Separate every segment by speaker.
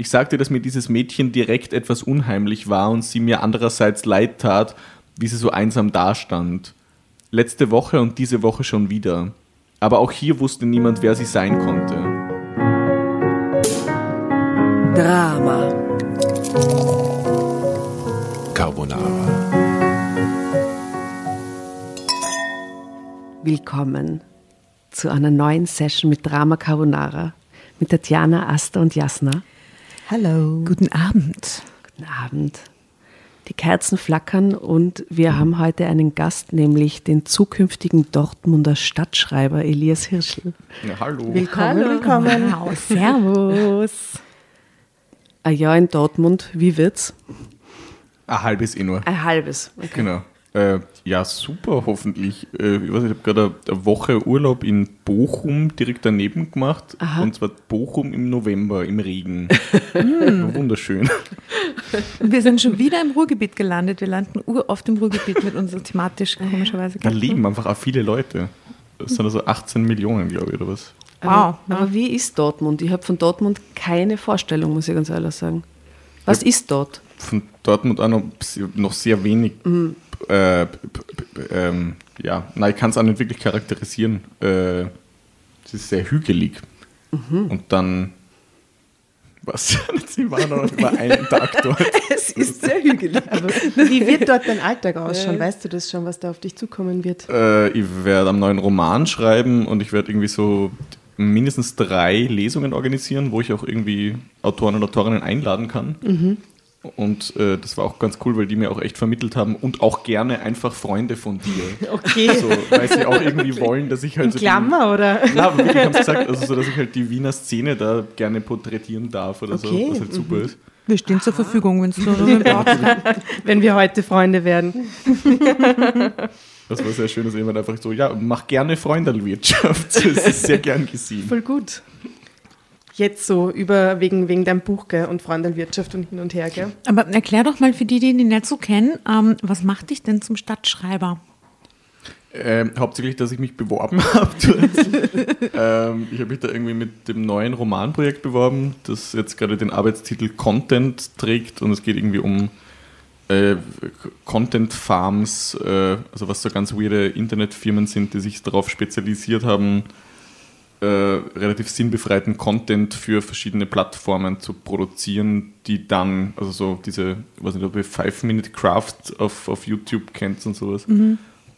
Speaker 1: Ich sagte, dass mir dieses Mädchen direkt etwas unheimlich war und sie mir andererseits leid tat, wie sie so einsam dastand. Letzte Woche und diese Woche schon wieder. Aber auch hier wusste niemand, wer sie sein konnte.
Speaker 2: Drama.
Speaker 3: Carbonara.
Speaker 2: Willkommen zu einer neuen Session mit Drama Carbonara mit Tatjana, Asta und Jasna.
Speaker 4: Hallo.
Speaker 2: Guten Abend. Guten Abend. Die Kerzen flackern und wir haben heute einen Gast, nämlich den zukünftigen Dortmunder Stadtschreiber Elias Hirschl.
Speaker 1: Ja, hallo.
Speaker 4: Willkommen,
Speaker 2: Hallo.
Speaker 4: willkommen.
Speaker 2: Wow, servus. Ein Jahr in Dortmund, wie wird's?
Speaker 1: Ein halbes eh nur.
Speaker 2: Ein halbes. Okay.
Speaker 1: Genau. Äh, ja, super, hoffentlich. Äh, ich ich habe gerade eine Woche Urlaub in Bochum direkt daneben gemacht.
Speaker 2: Aha.
Speaker 1: Und zwar Bochum im November, im Regen. War Wunderschön.
Speaker 4: Wir sind schon wieder im Ruhrgebiet gelandet. Wir landen uroft im Ruhrgebiet mit uns thematisch, komischerweise.
Speaker 1: Da leben einfach auch viele Leute. Das sind also 18 Millionen, glaube ich, oder was?
Speaker 4: Wow.
Speaker 2: Aber, aber wie ist Dortmund? Ich habe von Dortmund keine Vorstellung, muss ich ganz ehrlich sagen. Was ist dort?
Speaker 1: Von Dortmund auch noch, noch sehr wenig. Äh, ähm, ja, nein, ich kann es auch nicht wirklich charakterisieren. Äh, es ist sehr hügelig. Und dann. Was? Sie waren noch mal einen Tag dort.
Speaker 2: Es ist sehr hügelig.
Speaker 5: Aber wie wird dort dein Alltag ausschauen? Weißt du das schon, was da auf dich zukommen wird?
Speaker 1: Äh, ich werde am neuen Roman schreiben und ich werde irgendwie so mindestens drei Lesungen organisieren, wo ich auch irgendwie Autoren und Autorinnen einladen kann. Und äh, das war auch ganz cool, weil die mir auch echt vermittelt haben und auch gerne einfach Freunde von dir.
Speaker 5: Okay.
Speaker 1: So, weil sie auch irgendwie wollen, dass ich halt
Speaker 5: In
Speaker 1: so die-
Speaker 5: Klammer, oder?
Speaker 1: Na, aber wirklich haben sie gesagt, also so, dass ich halt die Wiener Szene da gerne porträtieren darf oder
Speaker 5: Okay.
Speaker 1: so, was halt super ist.
Speaker 4: Wir stehen zur Verfügung, wenn es braucht.
Speaker 5: Wenn wir heute Freunde werden.
Speaker 1: Das war sehr schön, dass jemand einfach so, ja, mach gerne Freundelwirtschaft. Das ist sehr gern gesehen.
Speaker 5: Voll gut. Jetzt so über wegen, wegen deinem Buch gell, und Freundenwirtschaft und hin und her. Gell?
Speaker 4: Aber erklär doch mal für die, die ihn nicht so kennen, ähm, was macht dich denn zum Stadtschreiber?
Speaker 1: Ähm, hauptsächlich, dass ich mich beworben habe. ähm, ich habe mich da irgendwie mit dem neuen Romanprojekt beworben, das jetzt gerade den Arbeitstitel Content trägt und es geht irgendwie um äh, Content Farms, äh, also was so ganz weirde Internetfirmen sind, die sich darauf spezialisiert haben, äh, relativ sinnbefreiten Content für verschiedene Plattformen zu produzieren, die dann, also so diese, weiß nicht, ob ihr Five Minute Craft auf, auf YouTube kennt und sowas.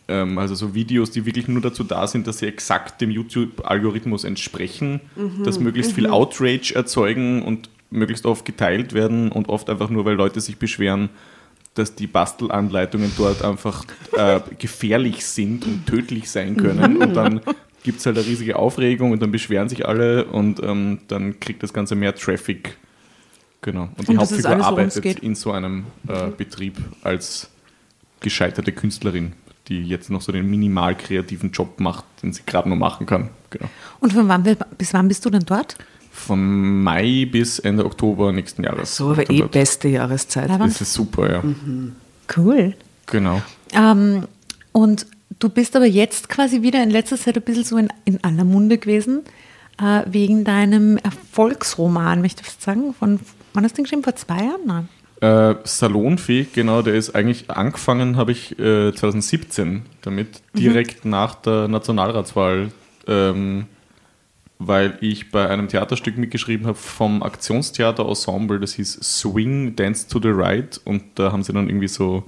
Speaker 1: Ähm, also so Videos, die wirklich nur dazu da sind, dass sie exakt dem YouTube-Algorithmus entsprechen, dass möglichst viel Outrage erzeugen und möglichst oft geteilt werden und oft einfach nur, weil Leute sich beschweren, dass die Bastelanleitungen dort einfach äh, gefährlich sind und tödlich sein können. Und dann gibt es halt eine riesige Aufregung und dann beschweren sich alle und ähm, dann kriegt das Ganze mehr Traffic. Genau. Und die
Speaker 4: Und ist
Speaker 1: Hauptfigur
Speaker 4: alles,
Speaker 1: arbeitet in so einem äh, Betrieb als gescheiterte Künstlerin, die jetzt noch so den minimal kreativen Job macht, den sie gerade noch machen kann. Genau.
Speaker 4: Und von wann, bis wann bist du denn dort?
Speaker 1: Von Mai bis Ende Oktober nächsten Jahres.
Speaker 2: So, aber eh
Speaker 1: dort.
Speaker 2: beste Jahreszeit.
Speaker 1: Das ist super, ja.
Speaker 4: Cool.
Speaker 1: Genau.
Speaker 4: Ähm, und du bist aber jetzt quasi wieder in letzter Zeit ein bisschen so in, in aller Munde gewesen, äh, wegen deinem Erfolgsroman, möchte ich fast sagen. Von, wann hast du den geschrieben? Vor zwei Jahren? Nein.
Speaker 1: Äh, Salonfee, genau, der ist eigentlich angefangen, habe ich äh, 2017 damit, direkt nach der Nationalratswahl, ähm, weil ich bei einem Theaterstück mitgeschrieben habe vom Aktionstheater Ensemble, das hieß Swing Dance to the Right und da haben sie dann irgendwie so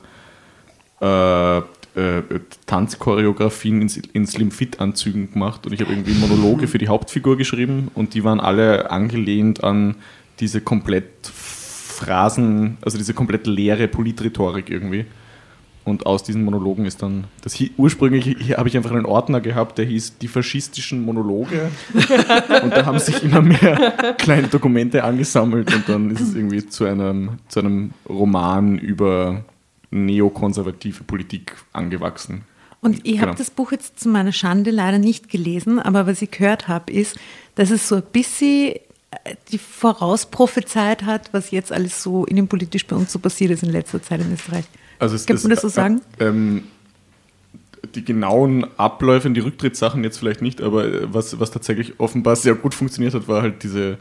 Speaker 1: äh, äh, Tanzchoreografien in, in Slim-Fit-Anzügen gemacht und ich habe irgendwie Monologe für die Hauptfigur geschrieben und die waren alle angelehnt an diese komplett Phrasen, also diese komplett leere Politrhetorik irgendwie. Und aus diesen Monologen ist dann, das hi- ursprünglich hier habe ich einfach einen Ordner gehabt, der hieß die faschistischen Monologe. und da haben sich immer mehr kleine Dokumente angesammelt und dann ist es irgendwie zu einem, zu einem Roman über neokonservative Politik angewachsen.
Speaker 4: Und ich habe
Speaker 1: Genau.
Speaker 4: das Buch jetzt zu meiner Schande leider nicht gelesen, aber was ich gehört habe, ist, dass es so ein bisschen äh, die vorausprophezeit hat, was jetzt alles so innenpolitisch bei uns so passiert ist in letzter Zeit in Österreich.
Speaker 1: Also es,
Speaker 4: Kann man das so sagen?
Speaker 1: Äh, ähm, die genauen Abläufe und die Rücktrittssachen jetzt vielleicht nicht, aber äh, was, was tatsächlich offenbar sehr gut funktioniert hat, war halt diese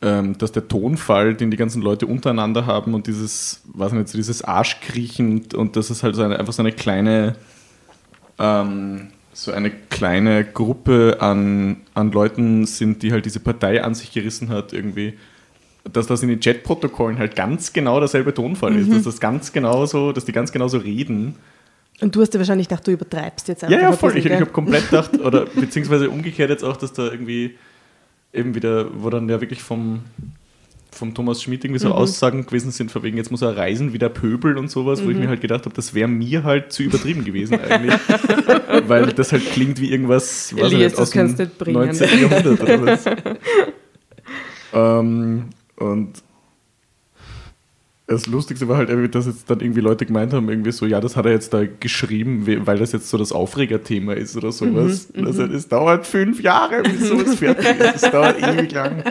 Speaker 1: dass der Tonfall, den die ganzen Leute untereinander haben und dieses, weiß nicht, dieses Arschkriechen und, dass es halt so eine, einfach so eine kleine, ähm, so eine kleine Gruppe an, an Leuten sind, die halt diese Partei an sich gerissen hat, irgendwie, dass das in den Chatprotokollen halt ganz genau derselbe Tonfall ist, dass das ganz genau so, dass die ganz genau so reden.
Speaker 5: Und du hast dir wahrscheinlich gedacht, du übertreibst jetzt
Speaker 1: Ja, ja,
Speaker 5: ein
Speaker 1: voll. Ich,
Speaker 5: bisschen,
Speaker 1: ich
Speaker 5: gell?
Speaker 1: habe komplett gedacht, oder beziehungsweise umgekehrt jetzt auch, dass da irgendwie eben wieder, wo dann ja wirklich vom, vom Thomas Schmidt irgendwie so
Speaker 5: Mhm.
Speaker 1: Aussagen gewesen sind, von wegen, jetzt muss er reisen wie der Pöbel und sowas,
Speaker 5: Mhm.
Speaker 1: wo ich mir halt gedacht habe, das wäre mir halt zu übertrieben gewesen eigentlich. Weil das halt klingt wie irgendwas, ich
Speaker 5: Elias,
Speaker 1: nicht,
Speaker 5: das
Speaker 1: aus dem
Speaker 5: kannst du nicht bringen.
Speaker 1: 19. Jahrhundert oder was. ähm, und das Lustigste war halt, irgendwie, dass jetzt dann irgendwie Leute gemeint haben, irgendwie so, ja, das hat er jetzt da geschrieben, we- weil das jetzt so das Aufregerthema ist oder sowas.
Speaker 5: Mhm,
Speaker 1: also, es dauert fünf Jahre, bis sowas fertig ist. Es dauert ewig lang.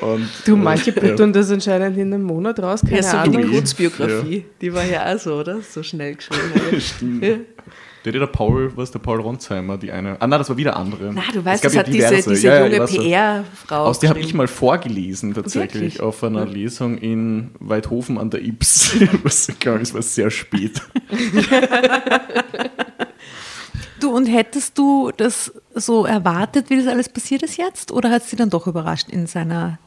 Speaker 1: Und,
Speaker 5: Du,
Speaker 1: äh,
Speaker 5: manche
Speaker 1: ja.
Speaker 5: das anscheinend in einem Monat raus, keine
Speaker 2: Ja, so wie
Speaker 5: Ahnung.
Speaker 2: die Kurzbiografie. Die war ja auch so, oder? So schnell geschrieben.
Speaker 1: Stimmt.
Speaker 2: Ja.
Speaker 1: Der, der Paul, was der Paul Ronsheimer, die eine. Ah, nein, das war wieder andere.
Speaker 2: Na, du
Speaker 1: Es
Speaker 2: weißt, das
Speaker 1: ja
Speaker 2: hat diese,
Speaker 1: diverse.
Speaker 2: diese
Speaker 1: Ja, ja,
Speaker 2: junge. PR-Frau.
Speaker 1: Aus der habe ich mal vorgelesen, tatsächlich,
Speaker 2: Wirklich?
Speaker 1: auf einer Lesung in Weidhofen an der Ips. Was, glaube, es war sehr spät.
Speaker 4: Du, und hättest du das so erwartet, wie das alles passiert ist jetzt? Oder hat es dich dann doch überrascht in seiner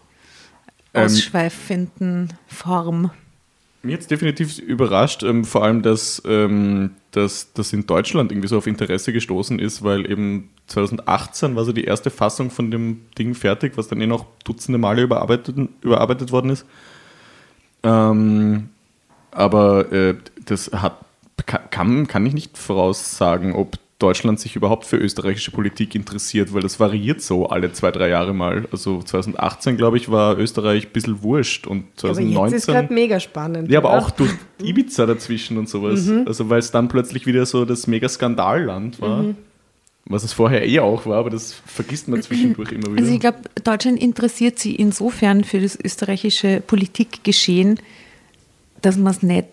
Speaker 1: Ähm,
Speaker 4: ausschweifenden Form?
Speaker 1: Mir hat definitiv überrascht, ähm, vor allem, dass, ähm, dass das in Deutschland irgendwie so auf Interesse gestoßen ist, weil eben 2018 war so die erste Fassung von dem Ding fertig, was dann eh noch dutzende Male überarbeitet, überarbeitet worden ist. Ähm, aber äh, das hat, kann, kann ich nicht voraussagen, ob Deutschland sich überhaupt für österreichische Politik interessiert, weil das variiert so alle zwei, drei Jahre mal. Also 2018, glaube ich, war Österreich ein bisschen wurscht und
Speaker 5: Aber
Speaker 1: 2019.
Speaker 5: jetzt ist gerade mega spannend.
Speaker 1: Ja, aber
Speaker 5: oder?
Speaker 1: auch durch Ibiza dazwischen und sowas. Also weil es dann plötzlich wieder so das Mega-Skandalland war. Was es vorher eh auch war, aber das vergisst man zwischendurch immer wieder.
Speaker 4: Also ich glaube, Deutschland interessiert sich insofern für das österreichische Politikgeschehen, dass man es nicht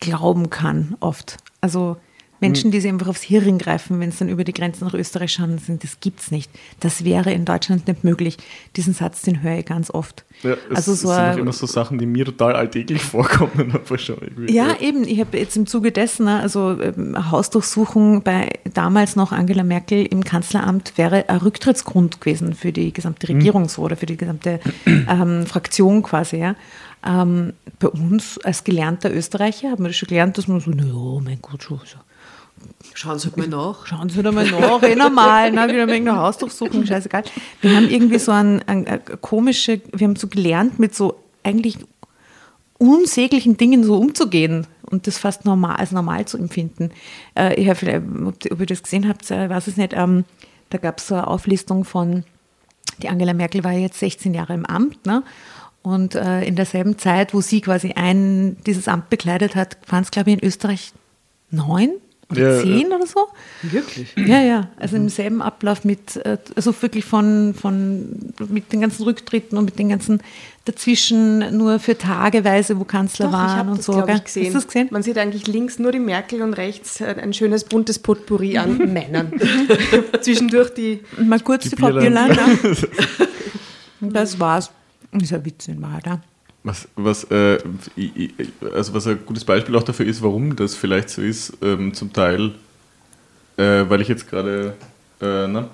Speaker 4: glauben kann, oft. Also Menschen, die sich einfach aufs Hirn greifen, wenn es dann über die Grenzen nach Österreich schauen, sind, das gibt's nicht. Das wäre in Deutschland nicht möglich. Diesen Satz, den höre ich ganz oft.
Speaker 1: ja, es,
Speaker 4: also so
Speaker 1: sind immer so Sachen, die mir total alltäglich vorkommen. Aber schon irgendwie,
Speaker 4: Ja, eben. Ich habe jetzt im Zuge dessen, ne, also ähm, Hausdurchsuchung bei damals noch Angela Merkel im Kanzleramt wäre ein Rücktrittsgrund gewesen für die gesamte Regierung so oder für die gesamte ähm, Fraktion quasi. Ja. Ähm, bei uns als gelernter Österreicher haben wir das schon gelernt, dass man so, naja, mein Gott, schon so.
Speaker 2: Schauen Sie halt mal nach.
Speaker 4: Schauen Sie wieder mal nach, eh normal, ne, wieder wegen der Hausdurchsuchung, scheißegal. Wir haben irgendwie so ein, ein, ein komische, wir haben so gelernt, mit so eigentlich unsäglichen Dingen so umzugehen und das fast normal, als normal zu empfinden. Äh, ich vielleicht, ob, ob ihr das gesehen habt, äh, weiß es nicht, ähm, da gab es so eine Auflistung von, die Angela Merkel war jetzt 16 Jahre im Amt, ne? Und äh, in derselben Zeit, wo sie quasi ein, dieses Amt bekleidet hat, waren es, glaube ich, in Österreich neun oder
Speaker 1: Ja,
Speaker 4: zehn oder so.
Speaker 2: Wirklich?
Speaker 4: Ja, ja, also im selben Ablauf mit, äh, also wirklich von, von, mit den ganzen Rücktritten und mit den ganzen dazwischen nur für tageweise, wo Kanzler
Speaker 5: Doch,
Speaker 4: waren und
Speaker 5: das,
Speaker 4: so.
Speaker 5: ich, gesehen.
Speaker 4: Hast du das gesehen?
Speaker 5: Man sieht eigentlich links nur die Merkel und rechts äh, ein schönes buntes Potpourri an Männern. Zwischendurch die
Speaker 4: Mal kurz die,
Speaker 1: Die
Speaker 4: Frau
Speaker 1: Bierlein.
Speaker 4: Ne? Das war's. Ist ein Witz in Wahrheit.
Speaker 1: Was, was, äh, also was ein gutes Beispiel auch dafür ist, warum das vielleicht so ist, ähm, zum Teil, äh, weil ich jetzt gerade äh, na,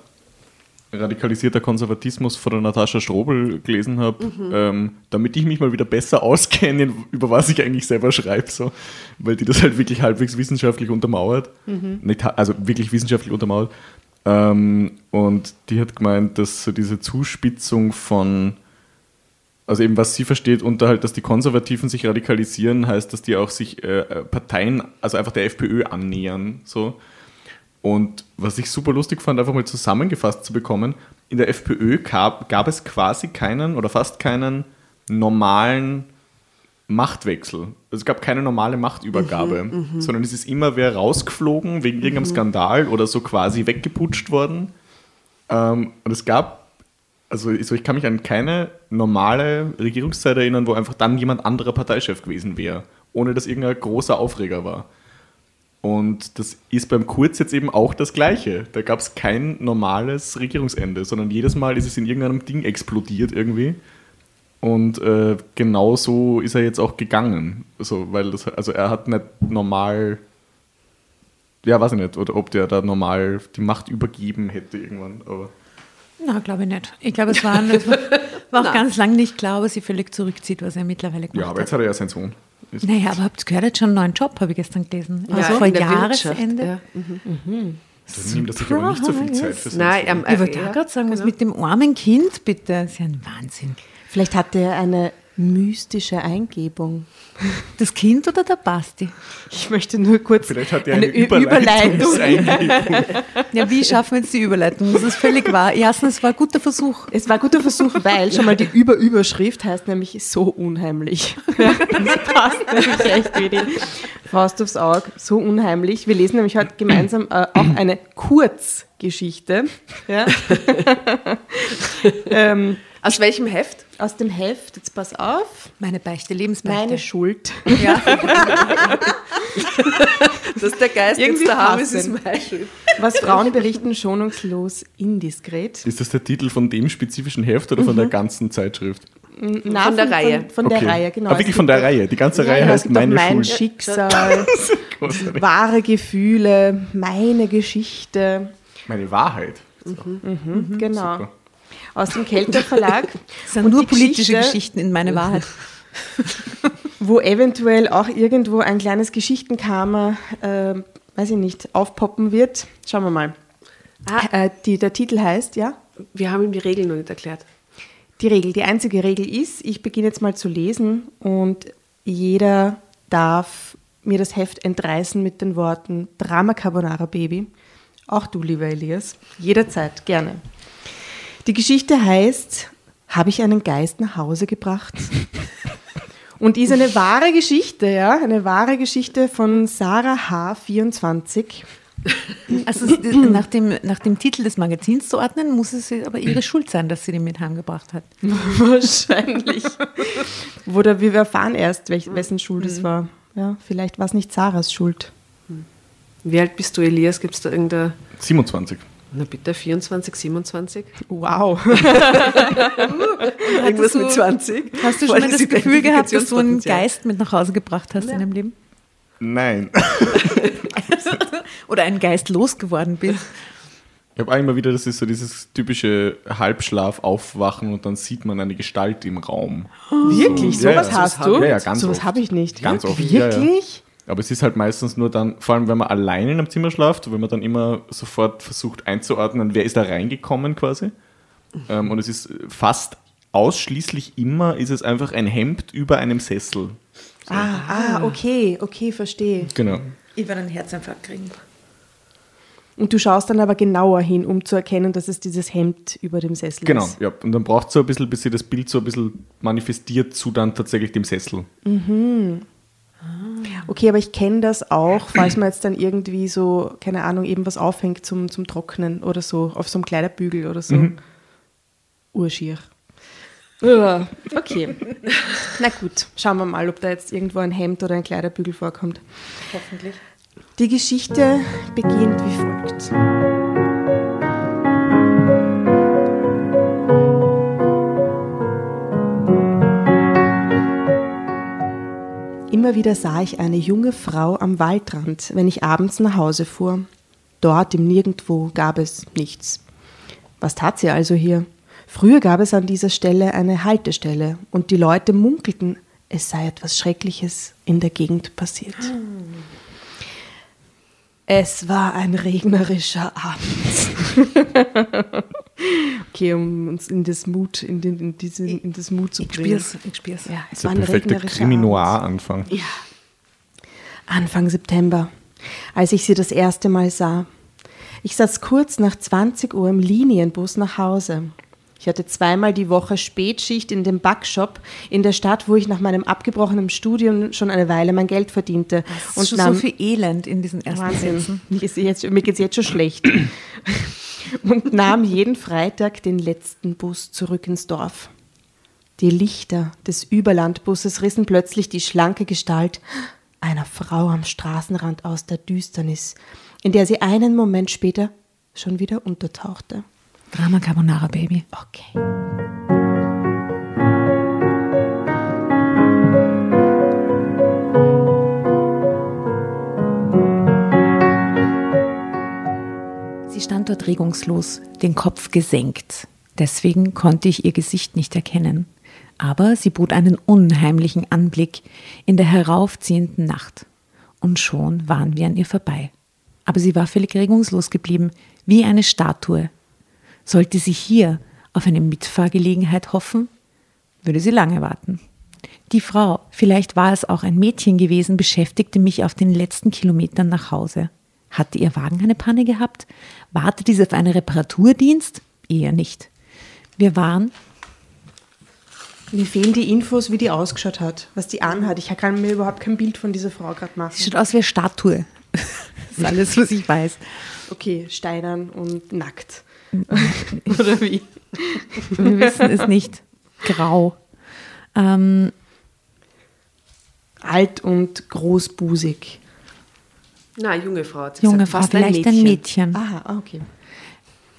Speaker 1: radikalisierter Konservatismus von der Natascha Strobel gelesen habe, ähm, damit ich mich mal wieder besser auskenne, über was ich eigentlich selber schreibe, so, weil die das halt wirklich halbwegs wissenschaftlich untermauert, Nicht, ha- also wirklich wissenschaftlich untermauert. Ähm, und die hat gemeint, dass so diese Zuspitzung von also eben, was sie versteht unter halt, dass die Konservativen sich radikalisieren, heißt, dass die auch sich äh, äh, Parteien, also einfach der FPÖ annähern. So. Und was ich super lustig fand, einfach mal zusammengefasst zu bekommen, in der FPÖ gab, gab es quasi keinen oder fast keinen normalen Machtwechsel. Also es gab keine normale Machtübergabe, sondern es ist immer wer rausgeflogen wegen irgendeinem Skandal oder so quasi weggeputscht worden. Ähm, und es gab also so, ich kann mich an keine normale Regierungszeit erinnern, wo einfach dann jemand anderer Parteichef gewesen wäre, ohne dass irgendein großer Aufreger war. Und das ist beim Kurz jetzt eben auch das Gleiche. Da gab es kein normales Regierungsende, sondern jedes Mal ist es in irgendeinem Ding explodiert irgendwie. Und äh, genau so ist er jetzt auch gegangen. Also, weil das, also er hat nicht normal, ja, weiß ich nicht, oder ob der da normal die Macht übergeben hätte irgendwann. Aber
Speaker 4: Na, glaube ich nicht. Ich glaube, es war, es war, war auch ganz lange nicht klar, dass sie völlig zurückzieht, was er mittlerweile gemacht
Speaker 1: ja, aber jetzt
Speaker 4: hat.
Speaker 1: hat er ja seinen Sohn. Ist-
Speaker 4: Naja, aber habt ihr gehört, er hat schon einen neuen Job, habe ich gestern gelesen. Also
Speaker 2: Ja,
Speaker 4: vor
Speaker 2: in der
Speaker 4: Jahresende.
Speaker 2: Wirtschaft, ja.
Speaker 1: Dann nimmt er sich aber nicht so viel Zeit für
Speaker 2: Nein, ähm,
Speaker 4: Ich wollte
Speaker 2: ja,
Speaker 4: auch gerade sagen, was
Speaker 2: genau.
Speaker 4: mit dem armen Kind, bitte. Das ist ja ein Wahnsinn.
Speaker 5: Vielleicht hatte er eine mystische Eingebung.
Speaker 4: Das Kind oder der Basti?
Speaker 5: Ich möchte nur kurz
Speaker 1: Vielleicht hat er
Speaker 5: eine,
Speaker 1: eine,
Speaker 5: Überleitung.
Speaker 1: Überleitung.
Speaker 4: Ja, wie schaffen wir jetzt die Überleitung? Das ist völlig wahr. Erstens, es war ein guter Versuch.
Speaker 5: Es war ein guter Versuch, weil schon mal die Überüberschrift heißt nämlich so unheimlich. Das passt nämlich echt wie die Faust aufs Auge. So unheimlich. Wir lesen nämlich heute gemeinsam äh, auch eine Kurzgeschichte ja. ähm,
Speaker 2: Aus welchem Heft?
Speaker 5: Aus dem Heft. Jetzt pass auf.
Speaker 4: Meine Beichte, Lebensbeichte.
Speaker 5: Meine Schuld.
Speaker 4: ja.
Speaker 2: Das ist der Geist,
Speaker 5: Irgendwie
Speaker 2: da haben, ist es
Speaker 5: passend.
Speaker 2: mein Schuld.
Speaker 5: Was Frauen berichten, schonungslos indiskret.
Speaker 1: Ist das der Titel von dem spezifischen Heft oder von der ganzen Zeitschrift?
Speaker 5: Na,
Speaker 2: Von der Reihe.
Speaker 5: Von, von der Reihe, genau.
Speaker 1: Ah,
Speaker 5: Es
Speaker 1: wirklich von der Reihe. Die ganze
Speaker 5: Ja,
Speaker 1: Reihe
Speaker 5: ja,
Speaker 1: heißt Meine
Speaker 5: mein
Speaker 1: Schuld.
Speaker 5: Schicksal,
Speaker 1: Großartig.
Speaker 5: wahre Gefühle, meine Geschichte.
Speaker 1: Meine Wahrheit.
Speaker 5: Genau.
Speaker 1: Super.
Speaker 5: Aus dem Kelter Verlag.
Speaker 4: Das sind
Speaker 5: Und
Speaker 4: nur
Speaker 5: die
Speaker 4: politische
Speaker 5: Geschichte-
Speaker 4: Geschichten in meine Wahrheit.
Speaker 5: wo eventuell auch irgendwo ein kleines Geschichtenkammer, äh, weiß ich nicht, aufpoppen wird. Schauen wir mal.
Speaker 2: Ah.
Speaker 5: Äh, die, der Titel heißt, ja,
Speaker 2: Wir haben ihm die Regeln noch nicht erklärt.
Speaker 5: die Regel. Die einzige Regel ist, ich beginne jetzt mal zu lesen und jeder darf mir das Heft entreißen mit den Worten Drama Carbonara Baby. Auch du, lieber Elias. Jederzeit, gerne. Die Geschichte heißt, habe ich einen Geist nach Hause gebracht? Und ist eine wahre Geschichte, ja, eine wahre Geschichte von Sarah H. 24.
Speaker 4: Also es- nach dem, nach dem Titel des Magazins zu ordnen, muss es aber ihre Schuld sein, dass sie den mit heimgebracht hat.
Speaker 5: Wahrscheinlich. Oder wir erfahren erst, welch, wessen Schuld es war. Ja, vielleicht war es nicht Sarahs Schuld.
Speaker 2: Wie alt bist du, Elias? Gibt es da irgendeine,
Speaker 1: 27.
Speaker 2: na bitte, 24, 27?
Speaker 5: Wow.
Speaker 2: Irgendwas
Speaker 4: du-
Speaker 2: mit 20?
Speaker 4: Hast du schon mal das Gefühl gehabt, dass du einen Geist mit nach Hause gebracht hast in deinem Leben?
Speaker 1: Nein.
Speaker 4: Oder einen Geist losgeworden bist?
Speaker 1: Ich habe einmal wieder, das ist so dieses typische Halbschlaf aufwachen und dann sieht man eine Gestalt im Raum.
Speaker 5: Wirklich?
Speaker 1: Ja, ja,
Speaker 5: Sowas
Speaker 1: sowas
Speaker 5: hast du?
Speaker 1: ja, ja, ganz
Speaker 5: Sowas
Speaker 1: oft.
Speaker 5: habe ich nicht.
Speaker 1: Ganz oft, ja, ja.
Speaker 5: Wirklich?
Speaker 1: Aber es ist halt meistens nur dann, vor allem wenn man allein in einem Zimmer schlaft, wenn man dann immer sofort versucht einzuordnen, wer ist da reingekommen quasi. Ähm, und es ist fast ausschließlich immer, ist es einfach ein Hemd über einem Sessel.
Speaker 5: Ah, ah, okay, okay, verstehe.
Speaker 1: Genau.
Speaker 4: Ich werde einen Herzinfarkt kriegen.
Speaker 5: Und du schaust dann aber genauer hin, um zu erkennen, dass es dieses Hemd über dem Sessel
Speaker 1: Genau,
Speaker 5: ist.
Speaker 1: ja. Und dann braucht es so ein bisschen, bis sich das Bild so ein bisschen manifestiert zu dann tatsächlich dem Sessel.
Speaker 5: Okay, aber ich kenne das auch, falls man jetzt dann irgendwie so, keine Ahnung, eben was aufhängt zum, zum Trocknen oder so, auf so einem Kleiderbügel oder so.
Speaker 1: Mhm.
Speaker 5: Urschier. Ja, okay. Na gut, schauen wir mal, ob da jetzt irgendwo ein Hemd oder ein Kleiderbügel vorkommt.
Speaker 4: Hoffentlich.
Speaker 5: Die Geschichte beginnt wie folgt. Immer wieder sah ich eine junge Frau am Waldrand, wenn ich abends nach Hause fuhr. Dort im Nirgendwo gab es nichts. Was tat sie also hier? Früher gab es an dieser Stelle eine Haltestelle und die Leute munkelten, es sei etwas Schreckliches in der Gegend passiert. Es war ein regnerischer Abend. okay, um uns in das Mut, in, den, in, diese, in das Mut zu
Speaker 4: Ich
Speaker 5: bringen.
Speaker 4: spür's, ich spür's.
Speaker 5: Ja, es
Speaker 1: Das
Speaker 5: war ein
Speaker 1: perfekte. Krimi-Noir-Anfang.
Speaker 5: Ja. Anfang September, als ich sie das erste Mal sah. Ich saß kurz nach 20 Uhr im Linienbus nach Hause. Ich hatte zweimal die Woche Spätschicht in dem Backshop in der Stadt, wo ich nach meinem abgebrochenen Studium schon eine Weile mein Geld verdiente.
Speaker 4: Es ist schon so viel Elend in diesen ersten Sätzen.
Speaker 5: Mir mir geht's jetzt schon schlecht. Und nahm jeden Freitag den letzten Bus zurück ins Dorf. Die Lichter des Überlandbusses rissen plötzlich die schlanke Gestalt einer Frau am Straßenrand aus der Düsternis, in der sie einen Moment später schon wieder untertauchte.
Speaker 4: Drama Carbonara Baby.
Speaker 5: Okay.
Speaker 4: Sie stand dort regungslos, den Kopf gesenkt. Deswegen konnte ich ihr Gesicht nicht erkennen. Aber sie bot einen unheimlichen Anblick in der heraufziehenden Nacht. Und schon waren wir an ihr vorbei. Aber sie war völlig regungslos geblieben, wie eine Statue. Sollte sie hier auf eine Mitfahrgelegenheit hoffen, würde sie lange warten. Die Frau, vielleicht war es auch ein Mädchen gewesen, beschäftigte mich auf den letzten Kilometern nach Hause. Hatte ihr Wagen eine Panne gehabt? Wartete sie auf einen Reparaturdienst? Eher nicht. Wir waren
Speaker 5: Mir fehlen die Infos, wie die ausgeschaut hat, was die anhat. Ich kann mir überhaupt kein Bild von dieser Frau gerade machen.
Speaker 4: Sie schaut aus wie eine Statue. das ist alles, was ich weiß.
Speaker 5: Okay, steinern und nackt. Oder wie?
Speaker 4: Wir wissen es nicht. Grau. Ähm,
Speaker 5: Alt und großbusig.
Speaker 2: Na, junge Frau. hat
Speaker 4: junge
Speaker 2: gesagt,
Speaker 4: Frau, vielleicht ein Mädchen.
Speaker 5: Aha, okay.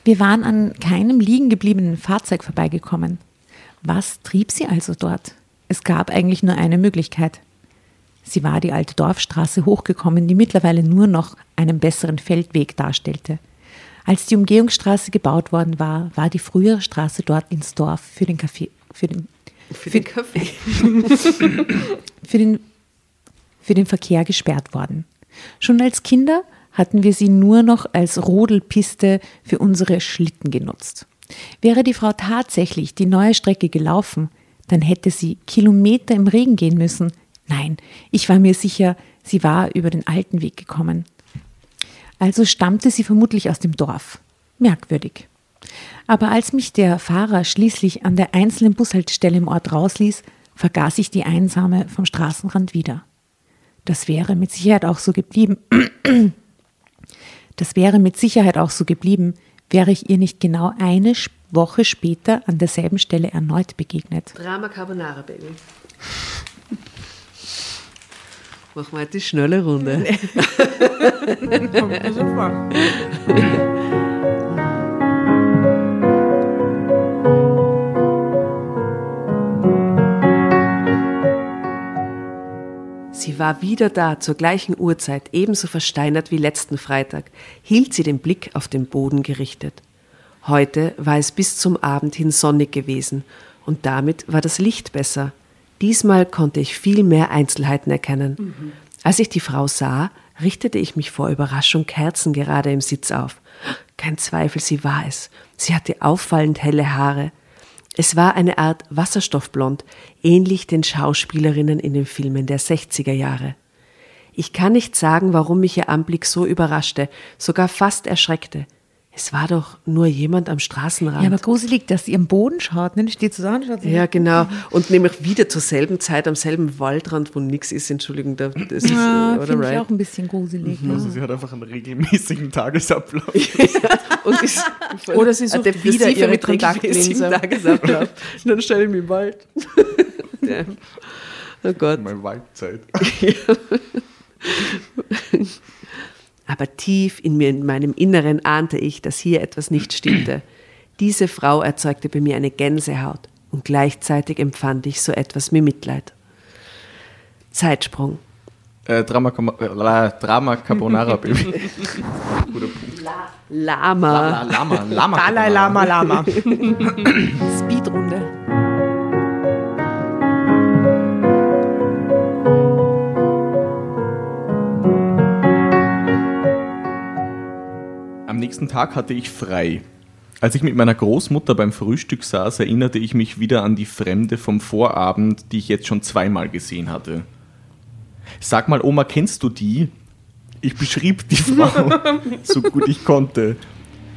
Speaker 4: Wir waren an keinem liegen gebliebenen Fahrzeug vorbeigekommen. Was trieb sie also dort? Es gab eigentlich nur eine Möglichkeit. Sie war die alte Dorfstraße hochgekommen, die mittlerweile nur noch einen besseren Feldweg darstellte. Als die Umgehungsstraße gebaut worden war, war die frühere Straße dort ins Dorf für den Kaffee, für den,
Speaker 2: Für den Kaffee.
Speaker 4: für den, für den Verkehr gesperrt worden. Schon als Kinder hatten wir sie nur noch als Rodelpiste für unsere Schlitten genutzt. Wäre die Frau tatsächlich die neue Strecke gelaufen, dann hätte sie Kilometer im Regen gehen müssen. Nein, ich war mir sicher, sie war über den alten Weg gekommen. Also stammte sie vermutlich aus dem Dorf. Merkwürdig. Aber als mich der Fahrer schließlich an der einzelnen Bushaltestelle im Ort rausließ, vergaß ich die Einsame vom Straßenrand wieder. Das wäre mit Sicherheit auch so geblieben. Das wäre mit Sicherheit auch so geblieben, wäre ich ihr nicht genau eine Woche später an derselben Stelle erneut begegnet.
Speaker 2: Drama Carbonara, Baby. Machen wir halt die schnelle Runde. Sie war wieder da, zur gleichen Uhrzeit, ebenso versteinert wie letzten Freitag, hielt sie den Blick auf den Boden gerichtet. Heute war es bis zum Abend hin sonnig gewesen, und damit war das Licht besser. Diesmal konnte ich viel mehr Einzelheiten erkennen. Als ich die Frau sah, richtete ich mich vor Überraschung kerzengerade im Sitz auf. Kein Zweifel, sie war es. Sie hatte auffallend helle Haare. Es war eine Art Wasserstoffblond, ähnlich den Schauspielerinnen in den Filmen der 60er Jahre. Ich kann nicht sagen, warum mich ihr Anblick so überraschte, sogar fast erschreckte. Es war doch nur jemand am Straßenrand.
Speaker 4: Ja, aber gruselig, dass sie am Boden schaut, ne? Die steht und schaut.
Speaker 2: Ja, genau. Und nämlich wieder zur selben Zeit am selben Waldrand, wo nichts ist. Entschuldigung, da- das ist,
Speaker 4: Ja,
Speaker 2: äh, oder
Speaker 4: finde ich
Speaker 2: right?
Speaker 4: auch ein bisschen gruselig. ne?
Speaker 1: Also sie hat einfach einen regelmäßigen Tagesablauf.
Speaker 2: Und ist
Speaker 5: Oder sie sucht
Speaker 2: eine
Speaker 5: wieder ihre
Speaker 2: mit regelmäßigem
Speaker 5: Kontaktlinse.
Speaker 2: Tagesablauf. Und dann stelle ich mich im Wald. Damn. Oh Gott.
Speaker 1: Mal Waldzeit.
Speaker 2: Aber tief in mir, in meinem Inneren ahnte ich, dass hier etwas nicht stimmte. Diese Frau erzeugte bei mir eine Gänsehaut und gleichzeitig empfand ich so etwas wie Mitleid. Zeitsprung.
Speaker 1: Äh, Drama, äh, Carbonara Baby. Guter Punkt.
Speaker 2: Lama.
Speaker 1: La- Lama, Lama.
Speaker 5: Dalai Lama Lama.
Speaker 4: Speedrunde.
Speaker 1: Am nächsten Tag hatte ich frei. Als ich mit meiner Großmutter beim Frühstück saß, erinnerte ich mich wieder an die Fremde vom Vorabend, die ich jetzt schon zweimal gesehen hatte. Sag mal, Oma, kennst du die? Ich beschrieb die Frau so gut ich konnte.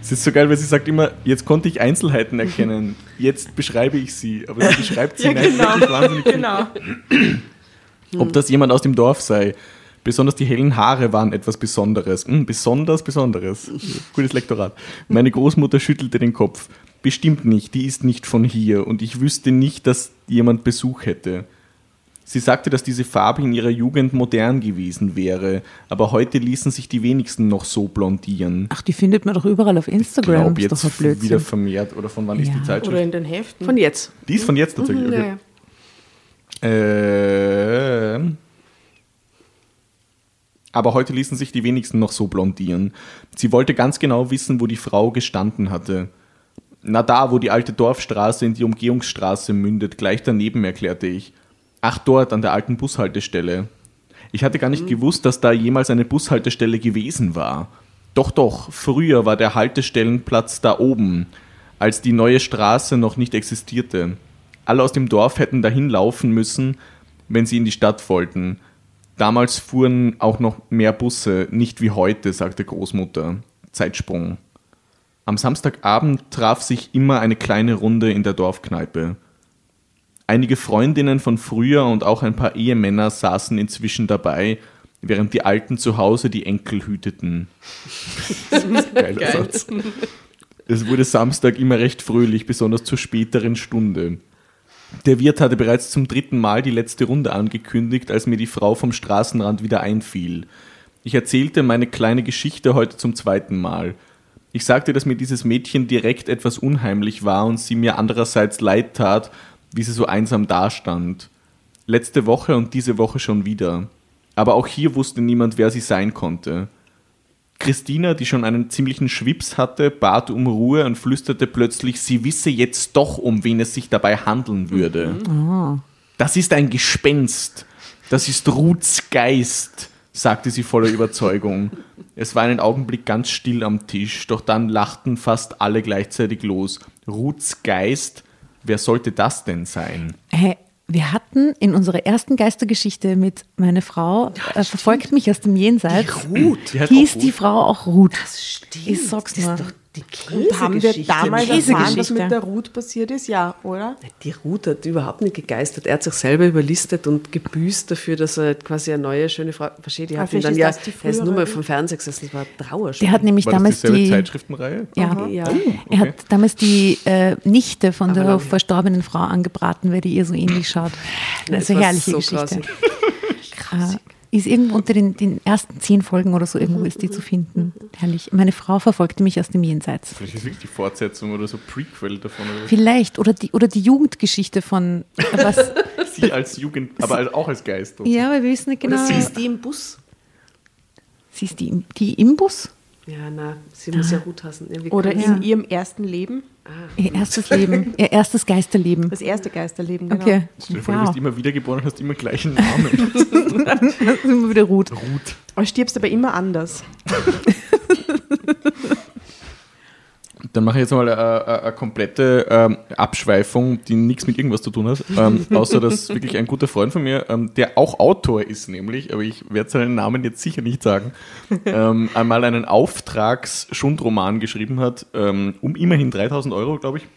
Speaker 1: Es ist so geil, weil sie sagt immer, jetzt konnte ich Einzelheiten erkennen, jetzt beschreibe ich sie, aber sie beschreibt sie nicht wirklich wahnsinnig
Speaker 5: genau.
Speaker 1: Ob das jemand aus dem Dorf sei. Besonders die hellen Haare waren etwas Besonderes. Hm, besonders Besonderes. Gutes Lektorat. Meine Großmutter schüttelte den Kopf. Bestimmt nicht, die ist nicht von hier und ich wüsste nicht, dass jemand Besuch hätte. Sie sagte, dass diese Farbe in ihrer Jugend modern gewesen wäre, aber heute ließen sich die wenigsten noch so blondieren.
Speaker 4: Ach, die findet man doch überall auf Instagram.
Speaker 1: Glaub
Speaker 4: ist
Speaker 1: jetzt
Speaker 4: Blödsinn.
Speaker 1: wieder vermehrt. Oder von wann ist
Speaker 4: Ja.
Speaker 1: die Zeitschrift?
Speaker 5: Oder in den Heften.
Speaker 2: Von jetzt.
Speaker 1: die ist von jetzt tatsächlich.
Speaker 2: Mhm,
Speaker 1: Okay.
Speaker 2: ja, ja.
Speaker 1: Aber heute ließen sich die wenigsten noch so blondieren. Sie wollte ganz genau wissen, wo die Frau gestanden hatte. Na da, wo die alte Dorfstraße in die Umgehungsstraße mündet, gleich daneben, erklärte ich. Ach, dort, an der alten Bushaltestelle. Ich hatte gar nicht gewusst, dass da jemals eine Bushaltestelle gewesen war. Doch, doch, früher war der Haltestellenplatz da oben, als die neue Straße noch nicht existierte. Alle aus dem Dorf hätten dahin laufen müssen, wenn sie in die Stadt wollten. Damals fuhren auch noch mehr Busse, nicht wie heute, sagte Großmutter. Zeitsprung. Am Samstagabend traf sich immer eine kleine Runde in der Dorfkneipe. Einige Freundinnen von früher und auch ein paar Ehemänner saßen inzwischen dabei, während die Alten zu Hause die Enkel hüteten. Das ist ein geiler
Speaker 2: Geil.
Speaker 1: Satz. Es wurde Samstag immer recht fröhlich, besonders zur späteren Stunde. Der Wirt hatte bereits zum dritten Mal die letzte Runde angekündigt, als mir die Frau vom Straßenrand wieder einfiel. Ich erzählte meine kleine Geschichte heute zum zweiten Mal. Ich sagte, dass mir dieses Mädchen direkt etwas unheimlich war und sie mir andererseits leid tat, wie sie so einsam dastand. Letzte Woche und diese Woche schon wieder. Aber auch hier wusste niemand, wer sie sein konnte. Christina, die schon einen ziemlichen Schwips hatte, bat um Ruhe und flüsterte plötzlich, sie wisse jetzt doch, um wen es sich dabei handeln würde. Das ist ein Gespenst. Das ist Ruths Geist, sagte sie voller Überzeugung. Es war einen Augenblick ganz still am Tisch, doch dann lachten fast alle gleichzeitig los. Ruths Geist? Wer sollte das denn sein?
Speaker 4: Hey, wir hatten in unserer ersten Geistergeschichte mit meine Frau äh, verfolgt mich aus dem Jenseits.
Speaker 2: Ruth.
Speaker 1: Die
Speaker 4: Hieß die. Frau auch Ruth.
Speaker 2: Das stimmt.
Speaker 4: Ich sag's
Speaker 2: das
Speaker 4: nur.
Speaker 2: ist doch die
Speaker 5: Und haben wir
Speaker 2: Käsegeschichte.
Speaker 5: damals
Speaker 2: Die
Speaker 5: erfahren, was
Speaker 4: Käsegeschichte.
Speaker 5: mit der Ruth passiert ist? Ja, oder?
Speaker 2: Die Ruth hat überhaupt nicht gegeistert. Er hat sich selber überlistet und gebüßt dafür, dass er quasi eine neue, schöne Frau. Verstehe, die
Speaker 5: Ah,
Speaker 2: hat ihn dann ja.
Speaker 5: ist das die
Speaker 2: Er ist nur mal
Speaker 5: frühere
Speaker 2: vom Fernseher gesessen, das war ein Trauerspiel.
Speaker 4: Der hat nämlich
Speaker 1: War das
Speaker 4: damals
Speaker 1: dieselbe
Speaker 4: die.
Speaker 1: Zeitschriftenreihe?
Speaker 4: Ja,
Speaker 2: ja.
Speaker 4: er hat damals die äh, Nichte von der
Speaker 2: lange.
Speaker 4: verstorbenen Frau angebraten, weil die ihr so ähnlich schaut. Also
Speaker 2: es war
Speaker 4: herrliche
Speaker 2: so
Speaker 4: Geschichte.
Speaker 2: grausig.
Speaker 4: Ist irgendwo unter den, den ersten zehn Folgen oder so irgendwo ist die zu finden. Herrlich. Meine Frau verfolgte mich aus dem Jenseits.
Speaker 1: Vielleicht ist wirklich die Fortsetzung oder so Prequel davon. Oder
Speaker 4: Vielleicht. Oder die, oder die Jugendgeschichte von was.
Speaker 1: Sie als Jugend, aber auch als Geist.
Speaker 4: ja, aber wir wissen nicht
Speaker 2: Oder
Speaker 4: genau.
Speaker 2: sie ist die im Bus.
Speaker 4: Sie ist die, die im Bus?
Speaker 2: Ja, na, sie muss ja Ruth hassen. Ja,
Speaker 5: Oder in ihrem ersten Leben.
Speaker 4: Ihr erstes Leben. Ihr erstes Geisterleben.
Speaker 5: Das erste Geisterleben, genau.
Speaker 4: Okay.
Speaker 1: Stell dir vor, du
Speaker 4: Wow.
Speaker 1: bist immer wiedergeboren und hast immer gleichen Namen.
Speaker 4: Immer wieder Ruth.
Speaker 1: Ruth.
Speaker 5: Aber stirbst aber immer anders.
Speaker 1: Dann mache ich jetzt mal eine, komplette ähm, Abschweifung, die nichts mit irgendwas zu tun hat. Ähm, außer, dass wirklich ein guter Freund von mir, ähm, der auch Autor ist, nämlich, aber ich werde seinen Namen jetzt sicher nicht sagen, ähm, einmal einen Auftragsschundroman geschrieben hat, ähm, um immerhin 3000 Euro, glaube ich.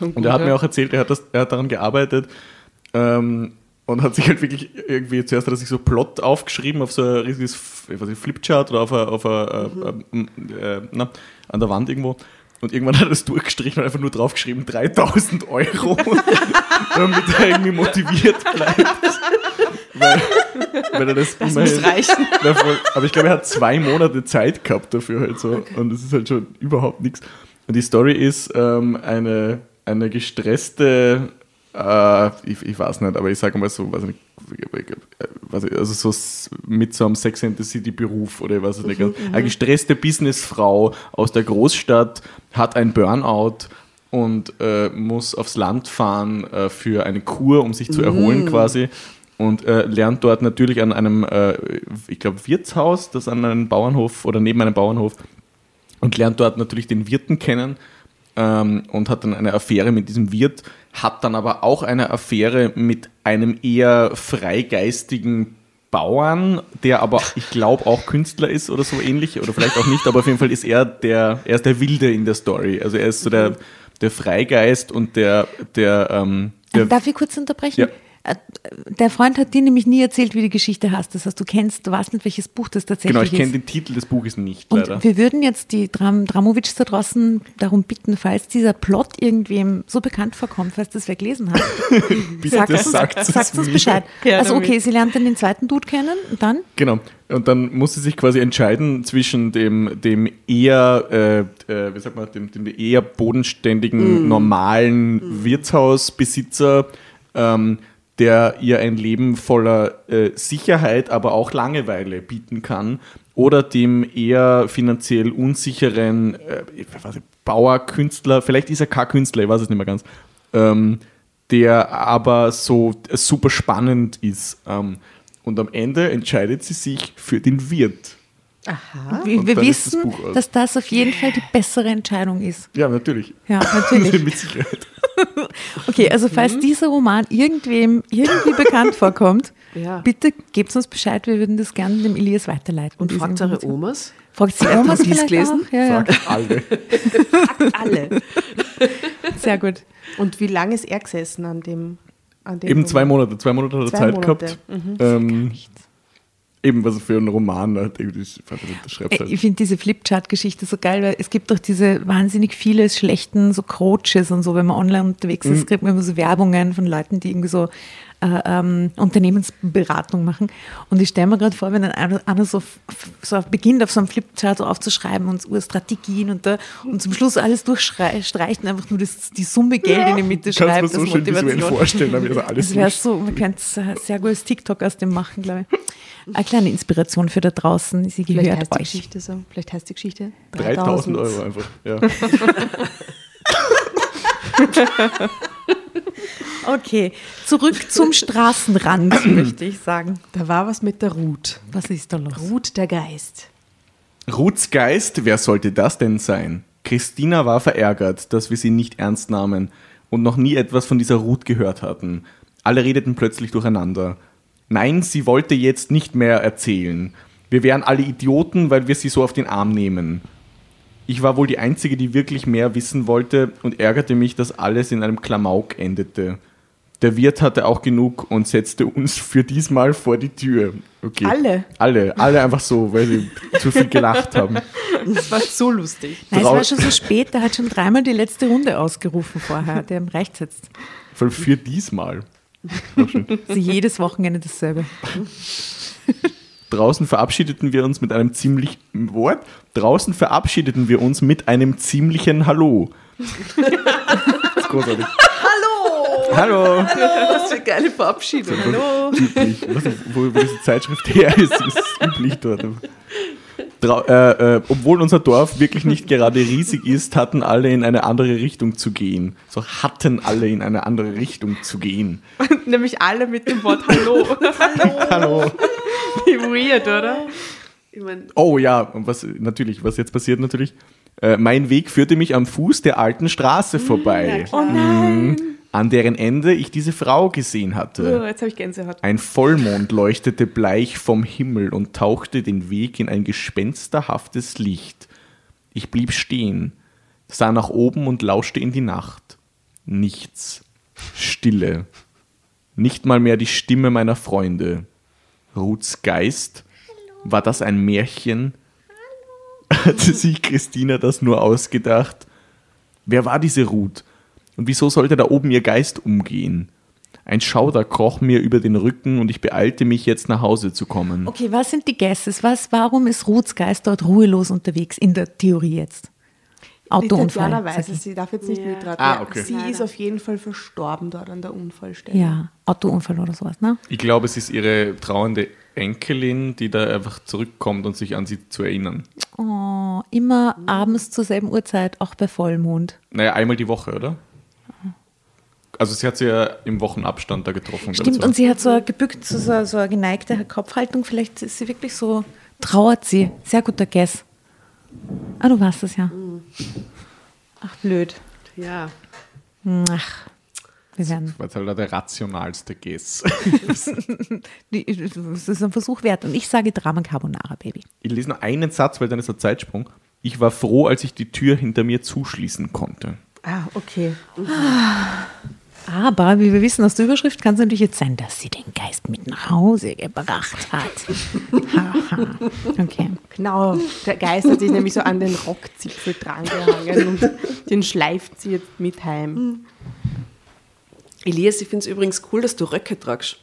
Speaker 1: Und er hat mir auch erzählt, er hat, das, er hat daran gearbeitet ähm, und hat sich halt wirklich irgendwie, zuerst hat er sich so Plot aufgeschrieben auf so ein riesiges ich weiß nicht, Flipchart oder auf ein, auf ein, äh, äh, na, an der Wand irgendwo. Und irgendwann hat er das durchgestrichen und einfach nur draufgeschrieben, 3000 Euro, damit er irgendwie motiviert bleibt. weil, weil er das,
Speaker 5: Das
Speaker 1: immerhin-
Speaker 5: muss reichen.
Speaker 1: ja, voll. Aber ich glaube, er hat zwei Monate Zeit gehabt dafür halt so. Und das ist halt schon überhaupt nichts. Und die Story ist ähm, eine, eine gestresste, äh, ich, ich weiß nicht, aber ich sage mal so, weiß nicht, also so mit so einem Sex and the City Beruf oder ich weiß es nicht. Eine gestresste Businessfrau aus der Großstadt hat ein Burnout und äh, muss aufs Land fahren äh, für eine Kur, um sich zu erholen quasi und äh, lernt dort natürlich an einem, äh, ich glaube, Wirtshaus, das an einem Bauernhof oder neben einem Bauernhof und lernt dort natürlich den Wirten kennen ähm, und hat dann eine Affäre mit diesem Wirt, hat dann aber auch eine Affäre mit einem eher freigeistigen Bauern, der aber, ich glaube, auch Künstler ist oder so ähnlich, oder vielleicht auch nicht, aber auf jeden Fall ist er der, er ist der Wilde in der Story. Also er ist so der, der Freigeist und der, der, ähm, der
Speaker 4: Darf ich kurz unterbrechen?
Speaker 1: Ja.
Speaker 4: Äh, der Freund hat dir nämlich nie erzählt, wie die Geschichte heißt. Das heißt, du kennst, du weißt nicht, welches Buch das tatsächlich
Speaker 1: Genau, ich
Speaker 4: ist.
Speaker 1: kenne den Titel des Buches nicht,
Speaker 4: Und
Speaker 1: leider.
Speaker 4: wir würden jetzt die Dram Dramovics da draußen darum bitten, falls dieser Plot irgendwem so bekannt vorkommt, falls das wer gelesen hat, sagt uns,
Speaker 1: sagt es
Speaker 4: sagt uns. Bescheid.
Speaker 5: Ja,
Speaker 4: also okay, sie lernt dann den zweiten Dude kennen und dann
Speaker 1: Genau. Und dann muss sie sich quasi entscheiden zwischen dem, dem eher, äh, äh, wie sagt man, dem, dem eher bodenständigen, normalen Wirtshausbesitzer, ähm, der ihr ein Leben voller äh, Sicherheit, aber auch Langeweile bieten kann, oder dem eher finanziell unsicheren äh, nicht, Bauer, Künstler, vielleicht ist er kein Künstler, ich weiß es nicht mehr ganz, ähm, der aber so super spannend ist. Ähm, und am Ende entscheidet sie sich für den Wirt.
Speaker 5: Aha.
Speaker 4: wir, wir
Speaker 1: das
Speaker 4: wissen,
Speaker 1: aus.
Speaker 4: dass das auf jeden Fall die bessere Entscheidung ist.
Speaker 1: Ja, natürlich.
Speaker 4: Ja, natürlich.
Speaker 1: Mit Sicherheit.
Speaker 4: Okay, also falls dieser Roman irgendwem irgendwie bekannt vorkommt,
Speaker 2: Ja.
Speaker 4: bitte gebt uns Bescheid, wir würden das gerne dem Elias weiterleiten.
Speaker 2: Und fragt eure. Omas.
Speaker 4: Fragt sie Omas
Speaker 2: ihr's
Speaker 4: vielleicht
Speaker 2: gelesen?
Speaker 4: auch? Ja, ja.
Speaker 1: Fragt alle.
Speaker 5: Alle.
Speaker 4: Sehr gut.
Speaker 5: Und wie lange ist er gesessen an dem? An dem
Speaker 1: Eben
Speaker 5: Roman?
Speaker 1: zwei Monate. Zwei Monate hat er
Speaker 5: Zwei
Speaker 1: Zeit
Speaker 5: Monate. Mhm.
Speaker 1: gehabt. Ähm, eben was für ein Roman halt irgendwie, nicht, das schreibt halt.
Speaker 4: Ich finde diese Flipchart-Geschichte so geil, weil es gibt doch diese wahnsinnig viele schlechten so Coaches und so, wenn man online unterwegs ist, kriegt man immer so Werbungen von Leuten, die irgendwie so äh, ähm, Unternehmensberatung machen. Und ich stelle mir gerade vor, wenn dann einer, einer so, so beginnt, auf so einem Flipchart so aufzuschreiben und so Strategien und, da, und zum Schluss alles durchstreicht und einfach nur das, die Summe Geld in die Mitte
Speaker 1: Kannst du
Speaker 4: schreibt.
Speaker 1: so
Speaker 4: als
Speaker 1: schön visuell vorstellen, aber also alles
Speaker 4: Das wäre so, man könnte sehr gut als TikTok aus dem machen, glaube ich. Eine kleine Inspiration für da draußen. Sie
Speaker 5: Vielleicht
Speaker 4: gehört
Speaker 5: heißt die
Speaker 4: euch.
Speaker 5: Geschichte so. Vielleicht heißt die Geschichte
Speaker 1: 3000 Euro einfach. Ja.
Speaker 4: Okay, zurück zum Straßenrand, möchte ich sagen.
Speaker 5: Da war was mit der Ruth.
Speaker 4: Was ist da los?
Speaker 5: Ruth der Geist.
Speaker 1: Ruths Geist, wer sollte das denn sein? Christina war verärgert, dass wir sie nicht ernst nahmen und noch nie etwas von dieser Ruth gehört hatten. Alle redeten plötzlich durcheinander. Nein, sie wollte jetzt nicht mehr erzählen. Wir wären alle Idioten, weil wir sie so auf den Arm nehmen. Ich war wohl die Einzige, die wirklich mehr wissen wollte und ärgerte mich, dass alles in einem Klamauk endete. Der Wirt hatte auch genug und setzte uns für diesmal vor die Tür. Okay.
Speaker 5: Alle?
Speaker 1: Alle, alle einfach so, weil sie zu viel gelacht haben.
Speaker 5: Das war so lustig.
Speaker 4: Nein, es war schon so spät, der hat schon dreimal die letzte Runde ausgerufen vorher, der im Recht sitzt.
Speaker 1: Voll für diesmal.
Speaker 4: Also jedes Wochenende dasselbe.
Speaker 1: Draußen verabschiedeten wir uns mit einem ziemlich Wort. Draußen verabschiedeten wir uns mit einem ziemlichen Hallo. Das ist großartig. Hallo! Hallo!
Speaker 2: Was für eine geile Verabschiedung. Hallo.
Speaker 1: Üblich. Wo, wo diese Zeitschrift her ist, ist üblich dort. Äh, äh, obwohl unser Dorf wirklich nicht gerade riesig ist, hatten alle in eine andere Richtung zu gehen. So hatten alle in eine andere Richtung zu gehen.
Speaker 5: Nämlich alle mit dem Wort Hallo.
Speaker 1: Hallo!
Speaker 5: Wie weird, oder?
Speaker 2: Ich mein,
Speaker 1: Oh ja, und was natürlich, was jetzt passiert natürlich, äh, mein Weg führte mich am Fuß der alten Straße vorbei,
Speaker 5: Oh nein.
Speaker 1: An deren Ende ich diese Frau gesehen
Speaker 5: Oh,
Speaker 1: hatte.
Speaker 5: jetzt habe ich Gänsehaut.
Speaker 1: Ein Vollmond leuchtete bleich vom Himmel und tauchte den Weg in ein gespensterhaftes Licht. Ich blieb stehen, sah nach oben und lauschte in die Nacht. Nichts. Stille. Nicht mal mehr die Stimme meiner Freunde. Ruths Geist? War das ein Märchen? Hatte sich Christina das nur ausgedacht? Wer war diese Ruth? Und wieso sollte da oben ihr Geist umgehen? Ein Schauder kroch mir über den Rücken und ich beeilte mich, jetzt nach Hause zu kommen.
Speaker 4: Okay, was sind die Guesses? Was, warum ist Ruths Geist dort ruhelos unterwegs, in der Theorie jetzt? Autounfall.
Speaker 5: Tatjana weiß es, sie darf jetzt nicht
Speaker 2: Ja.
Speaker 5: mitraten.
Speaker 1: Ah, okay.
Speaker 5: Sie ist auf jeden Fall verstorben dort an der Unfallstelle.
Speaker 4: Ja, Autounfall oder sowas, ne?
Speaker 1: Ich glaube, es ist ihre trauernde Enkelin, die da einfach zurückkommt und sich an sie zu erinnern.
Speaker 4: Oh, immer abends zur selben Uhrzeit, auch bei Vollmond.
Speaker 1: Naja, einmal die Woche, oder? Also sie hat sie ja im Wochenabstand da getroffen.
Speaker 4: Stimmt, und sie hat so eine gebückt, so, so, so eine geneigte Kopfhaltung. Vielleicht ist sie wirklich so, trauert sie. Sehr guter Guess. Ah, du warst es ja. Ach, blöd.
Speaker 2: ja.
Speaker 4: Ach, wir werden.
Speaker 1: war jetzt halt der rationalste Guess.
Speaker 4: Das ist ein Versuch wert. Und ich sage Drama Carbonara, Baby.
Speaker 1: Ich lese nur einen Satz, weil dann ist der Zeitsprung. Ich war froh, als ich die Tür hinter mir zuschließen konnte.
Speaker 5: Ah, okay.
Speaker 4: Aber wie wir wissen aus der Überschrift, kann es natürlich jetzt sein, dass sie den Geist mit nach Hause gebracht hat. Okay.
Speaker 5: Genau, der Geist hat sich nämlich so an den Rockzipfel drangehangen und den schleift sie jetzt mit heim.
Speaker 2: Elias, ich finde es übrigens cool, dass du Röcke tragst.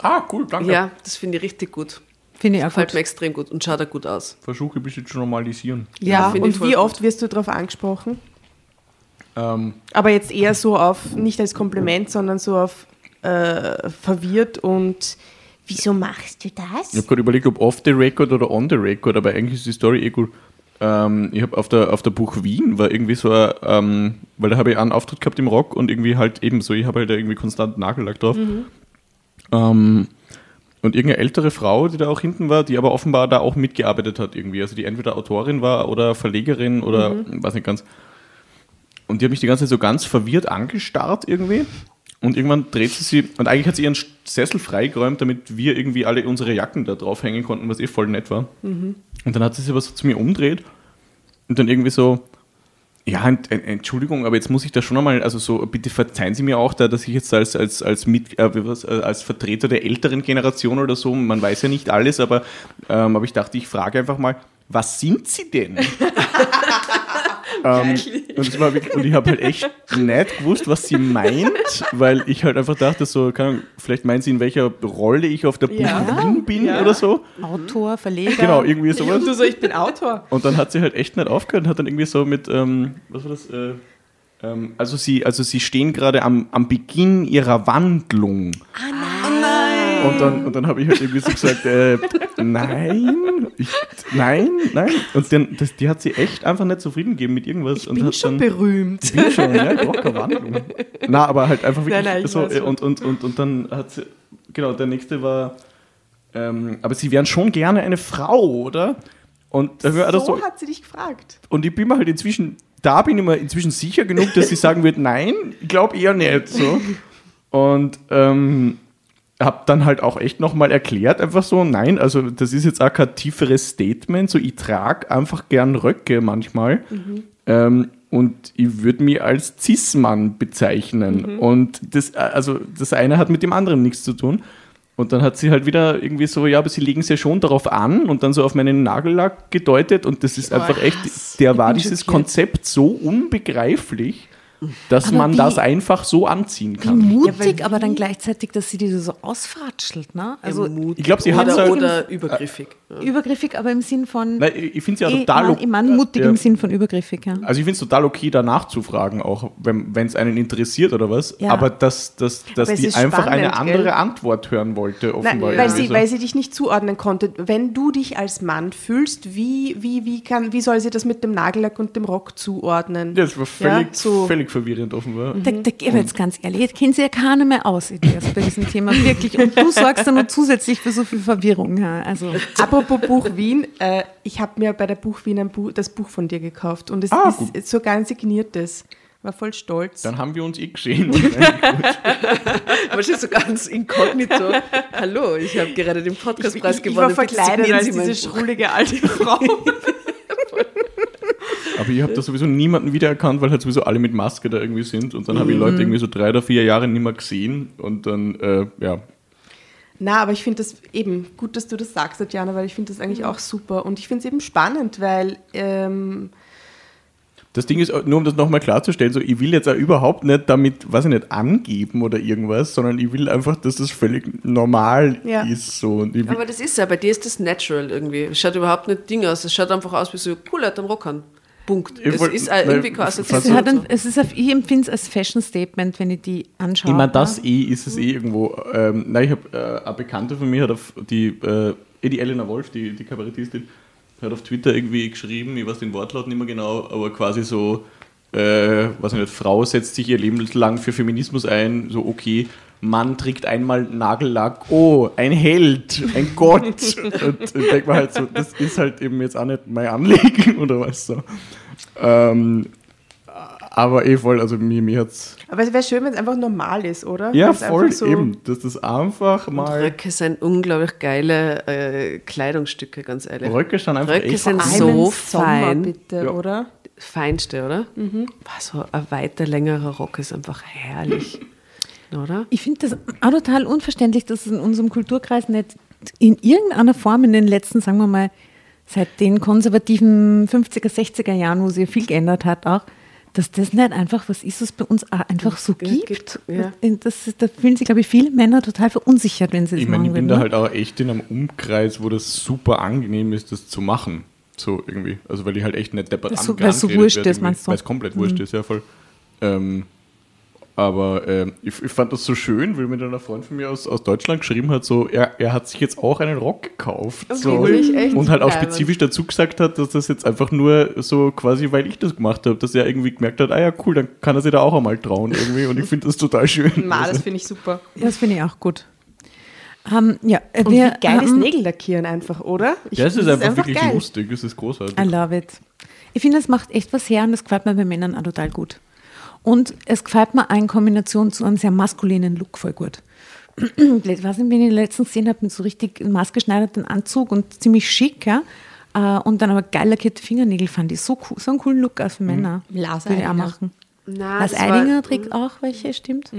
Speaker 1: Ah, cool, danke.
Speaker 2: Ja, das finde ich richtig gut.
Speaker 4: Finde ich auch
Speaker 2: Gefällt
Speaker 4: gut.
Speaker 2: mir extrem gut und schaut auch gut aus.
Speaker 1: Versuche ein bisschen zu normalisieren.
Speaker 5: Ja,
Speaker 2: ich
Speaker 5: und wie
Speaker 2: gut.
Speaker 5: oft wirst du darauf angesprochen?
Speaker 1: Ähm,
Speaker 5: Aber jetzt eher so auf, nicht als Kompliment, sondern so auf äh, verwirrt und wieso machst du das?
Speaker 1: ich habe gerade überlegt, ob off the record oder on the record, aber eigentlich ist die Story eh gut. Ähm, ich habe auf der, auf der Buch Wien war irgendwie so, ein, ähm, weil da habe ich einen Auftritt gehabt im Rock und irgendwie halt ebenso, ich habe halt da irgendwie konstant Nagellack drauf. Ähm, und irgendeine ältere Frau, die da auch hinten war, die aber offenbar da auch mitgearbeitet hat irgendwie. Also die entweder Autorin war oder Verlegerin oder weiß nicht ganz. Und die hat mich die ganze Zeit so ganz verwirrt angestarrt irgendwie. Und irgendwann dreht sie sie, und eigentlich hat sie ihren Sessel freigeräumt, damit wir irgendwie alle unsere Jacken da draufhängen konnten, was eh voll nett war. Und dann hat sie sich aber so zu mir umdreht und dann irgendwie so, ja, ent, ent, Entschuldigung, aber jetzt muss ich da schon einmal, also so, bitte verzeihen Sie mir auch da, dass ich jetzt als, als, als, mit, äh, was, äh, als Vertreter der älteren Generation oder so, man weiß ja nicht alles, aber, ähm, aber ich dachte, ich frage einfach mal, was sind Sie denn? ähm, und, ich habe halt echt nicht gewusst, was sie meint, weil ich halt einfach dachte, so, keine Ahnung, vielleicht meint sie, in welcher Rolle ich auf der
Speaker 5: Ja.
Speaker 1: Bin
Speaker 5: Ja.
Speaker 1: oder so.
Speaker 4: Autor, Verleger.
Speaker 1: Genau, irgendwie
Speaker 5: Und
Speaker 1: sowas.
Speaker 5: du so, ich bin Autor.
Speaker 1: Und dann hat sie halt echt nicht aufgehört und hat dann irgendwie so mit, ähm, was war das? Äh, ähm, also, sie, also sie stehen gerade am, am Beginn ihrer Wandlung. Und dann, und dann habe ich halt irgendwie so gesagt, äh, nein, ich, nein, nein. Und dann, das, die hat sie echt einfach nicht zufrieden gegeben mit irgendwas.
Speaker 5: Ich
Speaker 1: und
Speaker 5: bin
Speaker 1: hat
Speaker 5: schon
Speaker 1: dann,
Speaker 5: berühmt.
Speaker 1: ich bin schon, ja, doch, keine Wandlung. Na, aber halt einfach wirklich
Speaker 5: Nein, nein,
Speaker 1: so. äh. Und, und, und, und dann hat sie, genau, der nächste war, ähm, aber sie wären schon gerne eine Frau, oder? Und, das
Speaker 5: So
Speaker 1: so,
Speaker 5: hat sie dich gefragt.
Speaker 1: und ich bin mir halt inzwischen, da bin ich mir inzwischen sicher genug, dass sie sagen wird, nein, ich glaube eher nicht. So. Und ähm, habe dann halt auch echt nochmal erklärt, einfach so, nein, also das ist jetzt auch kein tieferes Statement, so ich trage einfach gern Röcke manchmal. Ähm, und ich würde mich als Cis-Mann bezeichnen. Und das, äh, also das eine hat mit dem anderen nichts zu tun. Und dann hat sie halt wieder irgendwie so, ja, aber sie legen es ja schon darauf an und dann so auf meinen Nagellack gedeutet und das ist einfach echt, der war dieses. Konzept so unbegreiflich, dass
Speaker 4: Aber
Speaker 1: man
Speaker 4: wie-
Speaker 1: das einfach so anziehen
Speaker 4: Wie
Speaker 1: kann.
Speaker 4: mutig, aber dann gleichzeitig, dass sie die so ausfatschelt. Ne? Also
Speaker 2: Mutig
Speaker 1: ich glaub, sie hat
Speaker 2: oder,
Speaker 1: so-
Speaker 2: oder übergriffig. Ja.
Speaker 4: übergriffig, aber im Sinn von.
Speaker 1: Nein, ich finde es ja
Speaker 4: eh,
Speaker 1: total
Speaker 4: Mann,
Speaker 1: okay.
Speaker 4: ich meine mutig
Speaker 1: ja.
Speaker 4: im Sinn von übergriffig. Ja.
Speaker 1: Also ich finde es total okay, danach zu fragen, auch wenn es einen interessiert oder was.
Speaker 4: Ja.
Speaker 1: Aber dass, dass, dass die einfach eine
Speaker 5: spannend,
Speaker 1: andere
Speaker 5: gell?
Speaker 1: Antwort hören wollte,
Speaker 5: Nein,
Speaker 1: offenbar.
Speaker 5: weil,
Speaker 1: irgendwie
Speaker 5: sie,
Speaker 1: so.
Speaker 5: weil sie dich nicht zuordnen konnte. Wenn du dich als Mann fühlst, wie, wie, wie, kann, wie soll sie das mit dem Nagellack und dem Rock zuordnen?
Speaker 1: Ja, das war völlig,
Speaker 5: Ja, so.
Speaker 1: Völlig verwirrend offenbar.
Speaker 4: Da, da gehen wir jetzt ganz ehrlich, jetzt kennen sie ja keiner mehr aus, Elias, bei diesem Thema, wirklich. Und du sorgst dann noch zusätzlich für so viel Verwirrung. Ja. Also,
Speaker 5: Apropos Buch Wien, äh, ich habe mir bei der Buch Wien ein Buch, das Buch von dir gekauft und es
Speaker 1: Ah,
Speaker 5: ist
Speaker 1: gut.
Speaker 5: sogar ein signiertes. War voll stolz.
Speaker 1: Dann haben wir uns eh gesehen.
Speaker 2: Wahrscheinlich so ganz inkognito. Hallo, ich habe gerade den
Speaker 5: ich,
Speaker 2: Podcastpreis
Speaker 5: ich, ich
Speaker 2: gewonnen.
Speaker 5: war verkleidet als diese schrullige alte Frau.
Speaker 1: Aber ich habe da sowieso niemanden wiedererkannt, weil halt sowieso alle mit Maske da irgendwie sind. Und dann habe
Speaker 5: Mhm.
Speaker 1: ich Leute irgendwie so drei oder vier Jahre nicht mehr gesehen. Und dann, äh, ja.
Speaker 5: Na, aber ich finde das eben gut, dass du das sagst, Tatjana, weil ich finde das eigentlich auch super. Und ich finde es eben spannend, weil ähm,
Speaker 1: Das Ding ist, nur um das nochmal klarzustellen, so, ich will jetzt auch überhaupt nicht damit, weiß ich nicht, angeben oder irgendwas, sondern ich will einfach, dass das völlig normal
Speaker 5: Ja.
Speaker 1: ist. So.
Speaker 2: Aber das ist ja, bei dir ist das natural irgendwie. Es schaut überhaupt nicht Ding aus. Es schaut einfach aus wie so, cool, er hat einen Rock an. Punkt.
Speaker 1: Ich
Speaker 2: Es
Speaker 1: wollt-
Speaker 2: ist
Speaker 1: nein,
Speaker 2: irgendwie keine
Speaker 1: fast
Speaker 4: es, hat ein, es ist, auf- ich empfinde es als Fashion-Statement, wenn ich die anschaue.
Speaker 1: Ich meine, das eh ist es eh irgendwo. Ähm, nein, ich habe äh, eine Bekannte von mir, hat auf die, äh, die Elena Wolf, die, die Kabarettistin, hat auf Twitter irgendwie geschrieben, ich weiß den Wortlaut nicht mehr genau, aber quasi so, äh, weiß ich nicht, Frau setzt sich ihr Leben lang für Feminismus ein, so okay, Mann trägt einmal Nagellack, oh, ein Held, ein Gott. Und ich denke mir halt so, das ist halt eben jetzt auch nicht mein Anliegen oder was so. Ähm, aber eh voll, also mir, mir hat's
Speaker 5: aber es wäre schön, wenn es einfach normal ist, oder?
Speaker 1: ja,
Speaker 5: Wenn's
Speaker 1: voll
Speaker 5: so-
Speaker 1: eben. Dass das einfach mal.
Speaker 2: Röcke sind unglaublich geile äh, Kleidungsstücke, ganz ehrlich.
Speaker 1: Röcke sind einfach
Speaker 2: Röcke
Speaker 1: echt
Speaker 2: sind so
Speaker 5: Sommer,
Speaker 2: fein.
Speaker 5: bitte,
Speaker 1: Ja.
Speaker 5: oder?
Speaker 2: Feinste, oder? Mhm. So ein weiter, längerer Rock ist einfach herrlich. oder?
Speaker 4: Ich finde das auch total unverständlich, dass es in unserem Kulturkreis nicht in irgendeiner Form in den letzten, sagen wir mal, seit den konservativen 50er, 60er Jahren, wo sich viel geändert hat, auch, dass das nicht einfach was ist, was bei uns auch einfach so gibt.
Speaker 2: gibt, ja.
Speaker 4: Das, da fühlen sich, glaube ich, viele Männer total verunsichert, wenn sie das
Speaker 1: Ich meine,
Speaker 4: machen
Speaker 1: ich bin
Speaker 4: würden.
Speaker 1: da
Speaker 4: ne?
Speaker 1: halt auch echt in einem Umkreis, wo das super angenehm ist, das zu machen. So irgendwie. Also weil ich halt echt nicht deppert
Speaker 4: so- weil so
Speaker 1: angeredet
Speaker 4: wurscht ist, meinst du? Mhm.
Speaker 1: Weil es komplett wurscht ist, ja voll. Ähm, aber ähm, ich, ich fand das so schön, weil mir dann ein Freund von mir aus, aus Deutschland geschrieben hat, so, er, er hat sich jetzt auch einen Rock gekauft. so.
Speaker 2: ich echt
Speaker 1: Und halt auch spezifisch dazu gesagt hat, dass das jetzt einfach nur so quasi, weil ich das gemacht habe, dass er irgendwie gemerkt hat, ah ja, cool, dann kann er sich da auch einmal trauen irgendwie. Und ich finde das total schön.
Speaker 5: Ma,
Speaker 1: Also-
Speaker 5: das finde ich super.
Speaker 4: Das finde ich auch gut. Ähm, ja, äh,
Speaker 5: Und
Speaker 4: wir,
Speaker 5: wie geil ist
Speaker 4: ähm,
Speaker 5: Nägel lackieren einfach, oder? Ich-
Speaker 1: Ja, es ist
Speaker 5: das
Speaker 1: einfach, wirklich
Speaker 5: geil.
Speaker 1: lustig, es ist großartig.
Speaker 4: I love it. Ich finde, es macht echt was her und das gefällt mir bei Männern auch total gut. Und es gefällt mir auch in Kombination zu einem sehr maskulinen Look voll gut. Ich weiß nicht, wenn ich letztens gesehen habe mit so richtig maßgeschneiderten Anzug und ziemlich schick, ja. Äh, Und dann aber geil lackierte Fingernägel fand ich so cool, so einen coolen Look auch für Männer.
Speaker 5: Lars
Speaker 4: Würde ich auch
Speaker 5: Eidinger.
Speaker 4: machen.
Speaker 2: Na,
Speaker 4: Lars
Speaker 2: das war-
Speaker 4: Eidinger trägt auch welche, stimmt.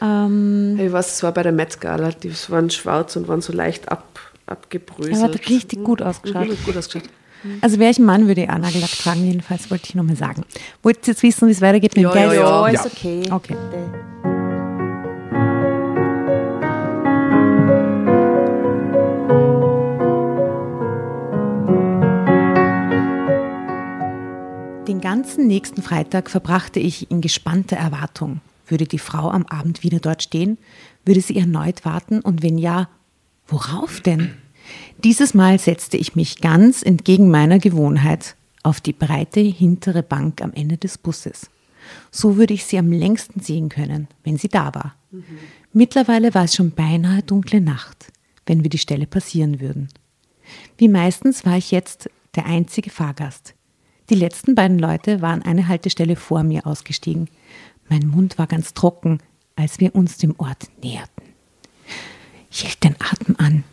Speaker 4: Ähm,
Speaker 2: Ich weiß, es war bei der Met Gala, die waren schwarz und waren so leicht ab, abgebröselt.
Speaker 4: Er hat richtig gut ausgeschaut.
Speaker 2: Mhm, gut ausgeschaut.
Speaker 4: Also wäre ich ein Mann, würde ich auch Nagellack tragen, jedenfalls wollte ich nochmal sagen. Wollt ihr jetzt wissen, wie es weitergeht mit dem
Speaker 2: Ja,
Speaker 4: Geist?
Speaker 2: ja.
Speaker 5: Ja,
Speaker 1: Ja.
Speaker 5: ist okay.
Speaker 4: Okay. Den ganzen nächsten Freitag verbrachte ich in gespannter Erwartung. Würde die Frau am Abend wieder dort stehen? Würde sie erneut warten? Und wenn ja, worauf denn? Dieses Mal setzte ich mich ganz entgegen meiner Gewohnheit auf die breite hintere Bank am Ende des Busses. So würde ich sie am längsten sehen können, wenn sie da war. Mittlerweile war es schon beinahe dunkle Nacht, wenn wir die Stelle passieren würden. Wie meistens war ich jetzt der einzige Fahrgast. Die letzten beiden Leute waren eine Haltestelle vor mir ausgestiegen. Mein Mund war ganz trocken, als wir uns dem Ort näherten. Ich hielt den Atem an.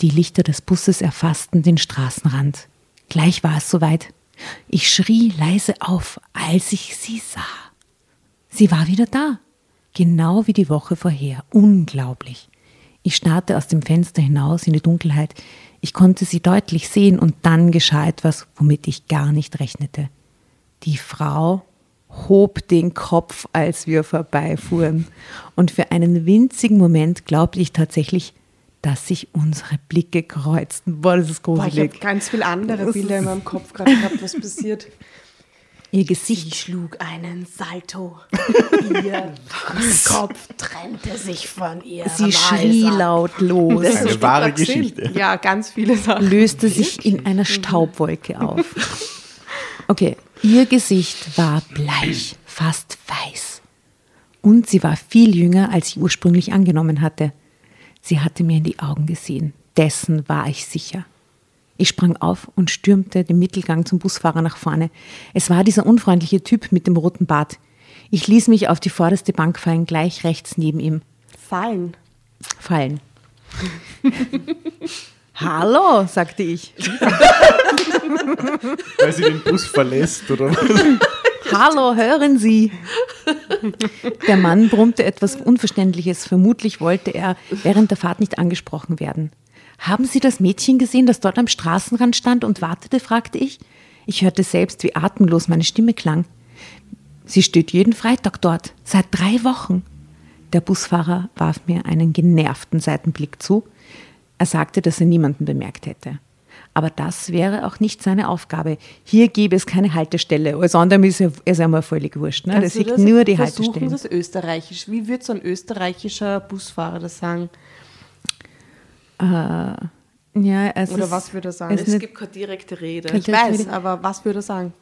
Speaker 4: Die Lichter des Busses erfassten den Straßenrand. Gleich war es soweit. Ich schrie leise auf, als ich sie sah. Sie war wieder da. Genau wie die Woche vorher. Unglaublich. Ich starrte aus dem Fenster hinaus in die Dunkelheit. Ich konnte sie deutlich sehen und dann geschah etwas, womit ich gar nicht rechnete. Die Frau hob den Kopf, als wir vorbeifuhren. Und für einen winzigen Moment glaubte ich tatsächlich, dass sich unsere Blicke kreuzten. Boah, das ist
Speaker 5: Boah, ich habe
Speaker 4: gruselig.
Speaker 5: ganz viele andere Bilder in meinem Kopf gerade gehabt, was passiert.
Speaker 4: Ihr
Speaker 5: Sie
Speaker 4: Gesicht
Speaker 5: schlug einen Salto. Ihr Kopf trennte sich von ihrem
Speaker 4: Sie schrie laut los,
Speaker 2: Das
Speaker 1: Eine
Speaker 2: ist
Speaker 1: wahre
Speaker 2: doch gesehen.
Speaker 1: Geschichte.
Speaker 5: Ja, ganz viele Sachen.
Speaker 4: löste sich in einer Staubwolke auf. Okay, ihr Gesicht war bleich, fast weiß. Und sie war viel jünger, als ich ursprünglich angenommen hatte. Sie hatte mir in die Augen gesehen. Dessen war ich sicher. Ich sprang auf und stürmte den Mittelgang zum Busfahrer nach vorne. Es war dieser unfreundliche Typ mit dem roten Bart. Ich ließ mich auf die vorderste Bank fallen, gleich rechts neben ihm.
Speaker 5: Fallen.
Speaker 4: Fallen. Hallo, sagte ich.
Speaker 1: Weil sie den Bus verlässt, oder was?
Speaker 4: Hallo, hören Sie. Der Mann brummte etwas Unverständliches. Vermutlich wollte er während der Fahrt nicht angesprochen werden. Haben Sie das Mädchen gesehen, das dort am Straßenrand stand und wartete? fragte ich. Ich hörte selbst, wie atemlos meine Stimme klang. Sie steht jeden Freitag dort, seit drei Wochen. Der Busfahrer warf mir einen genervten Seitenblick zu. Er sagte, dass er niemanden bemerkt hätte. Aber das wäre auch nicht seine Aufgabe. Hier gäbe es keine Haltestelle. Alles andere ist ja, ist ja mal völlig wurscht. Ne? Das
Speaker 5: Kannst du
Speaker 4: sieht nur die
Speaker 5: versuchen,
Speaker 4: Haltestellen.
Speaker 5: das Österreichisch. Wie würde so ein österreichischer Busfahrer das sagen?
Speaker 4: Ja, es
Speaker 5: Oder
Speaker 4: ist,
Speaker 5: was würde er sagen?
Speaker 4: es
Speaker 2: Es gibt keine direkte Rede.
Speaker 5: Ich weiß, aber was würde er sagen?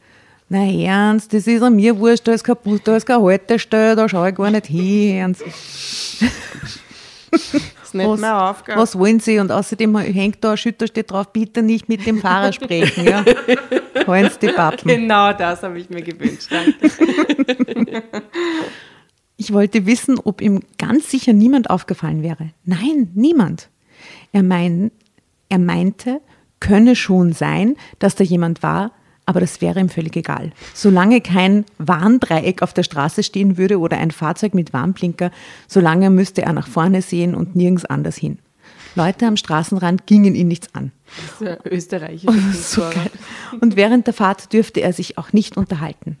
Speaker 4: na ernst, das ist an mir wurscht, da ist kein Bus, da ist keine Haltestelle, da schaue ich gar nicht hin. Ernst.
Speaker 5: Ist nicht
Speaker 4: Was,
Speaker 5: meine Aufgabe.
Speaker 4: was wollen Sie? Und außerdem hängt da ein da steht drauf, bitte nicht mit dem Fahrer sprechen. Ja? Sie die Pappen.
Speaker 5: Genau das habe ich mir gewünscht. Danke.
Speaker 4: Ich wollte wissen, ob ihm ganz sicher niemand aufgefallen wäre. Nein, niemand. Er, mein, er meinte, könne schon sein, dass da jemand war, aber das wäre ihm völlig egal. Solange kein Warndreieck auf der Straße stehen würde oder ein Fahrzeug mit Warnblinker, solange müsste er nach vorne sehen und nirgends anders hin. Leute am Straßenrand gingen ihn nichts an.
Speaker 5: Das ist österreichische
Speaker 4: So
Speaker 5: Kultur.
Speaker 4: geil. Und während der Fahrt dürfte er sich auch nicht unterhalten.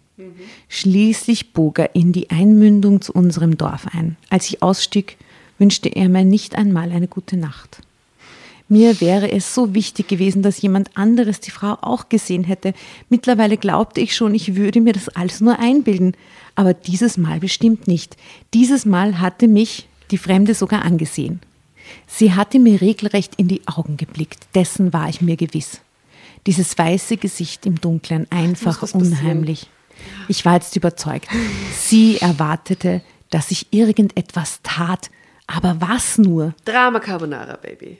Speaker 4: Schließlich bog er in die Einmündung zu unserem Dorf ein. Als ich ausstieg, wünschte er mir nicht einmal eine gute Nacht. Mir wäre es so wichtig gewesen, dass jemand anderes die Frau auch gesehen hätte. Mittlerweile glaubte ich schon, ich würde mir das alles nur einbilden. Aber dieses Mal bestimmt nicht. Dieses Mal hatte mich die Fremde sogar angesehen. Sie hatte mir regelrecht in die Augen geblickt, dessen war ich mir gewiss. Dieses weiße Gesicht im Dunkeln, einfach unheimlich. Ich war jetzt überzeugt. Sie erwartete, dass ich irgendetwas tat. Aber was nur?
Speaker 2: Drama Carbonara, Baby.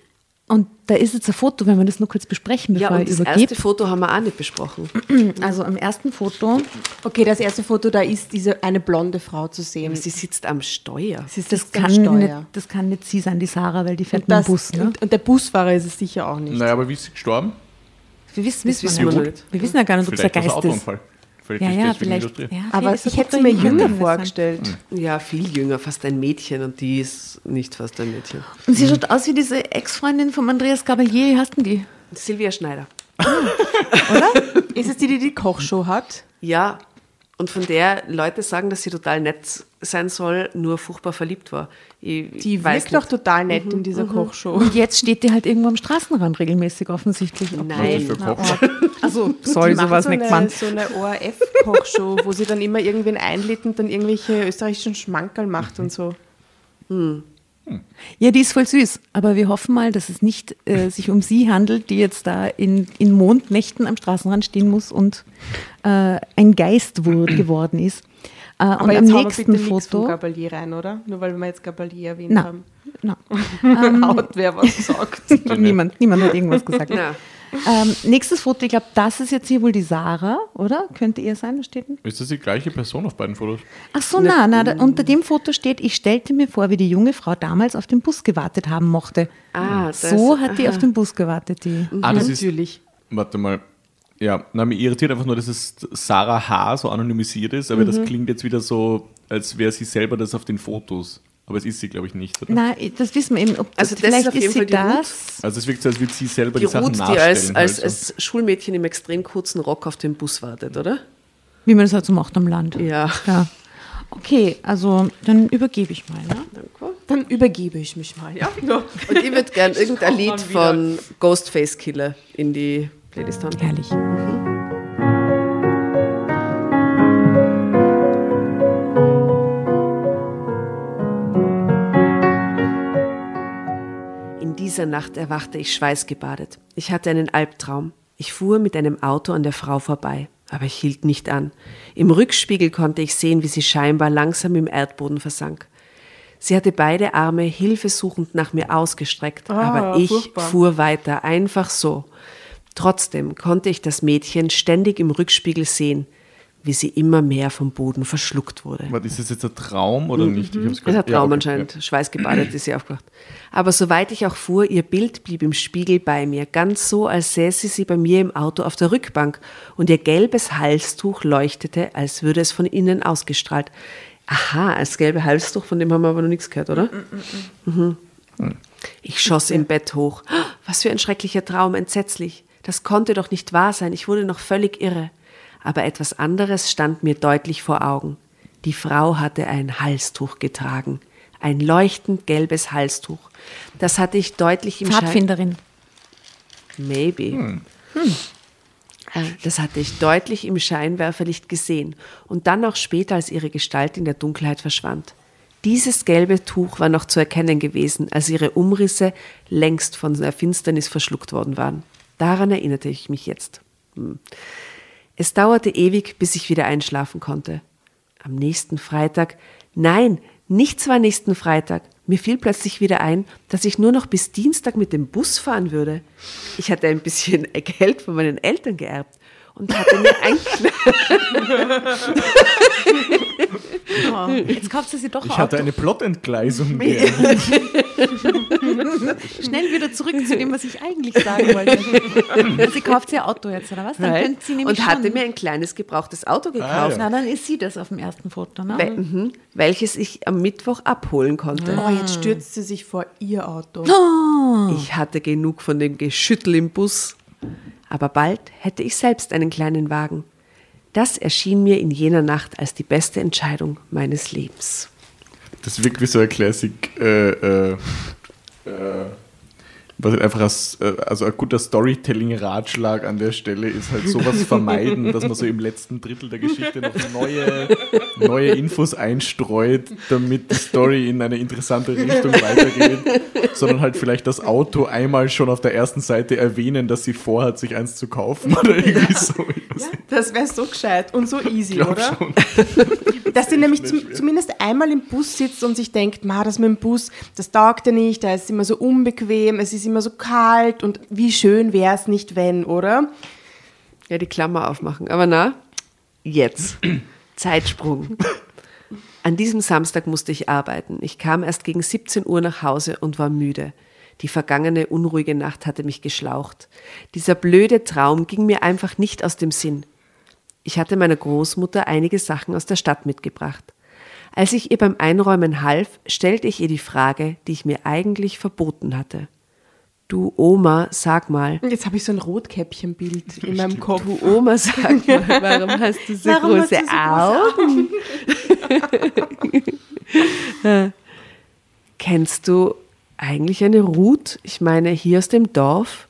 Speaker 4: Und da ist jetzt ein Foto, wenn wir das nur kurz besprechen,
Speaker 2: Ja,
Speaker 4: bevor
Speaker 2: und
Speaker 4: ich
Speaker 2: das
Speaker 4: übergebe.
Speaker 2: erste Foto haben wir auch nicht besprochen.
Speaker 4: Also am ersten Foto,
Speaker 5: Okay, das erste Foto, da ist diese eine blonde Frau zu sehen.
Speaker 2: Sie sitzt am Steuer.
Speaker 5: Sie ist
Speaker 4: das
Speaker 5: am
Speaker 4: kann,
Speaker 5: Steuer.
Speaker 4: nicht, das kann nicht sie sein, die Sarah, weil die fährt mit dem
Speaker 5: das,
Speaker 4: Bus. Ne?
Speaker 5: und, und der Busfahrer ist es sicher auch nicht.
Speaker 1: Naja, aber wie ist sie gestorben?
Speaker 4: Wir wissen, wissen
Speaker 2: wissen
Speaker 4: wir,
Speaker 2: wir
Speaker 4: nicht. wir wissen ja gar nicht, ob es ein Geist
Speaker 1: ein
Speaker 4: ist.
Speaker 1: Autounfall. Vielleicht
Speaker 4: Ja,
Speaker 1: ist
Speaker 4: ja,
Speaker 1: deswegen
Speaker 4: vielleicht.
Speaker 1: Industrie.
Speaker 4: Ja,
Speaker 5: Aber ich hätte sie
Speaker 4: doch
Speaker 5: mir
Speaker 4: jünger
Speaker 5: vorgestellt.
Speaker 2: Ja, viel jünger, fast ein Mädchen und die ist nicht fast ein Mädchen.
Speaker 4: Und sie schaut aus wie diese Ex-Freundin von Andreas Gabalier. Wie heißt denn die?
Speaker 2: Silvia Schneider.
Speaker 5: Ist es die, die die Kochshow hat?
Speaker 2: Ja, und von der Leute sagen, dass sie total nett sein soll, nur furchtbar verliebt war. Ich,
Speaker 5: Die wirkt doch total nett in dieser Kochshow.
Speaker 4: Und jetzt steht die halt irgendwo am Straßenrand regelmäßig offensichtlich.
Speaker 2: Nein.
Speaker 1: Was
Speaker 4: Na? Also,
Speaker 5: macht
Speaker 4: sowas
Speaker 5: so
Speaker 4: nicht
Speaker 5: eine,
Speaker 4: gemeint.
Speaker 5: so eine ORF-Kochshow, wo sie dann immer irgendwen einlädt und dann irgendwelche österreichischen Schmankerl macht und so.
Speaker 4: Ja, die ist voll süß. Aber wir hoffen mal, dass es nicht äh, sich um sie handelt, die jetzt da in, in Mondnächten am Straßenrand stehen muss und äh, ein Geist wurde, geworden ist. Äh, und
Speaker 5: Aber
Speaker 4: am
Speaker 5: jetzt wir
Speaker 4: nächsten
Speaker 5: bitte nichts von
Speaker 4: Foto.
Speaker 5: Gabalier rein, oder? Nur weil wir jetzt Gabalier erwähnt
Speaker 4: Na,
Speaker 5: haben.
Speaker 4: na,
Speaker 5: Haut wer was sagt.
Speaker 4: niemand, niemand hat irgendwas gesagt.
Speaker 2: Ja.
Speaker 4: Ähm, nächstes Foto, ich glaube, das ist jetzt hier wohl die Sarah, oder? Könnte ihr sein, steht?
Speaker 1: Ist das die gleiche Person auf beiden Fotos?
Speaker 4: Ach so, na, na, da, unter dem Foto steht, ich stellte mir vor, wie die junge Frau damals auf den Bus gewartet haben mochte.
Speaker 2: Ah, das,
Speaker 4: so hat die
Speaker 2: aha.
Speaker 4: auf den Bus gewartet, die.
Speaker 1: Ah, das ist.
Speaker 5: Natürlich.
Speaker 1: Warte mal. Ja, na, mich irritiert einfach nur, dass es Sarah H. so anonymisiert ist, aber das klingt jetzt wieder so, als wäre sie selber das auf den Fotos. Aber es ist sie, glaube ich, nicht, oder?
Speaker 4: Na, das wissen wir eben. Ob
Speaker 2: Also
Speaker 4: das,
Speaker 2: ist
Speaker 4: vielleicht
Speaker 2: auf jeden
Speaker 4: ist sie
Speaker 2: die
Speaker 4: das.
Speaker 1: Also es wirkt so, als würde sie selber
Speaker 2: Die
Speaker 1: die, Sachen
Speaker 2: Ruth, die
Speaker 1: nachstellen.
Speaker 2: als, als,
Speaker 1: halt so.
Speaker 2: als Schulmädchen im extrem kurzen Rock auf den Bus wartet, oder?
Speaker 4: Wie man das halt so macht am Land.
Speaker 2: Ja.
Speaker 4: ja. Okay, also dann übergebe ich mal. Ne?
Speaker 2: Danke.
Speaker 5: Dann übergebe ich mich mal, ja?
Speaker 2: Und ich würde gern irgendein Lied von Ghostface Killer in die Playlist haben.
Speaker 4: Herrlich.
Speaker 2: In dieser Nacht erwachte ich schweißgebadet. Ich hatte einen Albtraum. Ich fuhr mit einem Auto an der Frau vorbei, aber ich hielt nicht an. Im Rückspiegel konnte ich sehen, wie sie scheinbar langsam im Erdboden versank. Sie hatte beide Arme hilfesuchend nach mir ausgestreckt, aber ich
Speaker 5: furchtbar.
Speaker 2: fuhr weiter, einfach so. Trotzdem konnte ich das Mädchen ständig im Rückspiegel sehen, wie sie immer mehr vom Boden verschluckt wurde.
Speaker 1: Warte, ist das jetzt ein Traum oder nicht? Ich hab's
Speaker 2: Das
Speaker 1: grad-
Speaker 2: hat
Speaker 1: ja,
Speaker 2: Traum
Speaker 1: okay,
Speaker 2: anscheinend. Schweißgebadet ist sie aufgewacht. Aber soweit ich auch fuhr, ihr Bild blieb im Spiegel bei mir, ganz so, als säße sie bei mir im Auto auf der Rückbank und ihr gelbes Halstuch leuchtete, als würde es von innen ausgestrahlt. Aha, das gelbe Halstuch, von dem haben wir aber noch nichts gehört, oder? Mhm. Ich schoss im Bett hoch. Was für ein schrecklicher Traum, entsetzlich. Das konnte doch nicht wahr sein, ich wurde noch völlig irre. Aber etwas anderes stand mir deutlich vor Augen. Die Frau hatte ein Halstuch getragen. Ein leuchtend gelbes Halstuch. Das hatte ich deutlich im Schein.
Speaker 4: Pfadfinderin.
Speaker 2: Maybe. Äh, Das hatte ich deutlich im Scheinwerferlicht gesehen und dann auch später, als ihre Gestalt in der Dunkelheit verschwand. Dieses gelbe Tuch war noch zu erkennen gewesen, als ihre Umrisse längst von der Finsternis verschluckt worden waren. Daran erinnerte ich mich jetzt. Hm. Es dauerte ewig, bis ich wieder einschlafen konnte. Am nächsten Freitag, nein, nicht zwar nächsten Freitag, mir fiel plötzlich wieder ein, dass ich nur noch bis Dienstag mit dem Bus fahren würde. Ich hatte ein bisschen Geld von meinen Eltern geerbt und hatte mir ein
Speaker 4: Oh, jetzt kauft sie sie doch
Speaker 2: Oh,
Speaker 1: Ich hatte
Speaker 4: Auto.
Speaker 1: eine Plotentgleisung. geerbt.
Speaker 4: Schnell wieder zurück zu dem, was ich eigentlich sagen wollte. Sie kauft ihr Auto jetzt, oder was? Dann
Speaker 2: Right?
Speaker 4: könnte sie nämlich
Speaker 2: und hatte
Speaker 4: schon.
Speaker 2: mir ein kleines gebrauchtes Auto gekauft,
Speaker 1: Ah, ja.
Speaker 4: Na, dann ist sie das auf dem ersten Foto, ne?
Speaker 2: wel mhm, welches ich am Mittwoch abholen konnte.
Speaker 5: Oh, jetzt stürzt sie sich vor ihr Auto.
Speaker 2: Ich hatte genug von dem Geschüttel im Bus. Aber bald hätte ich selbst einen kleinen Wagen. Das erschien mir in jener Nacht als die beste Entscheidung meines Lebens.
Speaker 1: Das wirkt wie so ein Classic, äh, äh, äh, was halt einfach als, äh, also ein guter Storytelling-Ratschlag an der Stelle ist halt sowas vermeiden, dass man so im letzten Drittel der Geschichte noch neue, neue Infos einstreut, damit die Story in eine interessante Richtung weitergeht, sondern halt vielleicht das Auto einmal schon auf der ersten Seite erwähnen, dass sie vorhat, sich eins zu kaufen oder irgendwie so. Ich weiß nicht,
Speaker 5: Das wäre so gescheit und so easy, oder?
Speaker 1: schon.
Speaker 5: Dass sie nämlich zum, zumindest einmal im Bus sitzt und sich denkt, ma, das mit dem Bus, das taugt ja nicht, da ist immer so unbequem, es ist immer so kalt und wie schön wäre es nicht, wenn, oder?
Speaker 2: Ja, die Klammer aufmachen. Aber na, jetzt. Zeitsprung. An diesem Samstag musste ich arbeiten. Ich kam erst gegen 17 Uhr nach Hause und war müde. Die vergangene unruhige Nacht hatte mich geschlaucht. Dieser blöde Traum ging mir einfach nicht aus dem Sinn. Ich hatte meiner Großmutter einige Sachen aus der Stadt mitgebracht. Als ich ihr beim Einräumen half, stellte ich ihr die Frage, die ich mir eigentlich verboten hatte. Du Oma, sag mal,
Speaker 5: jetzt habe ich so ein Rotkäppchenbild in meinem Kopf.
Speaker 2: Du Oma, sag mal, warum hast du so
Speaker 5: Warum hast
Speaker 2: große
Speaker 5: du so große
Speaker 2: Augen? Kennst du eigentlich eine Ruth? Ich meine, hier aus dem Dorf?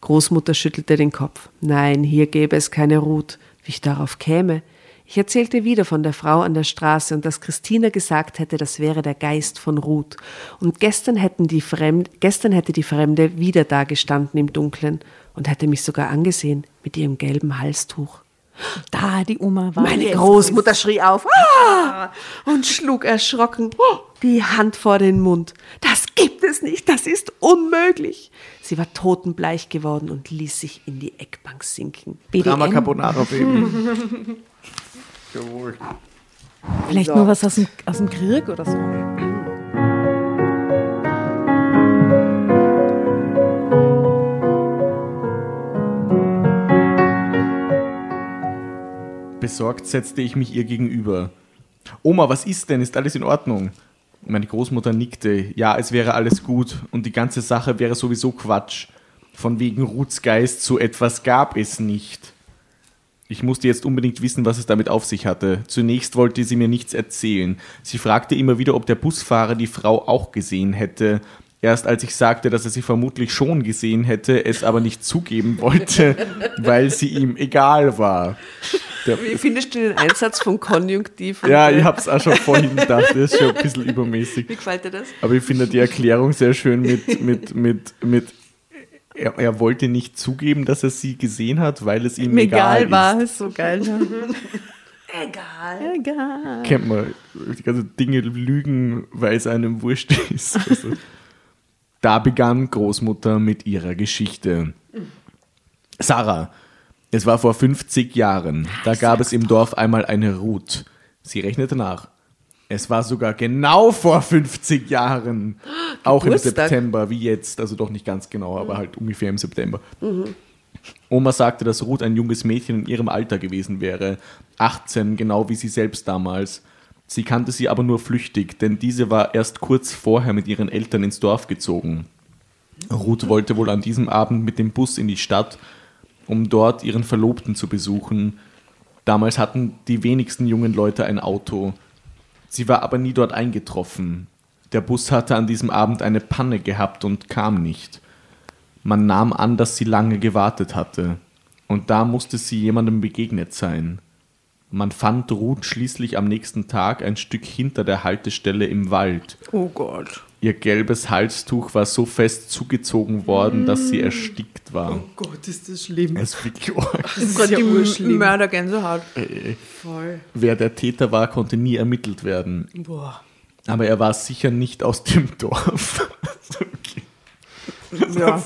Speaker 2: Großmutter schüttelte den Kopf. Nein, hier gäbe es keine Ruth. Wie ich darauf käme. Ich erzählte wieder von der Frau an der Straße und dass Christina gesagt hätte, das wäre der Geist von Ruth. Und gestern, hätten die Fremd, gestern hätte die Fremde wieder da gestanden im Dunkeln und hätte mich sogar angesehen mit ihrem gelben Halstuch.
Speaker 4: Da, die Oma war.
Speaker 2: Meine. Großmutter schrie auf ah! und schlug erschrocken die Hand vor den Mund. Das gibt es nicht, das ist unmöglich. Sie war totenbleich geworden und ließ sich in die Eckbank sinken.
Speaker 1: Drama
Speaker 4: BDM.
Speaker 1: Carbonara, Baby. Jawohl.
Speaker 4: Vielleicht nur was aus dem, aus dem Krieg oder so.
Speaker 1: Besorgt setzte ich mich ihr gegenüber. Oma, was ist denn? Ist alles in Ordnung? Meine Großmutter nickte. Ja, es wäre alles gut und die ganze Sache wäre sowieso Quatsch. Von wegen Ruths Geist, so etwas gab es nicht. Ich musste jetzt unbedingt wissen, was es damit auf sich hatte. Zunächst wollte sie mir nichts erzählen. Sie fragte immer wieder, ob der Busfahrer die Frau auch gesehen hätte. Erst als ich sagte, dass er sie vermutlich schon gesehen hätte, es aber nicht zugeben wollte, weil sie ihm egal war. Der,
Speaker 2: Wie findest du den Einsatz vom Konjunktiv?
Speaker 1: ja, ich hab's auch schon vorhin gedacht, das ist schon ein bisschen übermäßig.
Speaker 2: Wie gefällt dir das?
Speaker 1: Aber ich finde die Erklärung sehr schön mit, mit, mit, mit er, er wollte nicht zugeben, dass er sie gesehen hat, weil es ihm
Speaker 4: Mir
Speaker 1: egal,
Speaker 4: egal war,
Speaker 1: ist.
Speaker 4: ist so geil.
Speaker 2: Egal.
Speaker 4: Egal.
Speaker 1: Kennt man, die ganzen Dinge lügen, weil es einem wurscht ist. Also, da begann Großmutter mit ihrer Geschichte. Sarah, es war vor 50 Jahren. Da gab es im Dorf einmal eine Ruth. Sie rechnete nach. Es war sogar genau vor 50 Jahren. Auch im. September, wie jetzt. Also doch nicht ganz genau, aber halt ungefähr im September. Oma sagte, dass Ruth ein junges Mädchen in ihrem Alter gewesen wäre. 18, genau wie sie selbst damals. Sie kannte sie aber nur flüchtig, denn diese war erst kurz vorher mit ihren Eltern ins Dorf gezogen. Ruth wollte wohl an diesem Abend mit dem Bus in die Stadt, um dort ihren Verlobten zu besuchen. Damals hatten die wenigsten jungen Leute ein Auto. Sie war aber nie dort eingetroffen. Der Bus hatte an diesem Abend eine Panne gehabt und kam nicht. Man nahm an, dass sie lange gewartet hatte. Und da musste sie jemandem begegnet sein. Man fand Ruth schließlich am nächsten Tag ein Stück hinter der Haltestelle im Wald.
Speaker 2: Oh Gott.
Speaker 1: Ihr gelbes Halstuch war so fest zugezogen worden, dass sie erstickt war.
Speaker 2: Gott, ist das schlimm.
Speaker 1: Es ist wirklich arg.
Speaker 2: Das ist
Speaker 4: Gott,
Speaker 2: ja
Speaker 4: die
Speaker 2: urschlimm.
Speaker 4: Mördergänsehaut.
Speaker 2: Voll.
Speaker 1: Wer der Täter war, konnte nie ermittelt werden.
Speaker 2: Boah.
Speaker 1: Aber er war sicher nicht aus dem Dorf. okay.
Speaker 4: Ja.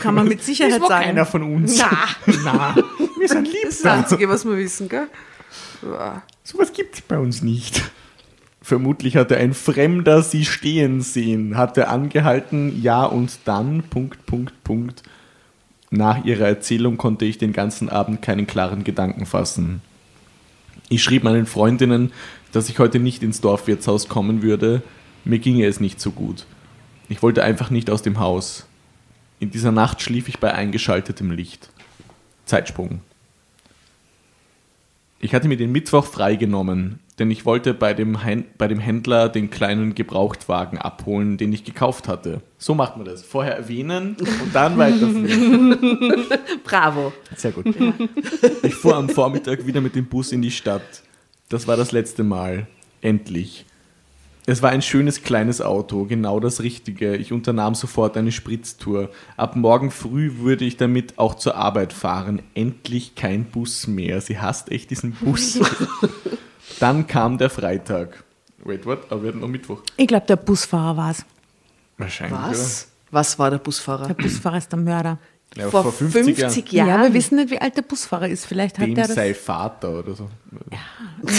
Speaker 4: Kann man mit Sicherheit
Speaker 1: Das war
Speaker 4: sagen.
Speaker 1: keiner von uns.
Speaker 2: Na,
Speaker 1: Na, wir sind lieb.
Speaker 2: das ist das Einzige, was wir wissen, gell? Boah.
Speaker 1: Sowas gibt es bei uns nicht. Vermutlich hatte ein Fremder sie stehen sehen, hatte angehalten, ja und dann, Punkt, Punkt, Punkt. Nach ihrer Erzählung konnte ich den ganzen Abend keinen klaren Gedanken fassen. Ich schrieb meinen Freundinnen, dass ich heute nicht ins Dorfwirtshaus kommen würde. Mir ginge es nicht so gut. Ich wollte einfach nicht aus dem Haus. In dieser Nacht schlief ich bei eingeschaltetem Licht. Zeitsprung. Ich hatte mir den Mittwoch freigenommen, denn ich wollte bei dem, bei dem Händler den kleinen Gebrauchtwagen abholen, den ich gekauft hatte. So macht man das. Vorher erwähnen und dann weiterführen.
Speaker 2: Bravo.
Speaker 1: Sehr gut. Ich fuhr am Vormittag wieder mit dem Bus in die Stadt. Das war das letzte Mal. Endlich. Es war ein schönes kleines Auto, genau das Richtige. Ich unternahm sofort eine Spritztour. Ab morgen früh würde ich damit auch zur Arbeit fahren. Endlich kein Bus mehr. Sie hasst echt diesen Bus. Dann kam der Freitag. Wait, what? Aber wir hatten noch Mittwoch.
Speaker 4: Ich glaube, der Busfahrer war es.
Speaker 1: Wahrscheinlich.
Speaker 2: Was? Was war der Busfahrer?
Speaker 4: Der Busfahrer ist der Mörder.
Speaker 1: Ja,
Speaker 2: vor,
Speaker 1: vor
Speaker 2: 50,
Speaker 1: 50
Speaker 2: Jahren.
Speaker 4: Ja, wir wissen nicht, wie alt der Busfahrer ist. Vielleicht hat
Speaker 1: Dem
Speaker 4: der das.
Speaker 1: sei Vater oder so.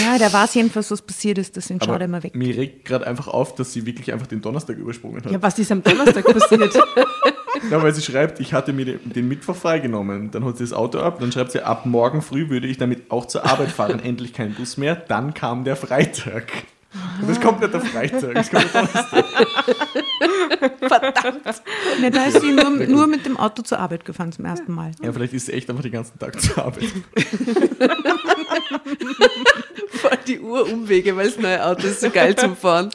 Speaker 4: Ja, der weiß jedenfalls, was passiert ist. Deswegen schaut er immer weg.
Speaker 1: mir regt gerade einfach auf, dass sie wirklich einfach den Donnerstag übersprungen hat.
Speaker 5: Ja, was ist am Donnerstag passiert?
Speaker 1: Ja, weil sie schreibt, ich hatte mir den, den Mittwoch freigenommen. Dann holt sie das Auto ab, dann schreibt sie, ab morgen früh würde ich damit auch zur Arbeit fahren. Endlich kein Bus mehr. Dann kam der Freitag. Und es kommt nicht der Freitag, es kommt der Donnerstag.
Speaker 4: Ne, da ist sie nur, nur mit dem Auto zur Arbeit gefahren zum ersten Mal.
Speaker 1: Ja, vielleicht ist sie echt einfach den ganzen Tag zur Arbeit.
Speaker 2: Voll die Urumwege, weil das neue Auto ist so geil zum Fahren.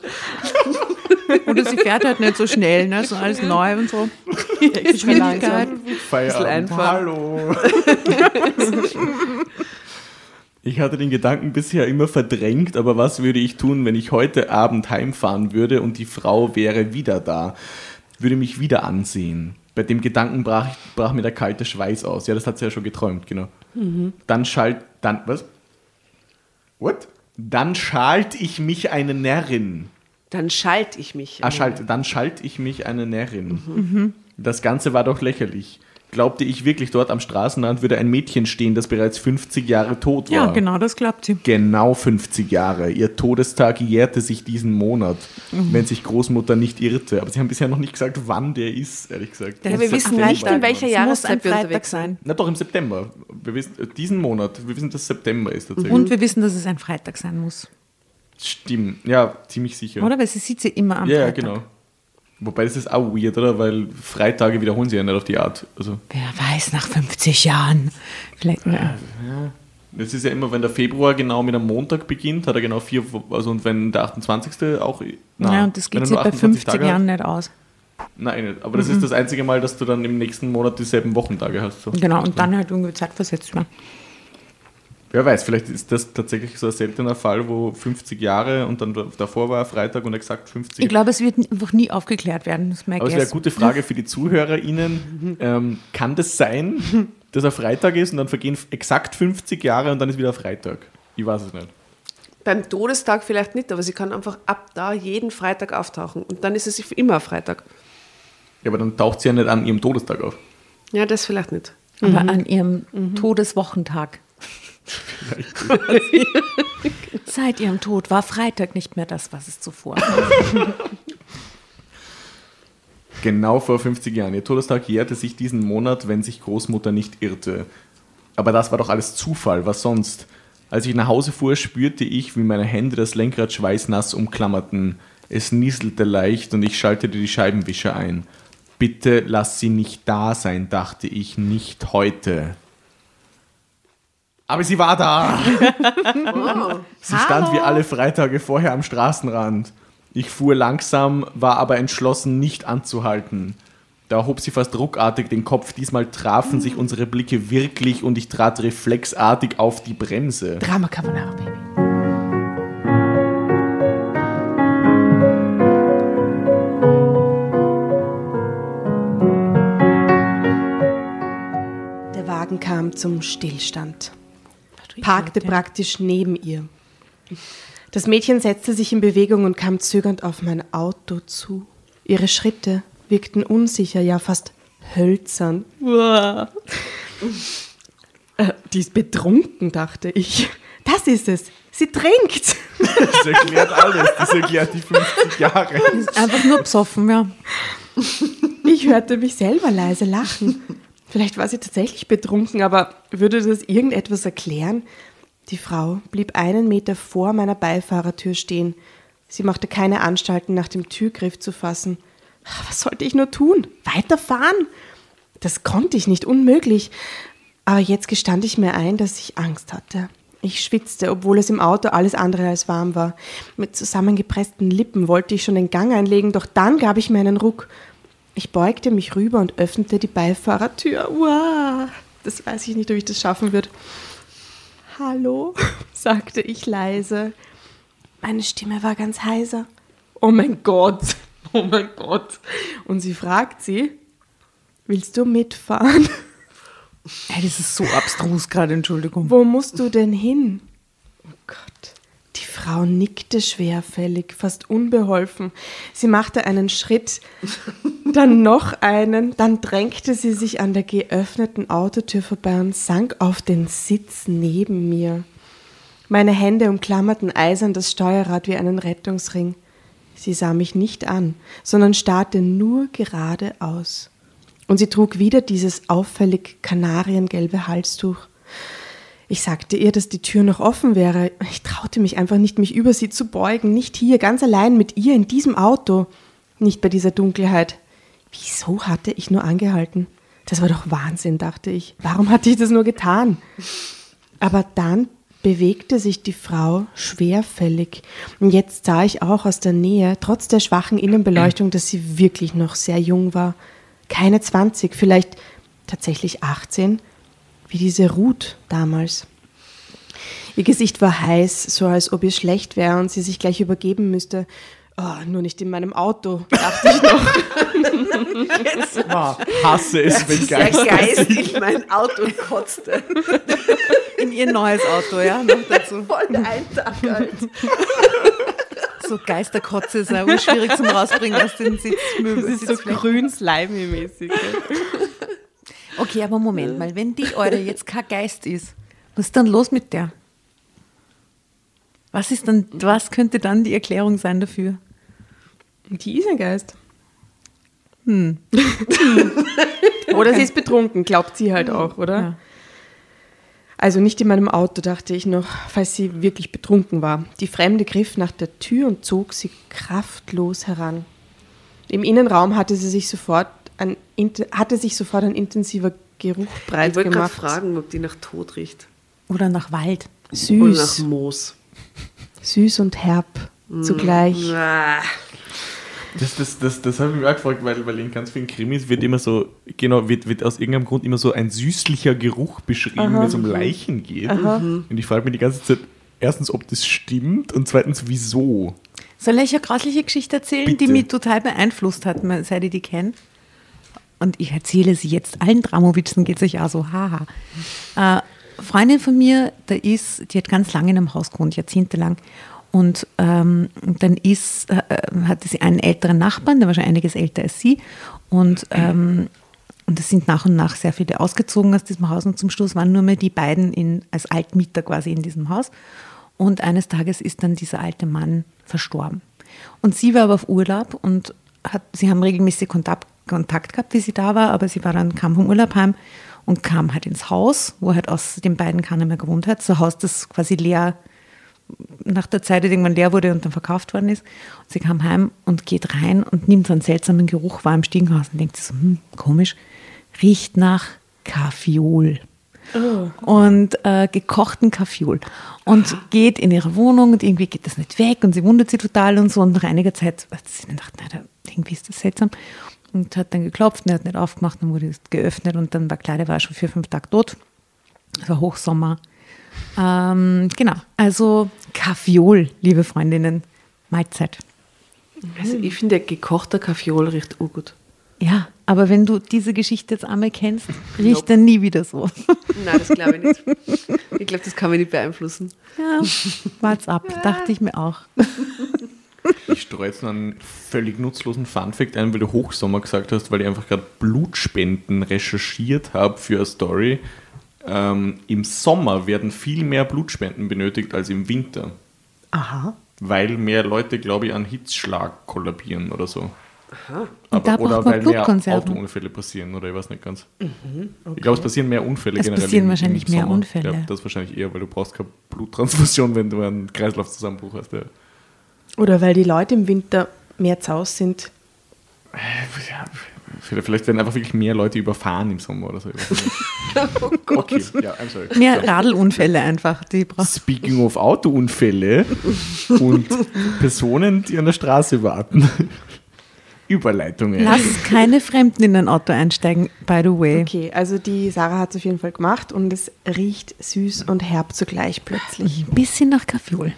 Speaker 4: Oder sie fährt halt nicht so schnell, ne? So alles neu und so. Geschwindigkeit.
Speaker 1: Feierabend.
Speaker 2: einfach.
Speaker 1: Hallo. Ich hatte den Gedanken bisher immer verdrängt, aber was würde ich tun, wenn ich heute Abend heimfahren würde und die Frau wäre wieder da? Würde mich wieder ansehen. Bei dem Gedanken brach, brach mir der kalte Schweiß aus. Ja, das hat sie ja schon geträumt, genau. Dann schalt, dann, was? What? Dann schalt ich mich eine Närrin.
Speaker 2: Dann schalte ich mich.
Speaker 1: Ah, schalt, dann schalt ich mich eine Närrin. Das Ganze war doch lächerlich. Glaubte ich wirklich, dort am Straßenrand würde ein Mädchen stehen, das bereits 50 Jahre tot war?
Speaker 4: Ja, genau, das glaubt sie.
Speaker 1: Genau 50 Jahre. Ihr Todestag jährte sich diesen Monat,
Speaker 4: Mhm.
Speaker 1: wenn sich Großmutter nicht irrte. Aber sie haben bisher noch nicht gesagt, wann der ist, ehrlich gesagt.
Speaker 2: Ja, wir wissen nicht, in welcher Jahreszeit wir
Speaker 4: Freitag
Speaker 2: unterwegs
Speaker 4: sein.
Speaker 1: Na doch, im September. Wir wissen, äh, diesen Monat. Wir wissen, dass September ist tatsächlich.
Speaker 4: Und wir wissen, dass es ein Freitag sein muss.
Speaker 1: Stimmt. Ja, ziemlich sicher.
Speaker 4: Oder? Weil sie sieht sie immer am
Speaker 1: ja, ja,
Speaker 4: Freitag.
Speaker 1: genau. Wobei das ist auch weird, oder? Weil Freitage wiederholen sie ja nicht auf die Art. Also,
Speaker 4: Wer weiß, nach 50 Jahren. Vielleicht. ne.
Speaker 1: das ist ja immer, wenn der Februar genau mit einem Montag beginnt, hat er genau vier, also und wenn der 28. auch. na,
Speaker 4: ja, und das geht sich bei
Speaker 1: 28
Speaker 4: 50
Speaker 1: Tage
Speaker 4: Jahren
Speaker 1: Hat,
Speaker 4: nicht aus.
Speaker 1: nein, nicht. Aber das ist das einzige Mal, dass du dann im nächsten Monat dieselben Wochentage hast. So.
Speaker 4: Genau, und dann halt irgendwie zeitversetzt werden.
Speaker 1: Wer weiß, vielleicht ist das tatsächlich so ein seltener Fall, wo 50 Jahre und dann davor war Freitag und exakt 50.
Speaker 4: Ich glaube, es wird einfach nie aufgeklärt werden. Das
Speaker 1: Aber es wäre eine gute Frage für die ZuhörerInnen. Ähm, kann das sein, dass er Freitag ist und dann vergehen exakt 50 Jahre und dann ist wieder Freitag? Ich weiß es nicht.
Speaker 2: Beim Todestag vielleicht nicht, aber sie kann einfach ab da jeden Freitag auftauchen. Und dann ist es für immer Freitag.
Speaker 1: Ja, aber dann taucht sie ja nicht an ihrem Todestag auf.
Speaker 2: Ja, das vielleicht nicht.
Speaker 4: Aber an ihrem Todeswochentag. Seit ihrem Tod war Freitag nicht mehr das, was es zuvor war.
Speaker 1: Genau vor 50 Jahren. Ihr Todestag jährte sich diesen Monat, wenn sich Großmutter nicht irrte. Aber das war doch alles Zufall, was sonst? Als ich nach Hause fuhr, spürte ich, wie meine Hände das Lenkrad schweißnass umklammerten. Es nieselte leicht und ich schaltete die Scheibenwischer ein. Bitte lass sie nicht da sein, dachte ich, nicht heute. Aber sie war da. Sie stand wie alle Freitage vorher am Straßenrand. Ich fuhr langsam, war aber entschlossen, nicht anzuhalten. Da hob sie fast ruckartig den Kopf. Diesmal trafen sich unsere Blicke wirklich und ich trat reflexartig auf die Bremse.
Speaker 5: Drama Carbonara Baby. Der Wagen kam zum Stillstand, parkte praktisch neben ihr. Das Mädchen setzte sich in Bewegung und kam zögernd auf mein Auto zu. Ihre Schritte wirkten unsicher, ja fast hölzern. Uah. Äh, Die ist betrunken, dachte ich. Das ist es. Sie trinkt.
Speaker 1: Das erklärt alles. Das erklärt die 50 Jahre.
Speaker 4: Einfach nur besoffen, ja.
Speaker 5: Ich hörte mich selber leise lachen. Vielleicht war sie tatsächlich betrunken, aber würde das irgendetwas erklären? Die Frau blieb einen Meter vor meiner Beifahrertür stehen. Sie machte keine Anstalten, nach dem Türgriff zu fassen. Was sollte ich nur tun? Weiterfahren? Das konnte ich nicht, unmöglich. Aber jetzt gestand ich mir ein, dass ich Angst hatte. Ich schwitzte, obwohl es im Auto alles andere als warm war. Mit zusammengepressten Lippen wollte ich schon den Gang einlegen, doch dann gab ich mir einen Ruck. Ich beugte mich rüber und öffnete die Beifahrertür. Wow, das weiß ich nicht, ob ich das schaffen würde. Hallo, sagte ich leise. Meine Stimme war ganz heiser. Oh mein Gott, oh mein Gott. Und sie fragt sie, willst du mitfahren?
Speaker 4: Ey, das ist so abstrus gerade, Entschuldigung.
Speaker 5: Wo musst du denn hin? Oh Gott. Frau nickte schwerfällig, fast unbeholfen. Sie machte einen Schritt, dann noch einen, dann drängte sie sich an der geöffneten Autotür vorbei und sank auf den Sitz neben mir. Meine Hände umklammerten eisern das Steuerrad wie einen Rettungsring. Sie sah mich nicht an, sondern starrte nur geradeaus. Und sie trug wieder dieses auffällig kanariengelbe Halstuch. Ich sagte ihr, dass die Tür noch offen wäre. Ich traute mich einfach nicht, mich über sie zu beugen. Nicht hier, ganz allein mit ihr in diesem Auto. Nicht bei dieser Dunkelheit. Wieso hatte ich nur angehalten? Das war doch Wahnsinn, dachte ich. Warum hatte ich das nur getan? Aber dann bewegte sich die Frau schwerfällig. Und jetzt sah ich auch aus der Nähe, trotz der schwachen Innenbeleuchtung, dass sie wirklich noch sehr jung war. Keine 20, vielleicht tatsächlich 18, wie diese Ruth damals. Ihr Gesicht war heiß, so als ob ihr schlecht wäre und sie sich gleich übergeben müsste. Oh, nur nicht in meinem Auto, dachte ich noch.
Speaker 1: Wow. Hasse es, wenn
Speaker 2: Der
Speaker 1: Geister
Speaker 2: Geist in mein Auto kotzte.
Speaker 4: In ihr neues Auto, ja, noch dazu.
Speaker 2: Voll ein Tag alt.
Speaker 4: So Geisterkotze ist ja schwierig zum Rausbringen aus den
Speaker 5: Das
Speaker 4: Sitzmöbeln.
Speaker 5: ist so grün slimy-mäßig.
Speaker 4: Okay, aber Moment mal, wenn die Eure jetzt kein Geist ist, was ist dann los mit der? Was ist dann, was könnte dann die Erklärung sein dafür?
Speaker 5: Die ist ein Geist. Hm. oder sie ist betrunken, glaubt sie halt auch, oder?
Speaker 4: Ja.
Speaker 5: Also nicht in meinem Auto, dachte ich noch, falls sie wirklich betrunken war. Die Fremde griff nach der Tür und zog sie kraftlos heran. Im Innenraum hatte sie sich sofort ein, hatte sich sofort ein intensiver Geruch breit
Speaker 2: Ich wollte gerade
Speaker 5: gemacht.
Speaker 2: fragen, ob die nach Tod riecht.
Speaker 4: Oder nach Wald?
Speaker 2: Oder nach
Speaker 5: Süß,
Speaker 2: Moos.
Speaker 5: süß und herb zugleich.
Speaker 2: Ah,
Speaker 1: Das, das, das, das habe ich mir auch gefragt, weil, weil in ganz vielen Krimis wird immer so, genau, wird, wird aus irgendeinem Grund immer so ein süßlicher Geruch beschrieben, wenn es um Leichen geht. Und ich frage mich die ganze Zeit, erstens, ob das stimmt und zweitens, wieso.
Speaker 4: Soll ich eine grausliche Geschichte erzählen, die
Speaker 1: Bitte.
Speaker 4: mich total beeinflusst hat, seit ich die kenne? Und ich erzähle sie jetzt allen Dramowitzen, geht euch auch so, haha. Äh, Freundin von mir, da ist, die hat ganz lange in einem Haus gewohnt, jahrzehntelang. Und ähm, dann ist, äh, äh, hatte sie einen älteren Nachbarn, der war schon einiges älter als sie. Und, ähm, es sind nach und nach sehr viele ausgezogen aus diesem Haus. Und zum Schluss waren nur mehr die beiden in, als Altmieter quasi in diesem Haus. Und eines Tages ist dann dieser alte Mann verstorben. Und sie war aber auf Urlaub und hat, sie haben regelmäßig Kontakt, Kontakt gehabt, wie sie da war, aber sie war dann, kam vom Urlaub heim und kam halt ins Haus, wo halt aus den beiden keiner mehr gewohnt hat. So ein Haus, das quasi leer, nach der Zeit irgendwann leer wurde und dann verkauft worden ist. Und sie kam heim und geht rein und nimmt so einen seltsamen Geruch wahr im Stiegenhaus und denkt sich so, hm, komisch, riecht nach Kaffeeol. Und äh, gekochten Kaffeeol. Und geht in ihre Wohnung und irgendwie geht das nicht weg und sie wundert sich total und so. Und nach einiger Zeit hat sie gedacht, na, irgendwie ist das seltsam und hat dann geklopft und er hat nicht aufgemacht, dann wurde es geöffnet und dann war klar, der war schon vier, fünf Tage tot. Es war Hochsommer. Ähm, genau, also Kaffeeol, liebe Freundinnen, Mahlzeit.
Speaker 2: Also ich finde, gekochter Kaffeeol riecht urgut.
Speaker 4: Ja, aber wenn du diese Geschichte jetzt einmal kennst, riecht
Speaker 2: Nope.
Speaker 4: er nie wieder so.
Speaker 2: Nein, das glaube ich nicht. Ich glaube, das kann mich nicht beeinflussen.
Speaker 4: Ja, wart's ab, dachte ich mir auch.
Speaker 1: Ich streue jetzt noch einen völlig nutzlosen Funfact ein, weil du Hochsommer gesagt hast, weil ich einfach gerade Blutspenden recherchiert habe für eine Story. Ähm, Im Sommer werden viel mehr Blutspenden benötigt als im Winter.
Speaker 5: Aha.
Speaker 1: Weil mehr Leute, glaube ich, an Hitzschlag kollabieren oder so.
Speaker 4: Und
Speaker 1: Aber,
Speaker 4: da
Speaker 1: oder weil mehr. Autounfälle passieren oder ich weiß nicht ganz. Ich glaube, es passieren mehr Unfälle
Speaker 4: Es
Speaker 1: generell.
Speaker 4: passieren
Speaker 1: im-
Speaker 4: wahrscheinlich mehr. Unfälle.
Speaker 1: Ja, das wahrscheinlich eher, weil du brauchst keine Bluttransfusion, wenn du einen Kreislaufzusammenbruch hast. Ja.
Speaker 5: Oder weil die Leute im Winter mehr zaus sind.
Speaker 1: Ja, vielleicht werden einfach wirklich mehr Leute überfahren im Sommer oder so. Weiß nicht. Okay, ja, I'm sorry.
Speaker 4: Mehr
Speaker 1: So.
Speaker 4: Radelunfälle einfach, die
Speaker 1: Speaking of Autounfälle und Personen, die an der Straße warten. Überleitungen.
Speaker 4: Lass keine Fremden in dein Auto einsteigen, by the way.
Speaker 5: Okay, also die Sarah hat es auf jeden Fall gemacht und es riecht süß und herb zugleich plötzlich.
Speaker 4: Ein bisschen nach Kaffeeol.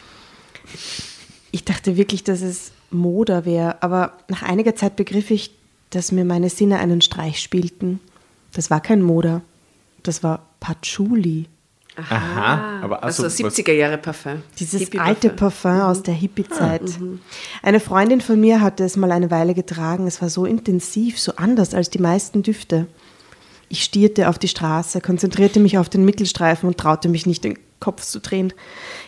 Speaker 5: Ich dachte wirklich, dass es Moder wäre, aber nach einiger Zeit begriff ich, dass mir meine Sinne einen Streich spielten. Das war kein Moder, das war Patchouli.
Speaker 1: Aha, aber
Speaker 2: Also,
Speaker 1: also, was-
Speaker 2: 70er Jahre Parfum.
Speaker 5: Dieses
Speaker 2: Hippie-Parfum.
Speaker 5: alte Parfum aus der Hippie-Zeit. Eine Freundin von mir hatte es mal eine Weile getragen. Es war so intensiv, so anders als die meisten Düfte. Ich stierte auf die Straße, konzentrierte mich auf den Mittelstreifen und traute mich nicht, den Kopf zu drehen.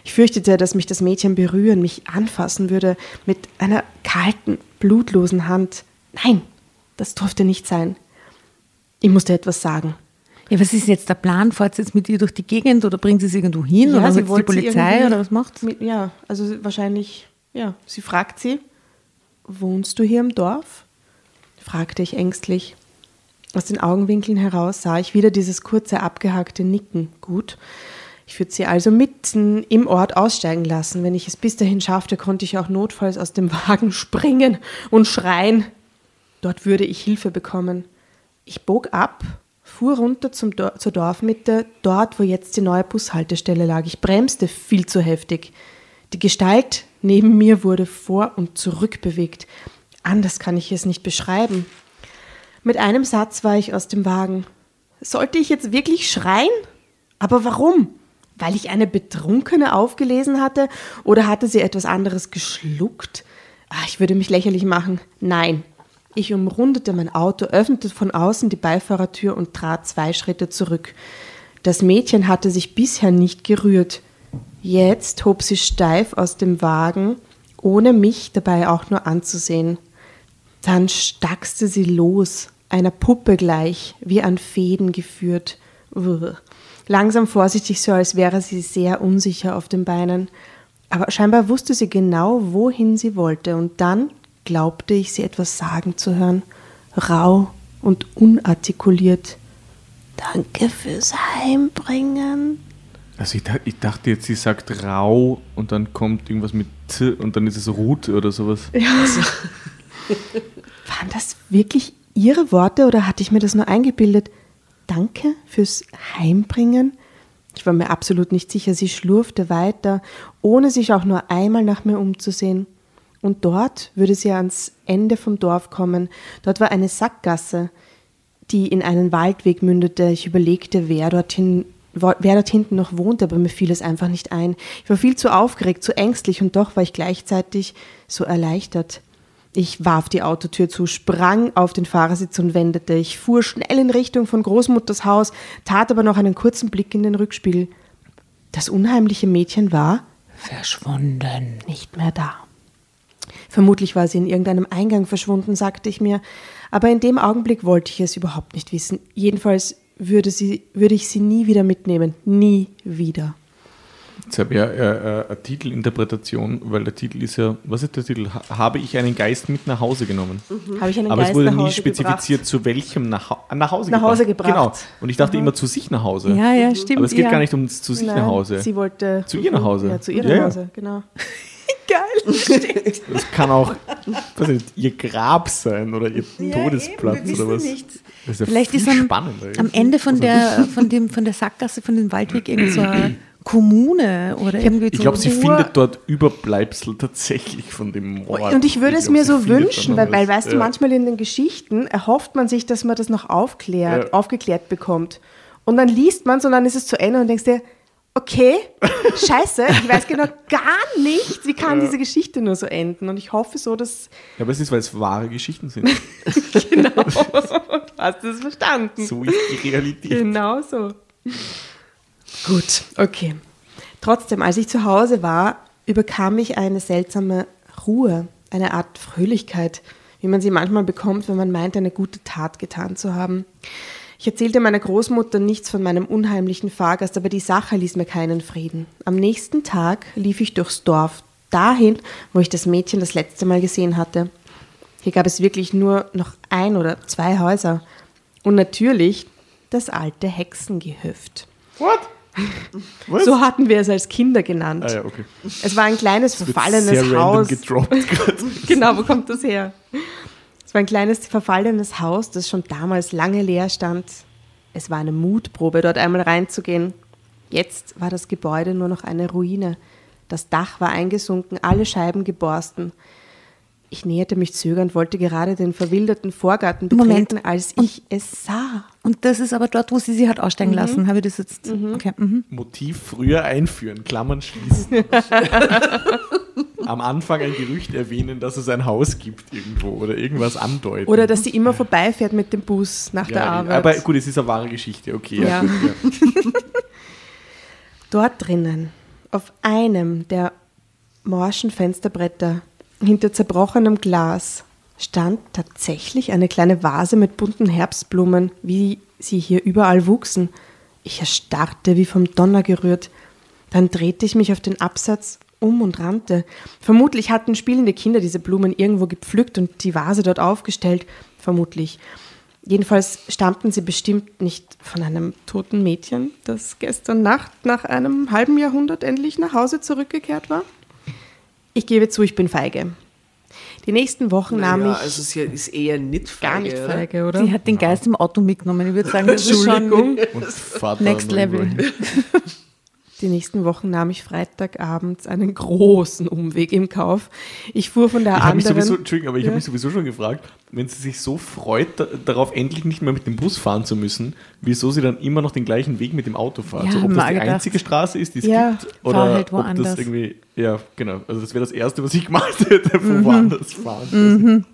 Speaker 5: Ich fürchtete, dass mich das Mädchen berühren, mich anfassen würde mit einer kalten, blutlosen Hand. Nein, das durfte nicht sein. Ich musste etwas sagen.
Speaker 4: Ja, was ist jetzt der Plan? Fahrt sie jetzt mit ihr durch die Gegend oder bringt sie sie irgendwo hin? oder holt sie die
Speaker 5: wollte sie
Speaker 4: Polizei oder was macht sie?
Speaker 5: Mit, ja, also wahrscheinlich, ja. Sie fragt sie, wohnst du hier im Dorf? fragte ich ängstlich. Aus den Augenwinkeln heraus sah ich wieder dieses kurze, abgehackte Nicken. Gut. Ich würde sie also mitten im Ort aussteigen lassen. Wenn ich es bis dahin schaffte, konnte ich auch notfalls aus dem Wagen springen und schreien. Dort würde ich Hilfe bekommen. Ich bog ab, fuhr runter zum Dor zur Dorfmitte, dort, wo jetzt die neue Bushaltestelle lag. Ich bremste viel zu heftig. Die Gestalt neben mir wurde vor und zurück bewegt. Anders kann ich es nicht beschreiben. Mit einem Satz war ich aus dem Wagen. Sollte ich jetzt wirklich schreien? Aber warum? Weil ich eine Betrunkene aufgelesen hatte oder hatte sie etwas anderes geschluckt? Ah, ich würde mich lächerlich machen. Nein. Ich umrundete mein Auto, öffnete von außen die Beifahrertür und trat zwei Schritte zurück. Das Mädchen hatte sich bisher nicht gerührt. Jetzt hob sie steif aus dem Wagen, ohne mich dabei auch nur anzusehen. Dann stackste sie los, einer Puppe gleich, wie an Fäden geführt. Uah. Langsam vorsichtig, so als wäre sie sehr unsicher auf den Beinen. Aber scheinbar wusste sie genau, wohin sie wollte. Und dann glaubte ich, sie etwas sagen zu hören. Rau und unartikuliert. Danke fürs Heimbringen.
Speaker 1: Also ich, ich dachte jetzt, sie sagt rau und dann kommt irgendwas mit Z und dann ist es Rut oder sowas.
Speaker 5: Waren das wirklich Ihre Worte oder hatte ich mir das nur eingebildet? Danke fürs Heimbringen? Ich war mir absolut nicht sicher. Sie schlurfte weiter, ohne sich auch nur einmal nach mir umzusehen. Und dort würde sie ans Ende vom Dorf kommen. Dort war eine Sackgasse, die in einen Waldweg mündete. Ich überlegte, wer dorthin wer dort hinten noch wohnte, aber mir fiel es einfach nicht ein. Ich war viel zu aufgeregt, zu ängstlich und doch war ich gleichzeitig so erleichtert. Ich warf die Autotür zu, sprang auf den Fahrersitz und wendete. Ich fuhr schnell in Richtung von Großmutters Haus, tat aber noch einen kurzen Blick in den Rückspiegel. Das unheimliche Mädchen war
Speaker 4: Verschwunden.
Speaker 5: nicht mehr da. Vermutlich war sie in irgendeinem Eingang verschwunden, sagte ich mir, aber in dem Augenblick wollte ich es überhaupt nicht wissen. Jedenfalls würde, sie, würde ich sie nie wieder mitnehmen. Nie wieder.
Speaker 1: Jetzt habe ich ja äh, äh, eine Titelinterpretation, weil der Titel ist ja, was ist der Titel? Ha habe ich einen Geist mit nach Hause genommen?
Speaker 5: Habe ich einen
Speaker 1: Aber
Speaker 5: Geist
Speaker 1: es wurde
Speaker 5: nach
Speaker 1: nie
Speaker 5: Hause
Speaker 1: spezifiziert,
Speaker 5: gebracht.
Speaker 1: zu welchem nach, Hau- nach Hause
Speaker 5: Nach
Speaker 1: gebracht.
Speaker 5: Hause gebracht.
Speaker 1: Genau. Und ich dachte immer zu sich nach Hause.
Speaker 4: Ja, ja, stimmt.
Speaker 1: Aber es geht
Speaker 4: ja.
Speaker 1: gar nicht um zu sich
Speaker 5: Nein,
Speaker 1: nach Hause.
Speaker 5: Sie wollte
Speaker 1: Zu ihr nach Hause.
Speaker 5: Ja, zu ihr
Speaker 1: Ja,
Speaker 5: nach
Speaker 1: ja.
Speaker 5: Hause, genau.
Speaker 1: Das kann auch weiß nicht, ihr Grab sein oder ihr Todesplatz oder was. Das ist ja
Speaker 4: Vielleicht
Speaker 1: viel
Speaker 4: ist am,
Speaker 1: spannender.
Speaker 4: am Ende von der, von, dem, von der Sackgasse, von dem Waldweg irgend so Kommune oder irgendwie
Speaker 1: Ich glaube, sie findet dort Überbleibsel tatsächlich von dem Mord.
Speaker 5: Und ich würde es
Speaker 1: glaub,
Speaker 5: mir so wünschen, weil, weil weißt du,
Speaker 1: Ja.
Speaker 5: manchmal in den Geschichten erhofft man sich, dass man das noch aufklärt,
Speaker 1: Ja.
Speaker 5: aufgeklärt bekommt. Und dann liest man es und dann ist es zu Ende und denkst dir, okay, scheiße, ich weiß genau gar nichts, wie kann diese Geschichte nur so enden? Und ich hoffe so, dass
Speaker 1: Ja, aber es ist, weil es wahre Geschichten sind.
Speaker 5: genau, du hast es verstanden.
Speaker 1: so ist die Realität.
Speaker 5: Genau so. Gut, okay. Trotzdem, als ich zu Hause war, überkam mich eine seltsame Ruhe, eine Art Fröhlichkeit, wie man sie manchmal bekommt, wenn man meint, eine gute Tat getan zu haben. Ich erzählte meiner Großmutter nichts von meinem unheimlichen Fahrgast, aber die Sache ließ mir keinen Frieden. Am nächsten Tag lief ich durchs Dorf, dahin, wo ich das Mädchen das letzte Mal gesehen hatte. Hier gab es wirklich nur noch ein oder zwei Häuser. Und natürlich das alte Hexengehöft.
Speaker 1: What? Was?
Speaker 5: So hatten wir es als Kinder genannt.
Speaker 1: ah ja, okay.
Speaker 5: Es war ein kleines
Speaker 1: Wird
Speaker 5: verfallenes
Speaker 1: sehr random
Speaker 5: Haus.
Speaker 1: gedroppt.
Speaker 5: Genau, wo kommt das her? Es war ein kleines verfallenes Haus, das schon damals lange leer stand. Es war eine Mutprobe, dort einmal reinzugehen. Jetzt war das Gebäude nur noch eine Ruine. Das Dach war eingesunken, alle Scheiben geborsten. Ich näherte mich zögernd, wollte gerade den verwilderten Vorgarten
Speaker 4: Moment.
Speaker 5: betreten, als ich es sah.
Speaker 4: Und das ist aber dort, wo sie sie hat aussteigen lassen. Habe ich das jetzt? Okay. Mhm.
Speaker 1: Motiv früher einführen, Klammern schließen. Am Anfang ein Gerücht erwähnen, dass es ein Haus gibt irgendwo oder irgendwas andeuten.
Speaker 5: Oder dass sie immer vorbeifährt mit dem Bus nach der
Speaker 1: ja,
Speaker 5: Arbeit.
Speaker 1: Aber gut, es ist eine wahre Geschichte, okay. Ja.
Speaker 5: Ja.
Speaker 1: Gut, ja.
Speaker 5: Dort drinnen, auf einem der morschen Fensterbretter, hinter zerbrochenem Glas, stand tatsächlich eine kleine Vase mit bunten Herbstblumen, wie sie hier überall wuchsen. Ich erstarrte wie vom Donner gerührt. Dann drehte ich mich auf den Absatz um und rannte. Vermutlich hatten spielende Kinder diese Blumen irgendwo gepflückt und die Vase dort aufgestellt. Vermutlich. Jedenfalls stammten sie bestimmt nicht von einem toten Mädchen, das gestern Nacht nach einem halben Jahrhundert endlich nach Hause zurückgekehrt war. Ich gebe zu, ich bin feige. Die nächsten Wochen nahm
Speaker 2: Naja,
Speaker 5: ich
Speaker 2: also sie ist eher nicht feige,
Speaker 5: gar nicht
Speaker 2: oder?
Speaker 5: feige, oder?
Speaker 4: Sie hat den Geist im Auto mitgenommen. Ich würde sagen, das ist schon
Speaker 5: Entschuldigung.
Speaker 1: Und Vater
Speaker 4: Next Level.
Speaker 5: Die nächsten Wochen nahm ich Freitagabends einen großen Umweg im Kauf. Ich fuhr von der
Speaker 1: Ich
Speaker 5: anderen.
Speaker 1: sowieso, Entschuldigung, aber ich
Speaker 5: Ja.
Speaker 1: habe mich sowieso schon gefragt, wenn sie sich so freut, da, darauf endlich nicht mehr mit dem Bus fahren zu müssen, wieso sie dann immer noch den gleichen Weg mit dem Auto fährt.
Speaker 4: Ja,
Speaker 1: so, ob das die
Speaker 4: gedacht.
Speaker 1: einzige Straße ist, die es
Speaker 5: Ja,
Speaker 1: gibt, oder
Speaker 4: halt
Speaker 1: ob das irgendwie, ja, genau. Also das wäre das Erste, was ich gemacht hätte,
Speaker 4: Mhm.
Speaker 1: von woanders fahren.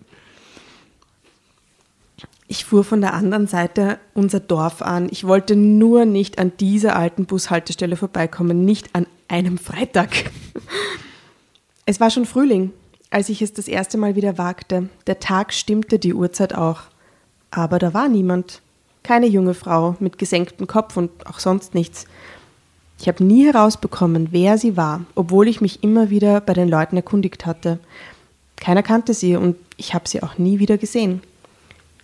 Speaker 5: Ich fuhr von der anderen Seite unser Dorf an. Ich wollte nur nicht an dieser alten Bushaltestelle vorbeikommen, nicht an einem Freitag. Es war schon Frühling, als ich es das erste Mal wieder wagte. Der Tag stimmte, die Uhrzeit auch. Aber da war niemand. Keine junge Frau mit gesenktem Kopf und auch sonst nichts. Ich habe nie herausbekommen, wer sie war, obwohl ich mich immer wieder bei den Leuten erkundigt hatte. Keiner kannte sie und ich habe sie auch nie wieder gesehen.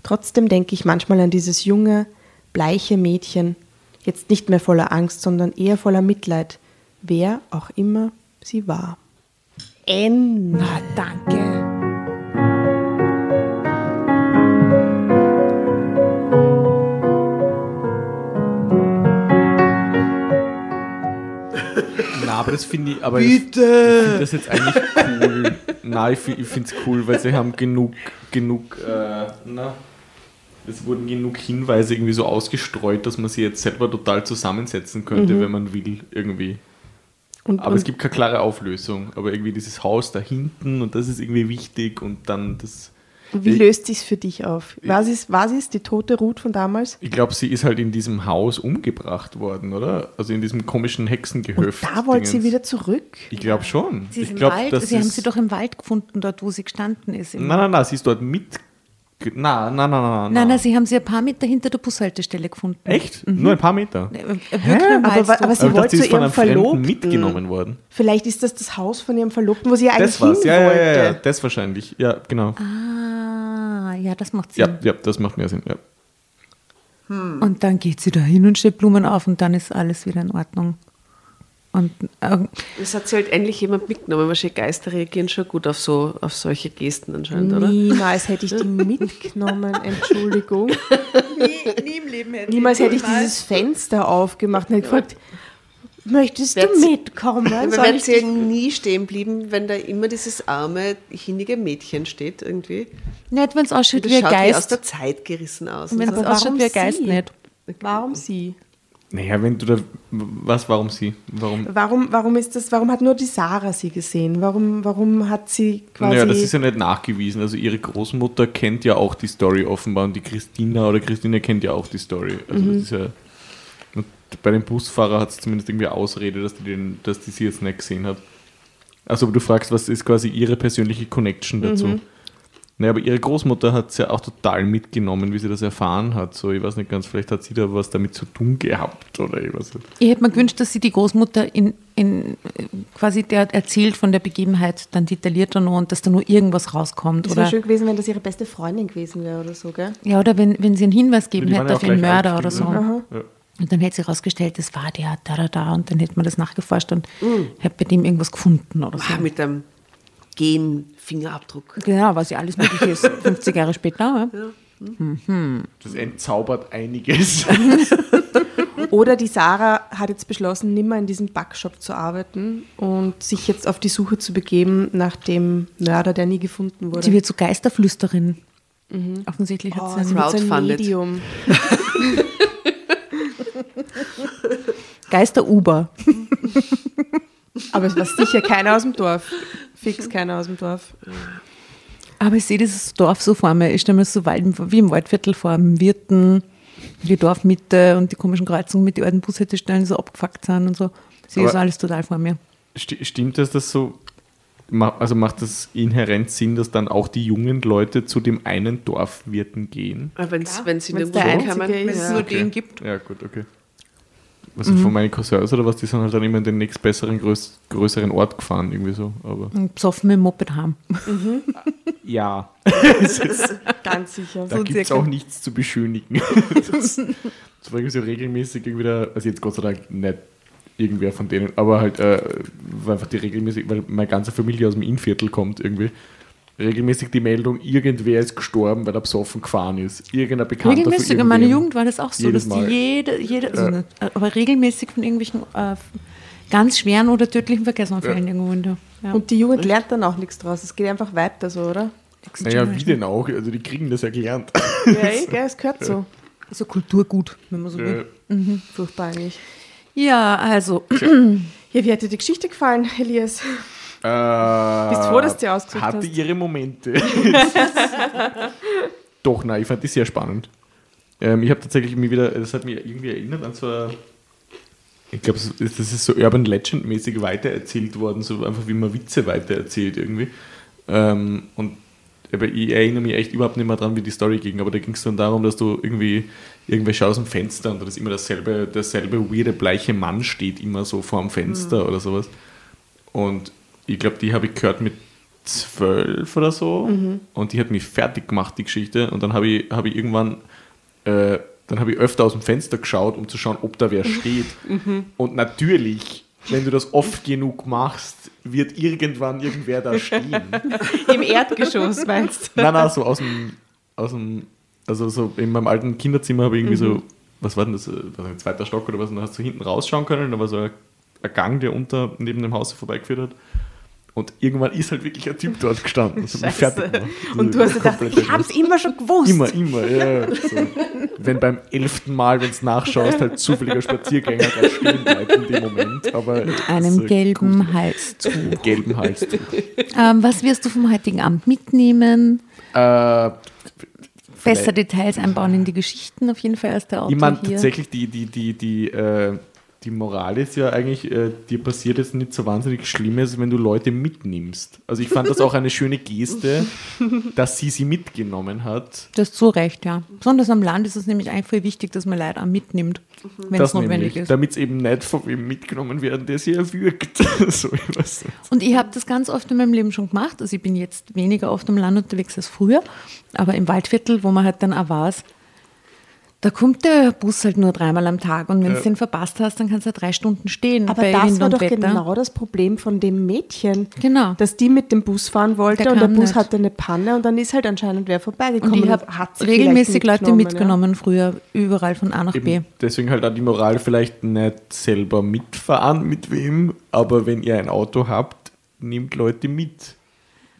Speaker 5: Trotzdem denke ich manchmal an dieses junge, bleiche Mädchen, jetzt nicht mehr voller Angst, sondern eher voller Mitleid, wer auch immer sie war. Ende.
Speaker 4: Ah, danke.
Speaker 1: Na, aber das finde ich, aber Bitte. ich finde das jetzt eigentlich cool. Nein, ich, ich finde es cool, weil sie haben genug, genug, äh, na, es wurden genug Hinweise irgendwie so ausgestreut, dass man sie jetzt selber total zusammensetzen könnte, wenn man will, irgendwie.
Speaker 5: Und,
Speaker 1: Aber
Speaker 5: und
Speaker 1: es gibt keine klare Auflösung. Aber irgendwie dieses Haus da hinten und das ist irgendwie wichtig und dann das.
Speaker 5: wie löst sich's für dich auf? Es, war sie es die tote Ruth von damals?
Speaker 1: Ich glaube, sie ist halt in diesem Haus umgebracht worden, oder? Also in diesem komischen Hexengehöft.
Speaker 5: Da wollte sie wieder zurück.
Speaker 1: Ich glaube schon.
Speaker 4: Sie ist
Speaker 1: ich
Speaker 4: im
Speaker 1: glaub,
Speaker 4: Wald. Sie haben
Speaker 1: ist-
Speaker 4: sie doch im Wald gefunden, dort wo sie gestanden ist.
Speaker 1: Nein, nein, nein, sie ist dort mit. Nein, nein, nein, nein.
Speaker 4: Nein, nein, sie haben sie ein paar Meter hinter der Bushaltestelle gefunden.
Speaker 1: Echt? Nur ein paar Meter?
Speaker 4: Äh, Wirklich im
Speaker 5: Aber, aber sie
Speaker 1: Aber ich dachte,
Speaker 5: wollte zu
Speaker 1: ist von
Speaker 5: ihrem
Speaker 1: einem
Speaker 5: Verlobten.
Speaker 1: mitgenommen worden.
Speaker 5: Vielleicht ist das das Haus von ihrem Verlobten, wo sie eigentlich
Speaker 1: Das war's.
Speaker 5: hin
Speaker 1: Ja, ja,
Speaker 5: wollte.
Speaker 1: ja, ja, das wahrscheinlich. Ja, genau.
Speaker 4: ah, ja, das macht Sinn.
Speaker 1: Ja, ja, das macht mehr Sinn. Ja.
Speaker 4: Und dann geht sie da hin und stellt Blumen auf und dann ist alles wieder in Ordnung. Und äh,
Speaker 2: Das hat sie halt endlich jemand mitgenommen. Wahrscheinlich Geister reagieren schon gut auf, so, auf solche Gesten anscheinend, oder?
Speaker 5: Niemals hätte ich die mitgenommen, Entschuldigung.
Speaker 4: nie im Leben hätte
Speaker 5: Niemals hätte ich dieses Fenster aufgemacht und hätte gefragt, möchtest du
Speaker 2: Werd sie-
Speaker 5: mitkommen? Ich
Speaker 2: sie
Speaker 5: dich-
Speaker 2: nie stehen blieben, wenn da immer dieses arme, hinnige Mädchen steht irgendwie.
Speaker 4: Nicht, wenn es ausschaut wie ein
Speaker 2: schaut wie aus
Speaker 4: Geist.
Speaker 2: der Zeit gerissen aus.
Speaker 4: Wenn es
Speaker 2: so.
Speaker 4: ausschaut wie ein Geist nicht.
Speaker 5: Warum sie?
Speaker 1: Naja, wenn du da. Was, warum sie? Warum?
Speaker 5: Warum, warum ist das, warum hat nur die Sarah sie gesehen? Warum, warum hat sie quasi.
Speaker 1: Naja, das ist ja nicht nachgewiesen. Also ihre Großmutter kennt ja auch die Story offenbar und die Christina oder Christine kennt ja auch die Story. Also das ist ja. Bei dem Busfahrer hat es zumindest irgendwie Ausrede, dass die, den, dass die sie jetzt nicht gesehen hat. Also du fragst, was ist quasi ihre persönliche Connection dazu?
Speaker 5: Mhm.
Speaker 1: Naja, aber ihre Großmutter hat es ja auch total mitgenommen, wie sie das erfahren hat. So, ich weiß nicht ganz, vielleicht hat sie da was damit zu tun gehabt oder ich weiß nicht.
Speaker 4: Ich hätte mir gewünscht, dass sie die Großmutter in, in quasi der erzählt von der Begebenheit dann detaillierter noch und dass da nur irgendwas rauskommt.
Speaker 5: Es wäre schön gewesen, wenn das ihre beste Freundin gewesen wäre oder so, gell?
Speaker 4: ja, oder wenn, wenn sie einen Hinweis geben
Speaker 1: Die waren
Speaker 4: hätte
Speaker 1: ja
Speaker 4: auf ihren Mörder
Speaker 1: alt,
Speaker 4: oder so.
Speaker 1: ne? Ja.
Speaker 4: Und dann hätte sie herausgestellt, das war der, da, da, da. Und dann hätte man das nachgeforscht und
Speaker 5: Mhm.
Speaker 4: hätte bei dem irgendwas gefunden oder so.
Speaker 2: Ah, mit einem Gen-Fingerabdruck.
Speaker 4: Genau, was ja alles möglich ist, 50 Jahre später. Ja.
Speaker 1: Das entzaubert einiges.
Speaker 5: Oder die Sarah hat jetzt beschlossen, nimmer in diesem Backshop zu arbeiten und sich jetzt auf die Suche zu begeben nach dem Mörder, der nie gefunden wurde.
Speaker 4: Sie wird so Geisterflüsterin. Offensichtlich hat
Speaker 5: oh,
Speaker 4: sie
Speaker 5: ein. Medium.
Speaker 4: Geister-Uber.
Speaker 5: Aber es war sicher keiner aus dem Dorf. Fix keiner aus dem Dorf.
Speaker 4: Aber ich sehe dieses Dorf so vor mir. Ich stelle mir das so weit, wie im Waldviertel vor, im Wirten, die Dorfmitte und die komischen Kreuzungen mit den alten Bushaltestellen, die so abgefuckt sind und so. Ich sehe
Speaker 1: Aber-
Speaker 4: das alles total vor mir.
Speaker 1: Sti- Stimmt das, dass so, also macht das inhärent Sinn, dass dann auch die jungen Leute zu dem einen Dorfwirten gehen?
Speaker 2: Ah, wenn sie
Speaker 5: wenn's
Speaker 2: nirgendwo
Speaker 5: der ist.
Speaker 2: Ja.
Speaker 4: nur den gibt.
Speaker 1: Ja, gut, okay. Also von meinen Cousins oder was, die sind halt dann immer in den nächst besseren, größ größeren Ort gefahren, irgendwie so. Aber
Speaker 4: Und besoffen mit dem Moped haben.
Speaker 1: ja,
Speaker 5: Ganz sicher.
Speaker 1: da gibt es auch nichts zu beschönigen. das, das war irgendwie so regelmäßig irgendwie da, also jetzt Gott sei Dank nicht irgendwer von denen, aber halt äh, einfach die regelmäßig, weil meine ganze Familie aus dem Innviertel kommt irgendwie, regelmäßig die Meldung, irgendwer ist gestorben, weil er besoffen gefahren ist. Irgendeiner Bekannter
Speaker 4: Regelmäßig, in meiner. Jugend war das auch so,
Speaker 1: Jedes
Speaker 4: dass die
Speaker 1: Mal.
Speaker 4: jede, jede also
Speaker 1: Ja.
Speaker 4: nicht, aber regelmäßig von irgendwelchen äh, ganz schweren oder tödlichen Verkehrsunfällen irgendwo in der. Ja.
Speaker 5: Und die Jugend lernt dann auch nichts draus. Es geht einfach weiter so, oder?
Speaker 1: Naja, wie denn auch? Also die kriegen das ja gelernt.
Speaker 5: Ja, eh, gell, es gehört so.
Speaker 4: Also Kulturgut, wenn man so will.
Speaker 1: Äh,
Speaker 5: Furchtbar eigentlich.
Speaker 4: Ja, also.
Speaker 5: Ja, wie hat dir die Geschichte gefallen, Elias?
Speaker 1: Äh,
Speaker 5: Bist froh, dass du die ausgesucht
Speaker 1: Hatte
Speaker 5: hast?
Speaker 1: ihre Momente. Doch, nein, ich fand die sehr spannend. Ähm, ich habe tatsächlich mir wieder, das hat mich irgendwie erinnert an so ein, ich glaube, das ist so Urban Legend-mäßig weitererzählt worden, so einfach wie man Witze weitererzählt irgendwie. Ähm, und aber ich erinnere mich echt überhaupt nicht mehr dran, wie die Story ging, aber da ging es dann darum, dass du irgendwie irgendwer schaut aus dem Fenster und da ist immer dasselbe, derselbe weirde bleiche Mann steht immer so vor dem Fenster oder sowas. Und ich glaube, die habe ich gehört mit zwölf oder so. Und die hat mich fertig gemacht, die Geschichte. Und dann habe ich, habe ich irgendwann, äh, dann habe ich öfter aus dem Fenster geschaut, um zu schauen, ob da wer steht. Und natürlich, wenn du das oft genug machst, wird irgendwann irgendwer da stehen.
Speaker 5: Im Erdgeschoss, meinst du?
Speaker 1: nein, nein, so aus dem, aus dem, also so in meinem alten Kinderzimmer habe ich irgendwie so, was war denn das, äh, was ein zweiter Stock oder was, und da hast du hinten rausschauen können, da war so ein, ein Gang, der unter neben dem Haus vorbeigeführt hat. Und irgendwann ist halt wirklich ein Typ dort gestanden. Das hat fertig gemacht.
Speaker 5: Und du hast gedacht, ich hab's immer schon gewusst.
Speaker 1: Immer, immer, ja. So. Wenn beim elften Mal, wenn es nachschaust, halt zufälliger Spaziergänger da stehen bleibt in dem Moment. Aber
Speaker 4: Einem
Speaker 1: so
Speaker 4: gelben
Speaker 1: gut.
Speaker 4: Halstuch.
Speaker 1: gelben Halstuch.
Speaker 4: Ähm, was wirst du vom heutigen Abend mitnehmen?
Speaker 1: äh,
Speaker 4: Besser Details einbauen in die Geschichten, auf jeden Fall als der Autor
Speaker 1: Ich meine, tatsächlich, die, die, die, die, äh, die Moral ist ja eigentlich, äh, dir passiert jetzt nicht so wahnsinnig Schlimmes, wenn du Leute mitnimmst. Also ich fand das auch eine schöne Geste, dass sie sie mitgenommen hat.
Speaker 4: Du hast so recht, ja. Besonders am Land ist es nämlich eigentlich voll wichtig, dass man Leute auch mitnimmt, wenn es
Speaker 1: Das
Speaker 4: notwendig
Speaker 1: nämlich,
Speaker 4: ist.
Speaker 1: damit es eben nicht von wem mitgenommen werden, der sie erwürgt. so, ich weiß.
Speaker 4: Und ich habe das ganz oft in meinem Leben schon gemacht. Also ich bin jetzt weniger oft am Land unterwegs als früher, aber im Waldviertel, wo man halt dann auch war, da kommt der Bus halt nur dreimal am Tag und wenn du den verpasst hast, dann kannst du ja drei Stunden stehen
Speaker 5: Aber
Speaker 4: bei
Speaker 5: das
Speaker 4: Wind
Speaker 5: war doch
Speaker 4: Wetter.
Speaker 5: genau das Problem von dem Mädchen.
Speaker 4: Genau.
Speaker 5: Dass die mit dem Bus fahren wollte
Speaker 4: Der
Speaker 5: und der Bus
Speaker 4: nicht.
Speaker 5: hatte eine Panne und dann ist halt anscheinend wer vorbeigekommen.
Speaker 4: Und ich habe regelmäßig
Speaker 5: vielleicht
Speaker 4: Leute mitgenommen früher, überall von A nach B.
Speaker 1: Eben, deswegen halt auch die Moral vielleicht nicht selber mitfahren mit wem, aber wenn ihr ein Auto habt, nehmt Leute mit.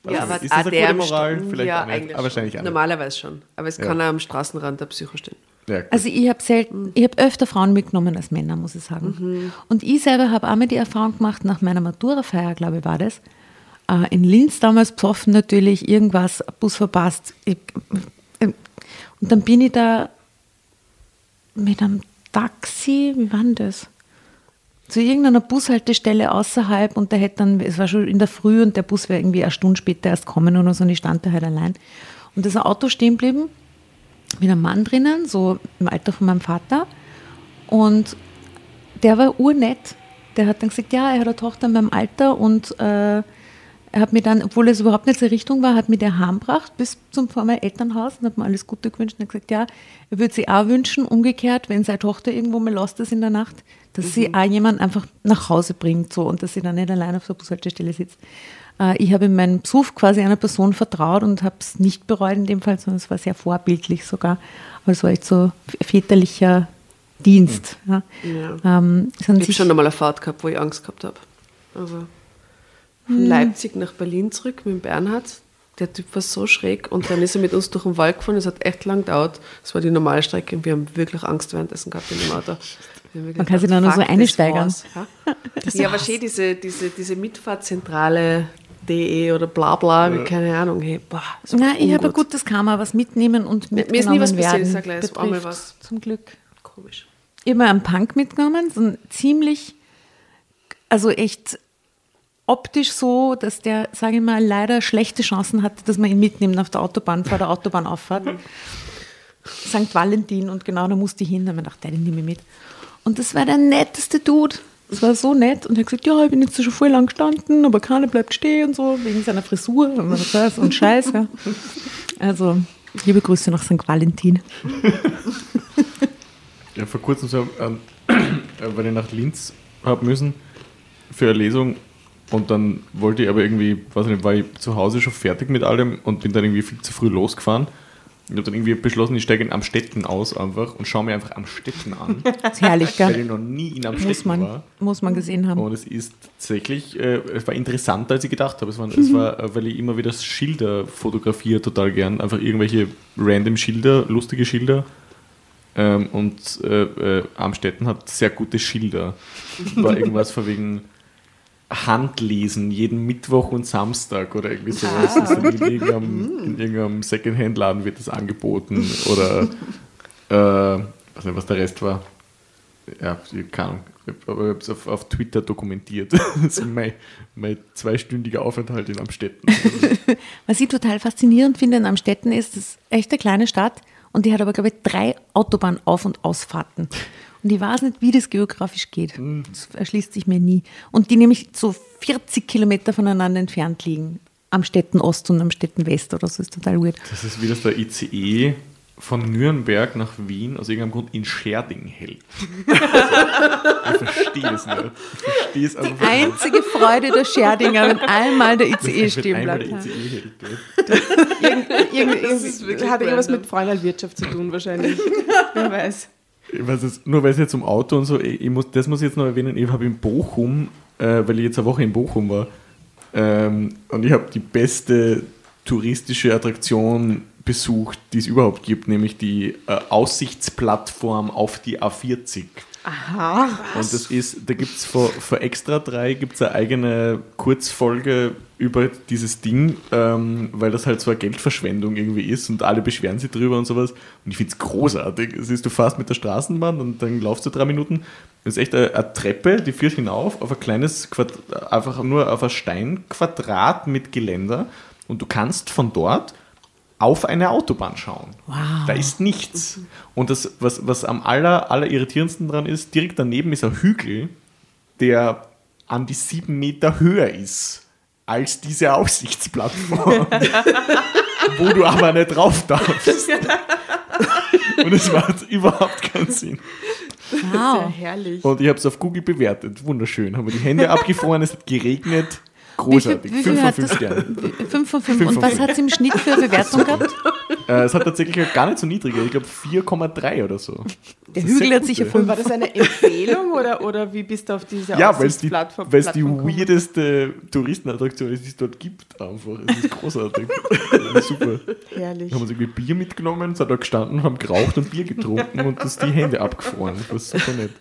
Speaker 2: Ja,
Speaker 1: Also,
Speaker 2: aber
Speaker 1: ist das eine gute Moral? Vielleicht
Speaker 2: ja,
Speaker 1: auch nicht,
Speaker 2: eigentlich
Speaker 1: aber wahrscheinlich nicht.
Speaker 2: Normalerweise schon. Aber es
Speaker 1: Ja.
Speaker 2: kann auch am Straßenrand der Psycho stehen.
Speaker 1: Ja.
Speaker 4: Also ich habe selten, ich habe öfter Frauen mitgenommen als Männer, muss ich sagen. Und ich selber habe auch mal die Erfahrung gemacht, nach meiner Maturafeier, glaube ich, war das, äh, in Linz damals besoffen natürlich, irgendwas, Bus verpasst. Ich, äh, und dann bin ich da mit einem Taxi, wie war denn das? zu irgendeiner Bushaltestelle außerhalb und der hätte dann, es war schon in der Früh und der Bus wäre irgendwie eine Stunde später erst kommen oder so und ich stand da halt allein. Und da ist ein Auto stehen geblieben, mit einem Mann drinnen, so im Alter von meinem Vater. Und der war urnett. Der hat dann gesagt, ja, er hat eine Tochter in meinem Alter und äh, er hat mir dann, obwohl es überhaupt nicht seine Richtung war, hat mir der heimgebracht bis zum vor mein Elternhaus und hat mir alles Gute gewünscht und hat gesagt, ja, er würde sich auch wünschen, umgekehrt, wenn seine Tochter irgendwo mal lost ist in der Nacht, dass sie auch jemand einfach nach Hause bringt so und dass sie dann nicht allein auf der Bushaltestelle sitzt. Äh, ich habe in meinem Besuch quasi einer Person vertraut und habe es nicht bereut in dem Fall, sondern es war sehr vorbildlich sogar. Aber es war echt so väterlicher Dienst. Ja.
Speaker 2: Ja.
Speaker 4: Ähm,
Speaker 2: Ich habe schon einmal eine Fahrt gehabt, wo ich Angst gehabt habe. Also von Leipzig nach Berlin zurück mit Bernhard. Der Typ war so schräg und dann ist er mit uns durch den Wald gefahren. Es hat echt lang gedauert. Das war die normale Strecke und wir haben wirklich Angst währenddessen gehabt in dem Auto. Wirklich
Speaker 4: kann sich
Speaker 2: gedacht,
Speaker 4: da nur so einsteigern.
Speaker 2: Ja, ja aber schön, diese, diese, diese Mitfahrzentrale.de oder bla bla, wie keine Ahnung. Hey, boah,
Speaker 4: Nein, ich habe ein gutes Karma, was mitnehmen und
Speaker 2: Mir
Speaker 4: mitgenommen
Speaker 2: ist nie was passiert, ich gleich, war einmal
Speaker 4: betrifft.
Speaker 2: was.
Speaker 4: Zum Glück.
Speaker 2: Komisch.
Speaker 4: Immer einen Punk mitgenommen, so ein ziemlich, also echt optisch so, dass der, sage ich mal, leider schlechte Chancen hatte, dass man ihn mitnimmt auf der Autobahn, vor der Autobahnauffahrt. St. Valentin und genau da musste ich hin. Da habe ich gedacht, den nehme ich mit. Und das war der netteste Dude. Das war so nett. Und er hat gesagt, ja, ich bin jetzt schon voll lang gestanden, aber keiner bleibt stehen und so, wegen seiner Frisur. Und so ein Scheiß. Also, liebe Grüße nach St. Valentin.
Speaker 1: Ja, vor kurzem so, ähm, äh, weil ich nach Linz habe müssen für eine Lesung und dann wollte ich aber irgendwie, weiß ich nicht, war ich zu Hause schon fertig mit allem und bin dann irgendwie viel zu früh losgefahren. Ich habe dann irgendwie beschlossen, ich steige in Amstetten aus einfach und schaue mir einfach Amstetten an,
Speaker 4: Das ist herrlich,
Speaker 1: weil
Speaker 4: gell?
Speaker 1: ich noch nie in
Speaker 4: Muss
Speaker 1: Amstetten
Speaker 4: man,
Speaker 1: war.
Speaker 4: muss man gesehen haben.
Speaker 1: Und es ist tatsächlich, äh, es war interessanter, als ich gedacht habe. Es war, es war äh, weil ich immer wieder Schilder fotografiere, total gern. Einfach irgendwelche random Schilder, lustige Schilder. Ähm, und äh, äh, Amstetten hat sehr gute Schilder. War irgendwas von wegen Handlesen jeden Mittwoch und Samstag oder irgendwie sowas. Also in, irgendeinem, in irgendeinem Secondhand-Laden wird das angeboten. Oder äh, weiß nicht, was der Rest war. Ja, keine Ahnung. Aber ich habe es auf, auf Twitter dokumentiert. Das ist mein, mein zweistündiger Aufenthalt in Amstetten.
Speaker 4: Was ich total faszinierend finde in Amstetten ist, das ist echt eine kleine Stadt und die hat aber, glaube ich, drei Autobahnauf- und Ausfahrten. Und ich weiß nicht, wie das geografisch geht. Das erschließt sich mir nie. Und die nämlich so 40 Kilometer voneinander entfernt liegen. Am Städten Ost und am Städten West oder so. ist total weird.
Speaker 1: Das ist wie das der ICE von Nürnberg nach Wien aus irgendeinem Grund in Scherding hält. Also, ich verstehe es nicht. Ich verstehe es einfach
Speaker 4: Die einzige Freude der Scherdinger, wenn einmal der ICE stehen bleibt.
Speaker 1: der ICE hält. gell?
Speaker 5: Irgend, irgend,
Speaker 2: Das wirklich
Speaker 5: hat irgendwas mit Freundalwirtschaft zu tun wahrscheinlich. Wer weiß.
Speaker 1: Ich weiß es, nur weil es jetzt um Auto und so, ich muss, das muss ich jetzt noch erwähnen, ich habe in Bochum, äh, weil ich jetzt eine Woche in Bochum war, ähm, und ich habe die beste touristische Attraktion besucht, die es überhaupt gibt, nämlich die äh, Aussichtsplattform auf die A40.
Speaker 5: Aha.
Speaker 1: Und das ist, da gibt es vor, vor Extra 3 gibt's eine eigene Kurzfolge über dieses Ding, ähm, weil das halt so eine Geldverschwendung irgendwie ist und alle beschweren sich drüber und sowas. Und ich finde es großartig. Es du fährst mit der Straßenbahn und dann laufst du drei Minuten. Das ist echt eine, eine Treppe, die führt hinauf auf ein kleines, Quad einfach nur auf ein Steinquadrat mit Geländer und du kannst von dort auf eine Autobahn schauen. Da ist nichts. Und das, was, was am aller, aller irritierendsten dran ist, direkt daneben ist ein Hügel, der an die sieben Meter höher ist als diese Aussichtsplattform, wo du aber nicht drauf darfst. Und es macht überhaupt keinen Sinn.
Speaker 5: Sehr
Speaker 4: Wow.
Speaker 5: herrlich.
Speaker 1: Und ich habe es auf Google bewertet. Wunderschön. Haben wir die Hände abgefroren, es hat geregnet. Großartig.
Speaker 4: Wie viel, wie
Speaker 1: Fünf
Speaker 4: viel
Speaker 1: von
Speaker 4: hat
Speaker 1: fünf
Speaker 4: das?
Speaker 1: Sternen.
Speaker 4: Fünf von fünf.
Speaker 1: Fünf
Speaker 4: Und
Speaker 1: von
Speaker 4: was hat es im Schnitt für eine Bewertung gehabt?
Speaker 1: Äh, es hat tatsächlich gar nicht so niedrige. Ich glaube 4,3 oder so.
Speaker 4: Der
Speaker 1: Das ist
Speaker 4: Hügel hat sicher
Speaker 1: gute.
Speaker 4: fünf.
Speaker 5: War das eine Empfehlung oder, oder wie bist du auf diese
Speaker 1: Ja, weil es die, die
Speaker 5: Plattform gekommen?
Speaker 1: weirdeste Touristenattraktion ist, die es dort gibt. Einfach. Es ist großartig. Super.
Speaker 5: Herrlich.
Speaker 1: haben uns irgendwie Bier mitgenommen, sind da gestanden, haben geraucht und Bier getrunken und das die Hände abgefroren. Das war super nett.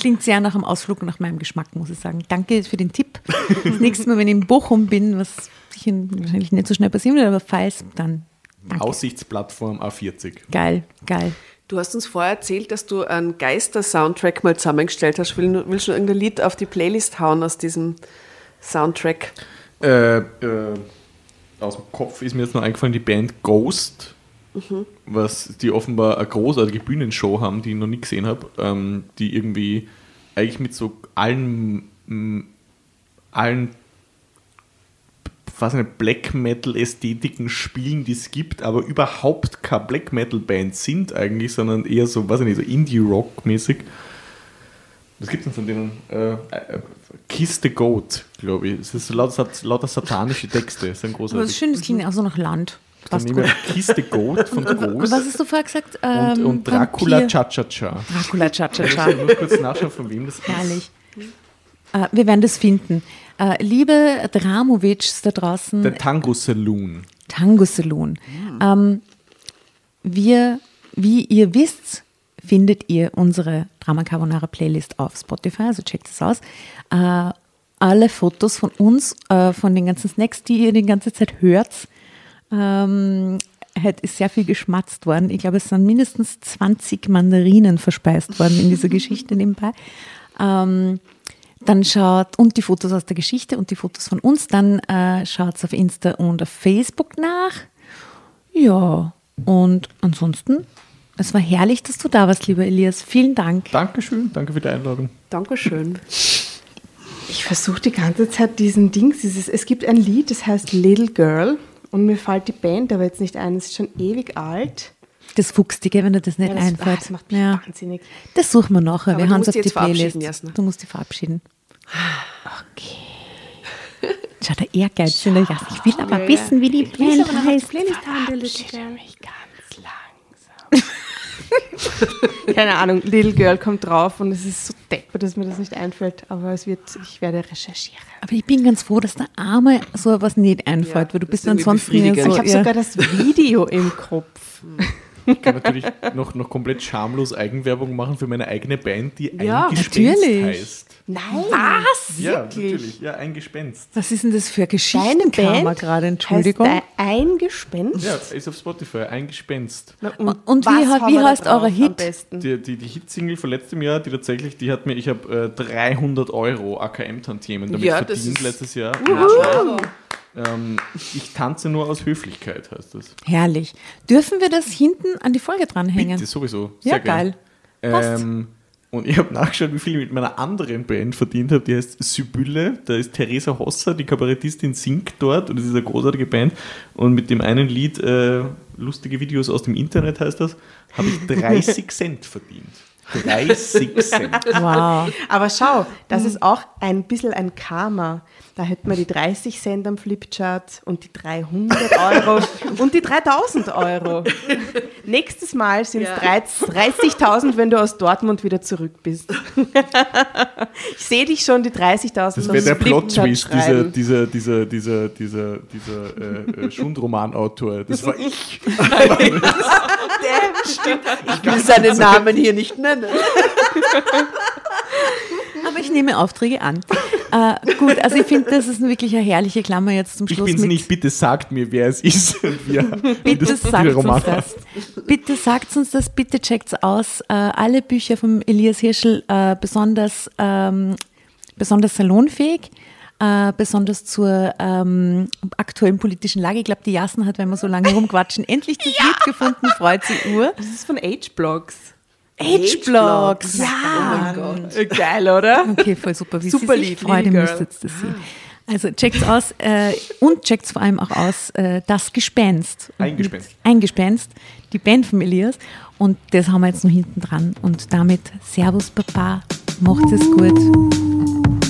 Speaker 4: Klingt sehr nach einem Ausflug nach meinem Geschmack, muss ich sagen. Danke für den Tipp. Das nächste Mal, wenn ich in Bochum bin, was wahrscheinlich nicht so schnell passieren wird, aber falls, dann
Speaker 1: Aussichtsplattform A40.
Speaker 4: Geil, geil.
Speaker 2: Du hast uns vorher erzählt, dass du einen Geister-Soundtrack mal zusammengestellt hast. Will, willst du irgendein Lied auf die Playlist hauen aus diesem Soundtrack?
Speaker 1: Äh, äh, aus dem Kopf ist mir jetzt noch eingefallen, die Band Ghost, was die offenbar eine großartige Bühnenshow haben, die ich noch nie gesehen habe, ähm, die irgendwie eigentlich mit so allen, allen was eine Black Metal Ästhetiken spielen, die es gibt, aber überhaupt keine Black Metal Band sind eigentlich, sondern eher so, weiß ich nicht, so Indie Rock mäßig. Was gibt es denn von denen? Äh, äh, Kiss the Goat, glaube ich. Es ist lauter, lauter satanische Texte. Das sind
Speaker 4: Aber das
Speaker 1: großartig.
Speaker 4: ist schön, das klingt auch so nach Land.
Speaker 1: Dann nehmen wir Kiss the Goat von
Speaker 4: Und
Speaker 1: Ghost
Speaker 4: was hast du vorher gesagt?
Speaker 1: und,
Speaker 4: Ähm,
Speaker 1: und Dracula
Speaker 4: Vampir.
Speaker 1: Cha-Cha-Cha.
Speaker 4: Dracula Cha-Cha-Cha.
Speaker 1: Ich muss kurz nachschauen, von wem das ist.
Speaker 4: Herrlich. Äh, wir werden das finden. Äh, liebe Dramovics da draußen,
Speaker 1: Der Tango Saloon.
Speaker 4: Tango Saloon. Ähm, wir, wie ihr wisst, findet ihr unsere Drama Carbonara Playlist auf Spotify, also checkt es aus. Äh, alle Fotos von uns, von den ganzen Snacks, die ihr die ganze Zeit hört, ähm, hat, ist sehr viel geschmatzt worden. Ich glaube, es sind mindestens 20 Mandarinen verspeist worden in dieser Geschichte nebenbei. Ähm, dann schaut, und die Fotos aus der Geschichte und die Fotos von uns, dann äh, schaut auf Insta und auf Facebook nach. Ja, und ansonsten, es war herrlich, dass du da warst, lieber Elias. Vielen Dank.
Speaker 1: Dankeschön, danke für die Einladung.
Speaker 2: Dankeschön.
Speaker 5: Ich versuche die ganze Zeit diesen Dings. Dieses, es gibt ein Lied, das heißt Little Girl. Und mir fällt die Band aber jetzt nicht ein. Es ist schon ewig alt.
Speaker 4: Das Fuchstige, wenn dir das nicht
Speaker 5: Ja, das,
Speaker 4: einfällt.
Speaker 5: ah, das macht mich
Speaker 4: ja.
Speaker 5: wahnsinnig.
Speaker 4: Das suchen wir nachher.
Speaker 2: Aber
Speaker 4: wir
Speaker 2: du
Speaker 4: haben es auf die Playlist.
Speaker 2: Jasna.
Speaker 4: Du musst dich verabschieden. Okay. Schau, der Ehrgeiz in der Jasna. Ich will aber wissen, wie die Band heißt.
Speaker 5: Playlist haben, der Little Girl. mich ganz langsam. Keine Ahnung, Little Girl kommt drauf und es ist so deppert, dass mir das nicht einfällt. Aber es wird, ich werde recherchieren.
Speaker 4: Aber ich bin ganz froh, dass der Arme so was nicht einfällt,
Speaker 2: Ja,
Speaker 4: weil du bist ansonsten ja so
Speaker 5: ich habe sogar das Video im Kopf.
Speaker 1: Ich kann natürlich noch, noch komplett schamlos Eigenwerbung machen für meine eigene Band, die
Speaker 2: Ja,
Speaker 1: ein Gespenst
Speaker 4: natürlich.
Speaker 1: heißt.
Speaker 5: Nein.
Speaker 4: Was?
Speaker 1: Ja, natürlich. Ja, ein Gespenst.
Speaker 4: Was ist denn das für
Speaker 5: Deine
Speaker 4: Geschichtenkammer
Speaker 5: Band
Speaker 4: gerade? Entschuldigung.
Speaker 5: Heißt ein Gespenst?
Speaker 1: Ja, ist auf Spotify, ein Gespenst.
Speaker 5: Na,
Speaker 4: Und wie
Speaker 5: haben
Speaker 4: wie
Speaker 5: da
Speaker 4: heißt
Speaker 5: am
Speaker 4: Hit?
Speaker 1: Die, die, die Hitsingle von letztem Jahr, die tatsächlich, die hat mir, ich habe äh, 300 Euro AKM-Tantiemen damit
Speaker 2: Ja,
Speaker 1: verdient letztes Jahr.
Speaker 2: Bravo.
Speaker 1: Ähm, ich tanze nur aus Höflichkeit, heißt das.
Speaker 4: Herrlich. Dürfen wir das hinten an die Folge dranhängen?
Speaker 1: Bitte, sowieso.
Speaker 4: Ja,
Speaker 1: Sehr
Speaker 4: geil. Passt.
Speaker 1: Ähm, und ich habe nachgeschaut, wie viel ich mit meiner anderen Band verdient habe. Die heißt Sibylle. Da ist Theresa Hosser, die Kabarettistin, singt dort. Und das ist eine großartige Band. Und mit dem einen Lied, äh, lustige Videos aus dem Internet heißt das, habe ich 30 Cent verdient. 30 Cent.
Speaker 4: Wow.
Speaker 5: Aber schau, das ist auch ein bisschen ein Karma. Da hätten wir die 30 Cent am Flipchart und die 300 Euro und die 3000 Euro. Nächstes Mal sind es
Speaker 2: Ja.
Speaker 5: 30.000, wenn du aus Dortmund wieder zurück bist. Ich sehe dich schon, die 30.000
Speaker 1: Das wäre der Plot-Twist, dieser, dieser, dieser, dieser, dieser, dieser äh, äh, Schundroman-Autor. Das war ich.
Speaker 2: Ich will seinen Namen hier nicht nennen.
Speaker 4: Aber ich nehme Aufträge an. Äh, gut, also ich finde, das ist wirklich eine herrliche Klammer jetzt zum
Speaker 1: Ich
Speaker 4: Schluss.
Speaker 1: bin's
Speaker 4: mit,
Speaker 1: nicht, bitte sagt mir, wer es ist. Und wie
Speaker 4: Bitte
Speaker 1: das,
Speaker 4: sagt uns das. Bitte sagt uns das, bitte checkt's aus. Äh, alle Bücher von Elias Hirschel äh, besonders, ähm, besonders salonfähig. Äh, besonders zur ähm, aktuellen politischen Lage. Ich glaube, die Jassen hat, wenn wir so lange rumquatschen, endlich das Lied gefunden, freut sich Uhr.
Speaker 5: Das ist von H-Blogs.
Speaker 4: H-Blocks.
Speaker 2: Oh
Speaker 4: Ja.
Speaker 2: mein Gott.
Speaker 5: Geil, oder?
Speaker 4: Okay, voll super. Wie
Speaker 5: Super
Speaker 4: sie sich ihr
Speaker 5: Little
Speaker 4: müsst jetzt das sehen. Also checkt's aus äh, und checkt's vor allem auch aus äh, Das Gespenst. Und
Speaker 1: Ein Gespenst.
Speaker 4: mit- Ein Gespenst, die Band von Elias. Und das haben wir jetzt noch hinten dran. Und damit Servus Papa, macht es gut.